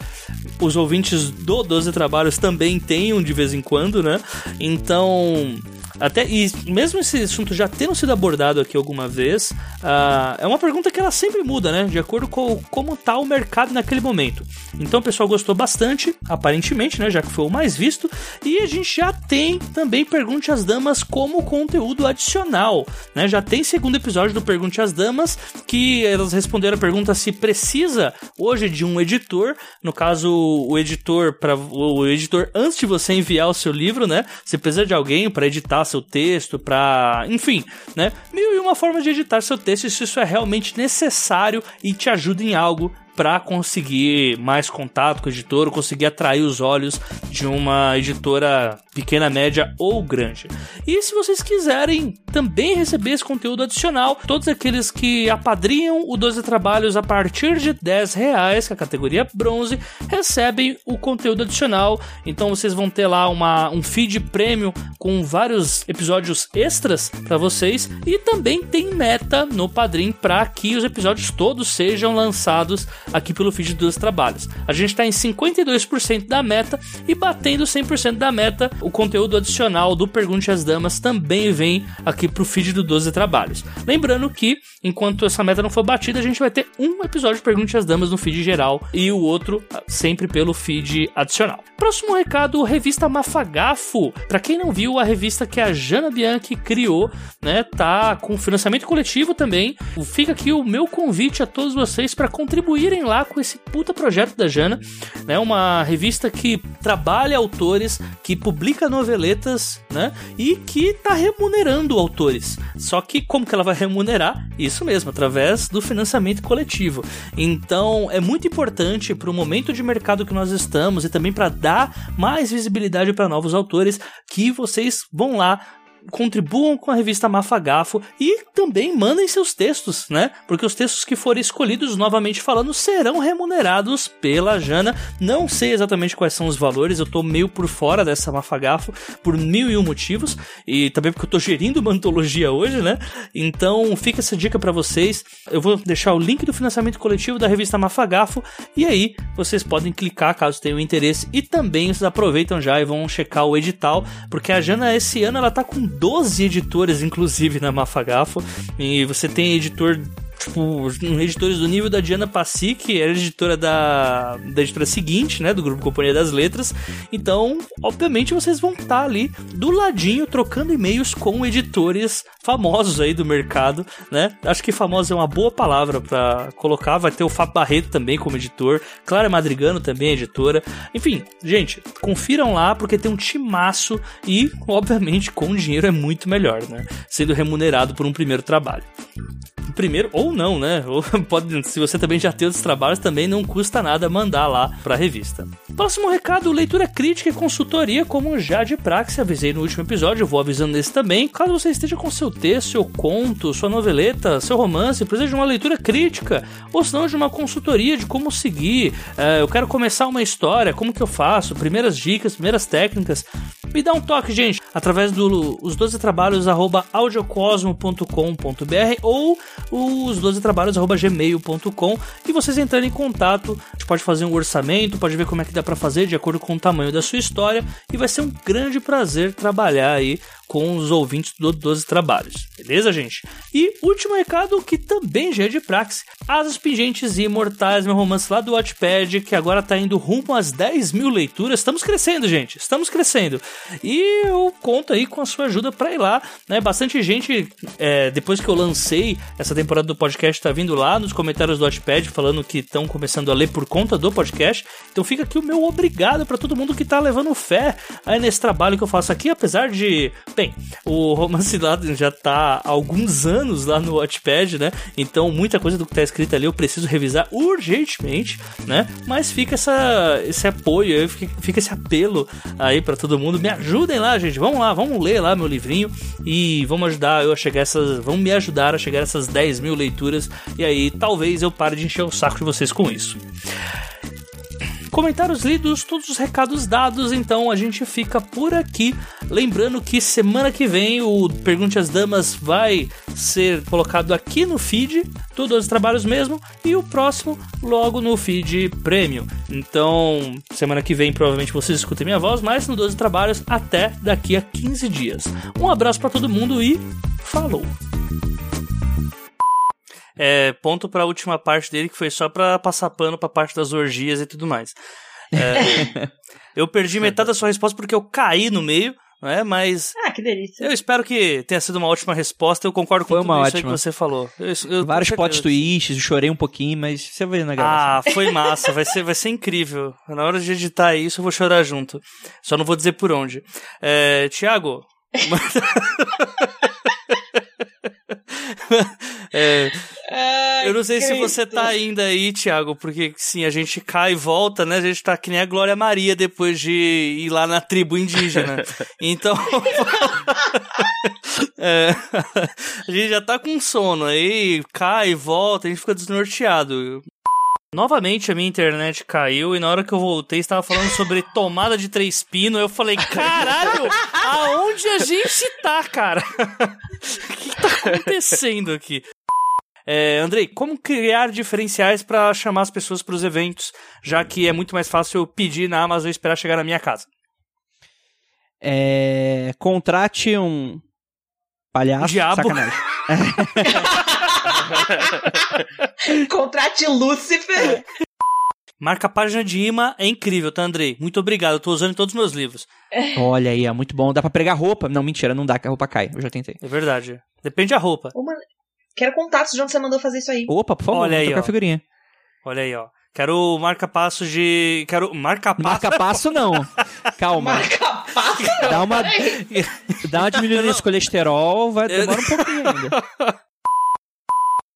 os ouvintes do 12 Trabalhos também tenham de vez em quando, né? Então, até, e mesmo esse assunto já tendo sido abordado aqui alguma vez, uh, é uma pergunta que ela sempre muda, né? De acordo com como tá o mercado naquele momento. Então o pessoal gostou bastante, aparentemente, né? Já que foi o mais visto. E a gente já tem também Pergunte às Damas como conteúdo adicional, né? Já tem segundo episódio do Pergunte às Damas que elas responderam a pergunta se precisa hoje de um editor, no caso o editor para o editor antes de você enviar o seu livro, né? Você precisa de alguém para editar seu texto, para, enfim, né? Mil e uma formas de editar seu texto se isso é realmente necessário e te ajuda em algo para conseguir mais contato com o editor, conseguir atrair os olhos de uma editora pequena, média ou grande. E se vocês quiserem também receber esse conteúdo adicional, todos aqueles que apadrinham o 12 Trabalhos a partir de 10 reais, que é a categoria bronze, recebem o conteúdo adicional. Então vocês vão ter lá uma, um feed premium com vários episódios extras para vocês e também tem meta no Padrim para que os episódios todos sejam lançados aqui pelo feed dos trabalhos. A gente está em 52% da meta e batendo 100% da meta, o conteúdo adicional do Pergunte às Damas também vem aqui pro feed do 12 Trabalhos. Lembrando que, enquanto essa meta não for batida, a gente vai ter um episódio de Pergunte às Damas no feed geral e o outro ah, sempre pelo feed adicional. Próximo recado, revista Mafagafo. Para quem não viu, a revista que a Jana Bianchi criou, né, tá com financiamento coletivo também. Fica aqui o meu convite a todos vocês para contribuírem irem lá com esse puta projeto da Jana, né? Uma revista que trabalha autores, que publica noveletas, né? E que tá remunerando autores. Só que como que ela vai remunerar? Isso mesmo, através do financiamento coletivo. Então, é muito importante para o momento de mercado que nós estamos e também para dar mais visibilidade para novos autores que vocês vão lá contribuam com a revista Mafagafo e também mandem seus textos, né? Porque os textos que forem escolhidos, novamente falando, serão remunerados pela Jana. Não sei exatamente quais são os valores, eu tô meio por fora dessa Mafagafo por mil e um motivos e também porque eu tô gerindo uma antologia hoje, né? Então fica essa dica para vocês. Eu vou deixar o link do financiamento coletivo da revista Mafagafo e aí vocês podem clicar caso tenham interesse e também vocês aproveitam já e vão checar o edital, porque a Jana esse ano ela tá com 12 editores inclusive na Mafagafo. E você tem editor tipo, editores do nível da Diana Passi, que era editora da, da editora seguinte, né, do grupo Companhia das Letras. Então, obviamente, vocês vão estar tá ali do ladinho trocando e-mails com editores famosos aí do mercado, né? Acho que famoso é uma boa palavra para colocar. Vai ter o Fábio Barreto também como editor, Clara Madrigano também é editora. Enfim, gente, confiram lá porque tem um timaço e, obviamente, com dinheiro é muito melhor, né? Sendo remunerado por um primeiro trabalho primeiro, ou não, né? Ou pode, se você também já tem outros trabalhos, também não custa nada mandar lá pra revista. Próximo recado: leitura crítica e consultoria, como já de praxe, avisei no último episódio, eu vou avisando nesse também. Caso você esteja com seu texto, seu conto, sua noveleta, seu romance, precisa de uma leitura crítica, ou se não de uma consultoria de como seguir, é, eu quero começar uma história, como que eu faço, primeiras dicas, primeiras técnicas, me dá um toque, gente, através dos do, 12 trabalhos audiocosmo.com.br ou os 12 trabalhos@gmail.com e vocês entrarem em contato, a gente pode fazer um orçamento, pode ver como é que dá para fazer de acordo com o tamanho da sua história. E vai ser um grande prazer trabalhar aí com os ouvintes do 12 Trabalhos. Beleza, gente? E último recado, que também já é de praxe: Asas Pingentes e Imortais, meu romance lá do Watchpad, que agora tá indo rumo às 10 mil leituras. Estamos crescendo, gente. Estamos crescendo. E eu conto aí com a sua ajuda para ir lá. Né? Bastante gente, é, depois que eu lancei essa temporada do podcast, tá vindo lá nos comentários do Watchpad falando que estão começando a ler por conta do podcast. Então fica aqui o meu obrigado para todo mundo que tá levando fé aí nesse trabalho que eu faço aqui, apesar de Bem, o Romance lá já tá há alguns anos lá no Watchpad, né? Então muita coisa do que tá escrito ali eu preciso revisar urgentemente, né? Mas fica essa, esse apoio, fica esse apelo aí para todo mundo. Me ajudem lá, gente. Vamos lá, vamos ler lá meu livrinho e vamos ajudar eu a chegar essas. Vamos me ajudar a chegar essas 10 mil leituras. E aí talvez eu pare de encher o saco de vocês com isso. Comentários lidos, todos os recados dados, então a gente fica por aqui. Lembrando que semana que vem o Pergunte às Damas vai ser colocado aqui no feed do 12 Trabalhos mesmo e o próximo logo no feed Premium. Então, semana que vem provavelmente vocês escutem minha voz, mas no 12 Trabalhos até daqui a 15 dias. Um abraço para todo mundo e falou! É, ponto para a última parte dele, que foi só para passar pano para a parte das orgias e tudo mais. É, eu perdi metade da sua resposta porque eu caí no meio, né? Mas. Ah, que delícia. Eu espero que tenha sido uma ótima resposta. Eu concordo com foi tudo uma isso ótima. que você falou. Eu, eu, Vários plot twists, chorei um pouquinho, mas você vai ver na gravação. Ah, foi massa, vai ser, vai ser incrível. Na hora de editar isso, eu vou chorar junto. Só não vou dizer por onde. É, Tiago. é, Ai, eu não sei se Cristo. você tá ainda aí, Thiago, porque sim, a gente cai e volta, né? A gente tá que nem a Glória Maria depois de ir lá na tribo indígena. Então. é, a gente já tá com sono, aí cai e volta, a gente fica desnorteado. Novamente a minha internet caiu e na hora que eu voltei estava falando sobre tomada de três pinos. Eu falei, caralho, aonde a gente tá, cara? O que tá acontecendo aqui? É, Andrei, como criar diferenciais para chamar as pessoas para os eventos, já que é muito mais fácil eu pedir na Amazon e esperar chegar na minha casa? É, contrate um palhaço. Diabo. Sacanagem. Contrate Lúcifer. Marca a página de imã é incrível, tá, Andrei? Muito obrigado, eu tô usando em todos os meus livros. Olha aí, é muito bom. Dá pra pregar roupa. Não, mentira, não dá que a roupa cai. Eu já tentei. É verdade. Depende da roupa. Uma... Quero contatos de onde você mandou fazer isso aí. Opa, por favor, Olha aí, ó. figurinha. Olha aí, ó. Quero marca-passo de. Quero. Marca-passo. Marca passo não. Calma. Marca passo. Dá uma, dá uma diminuída nesse colesterol, vai demora um pouquinho ainda.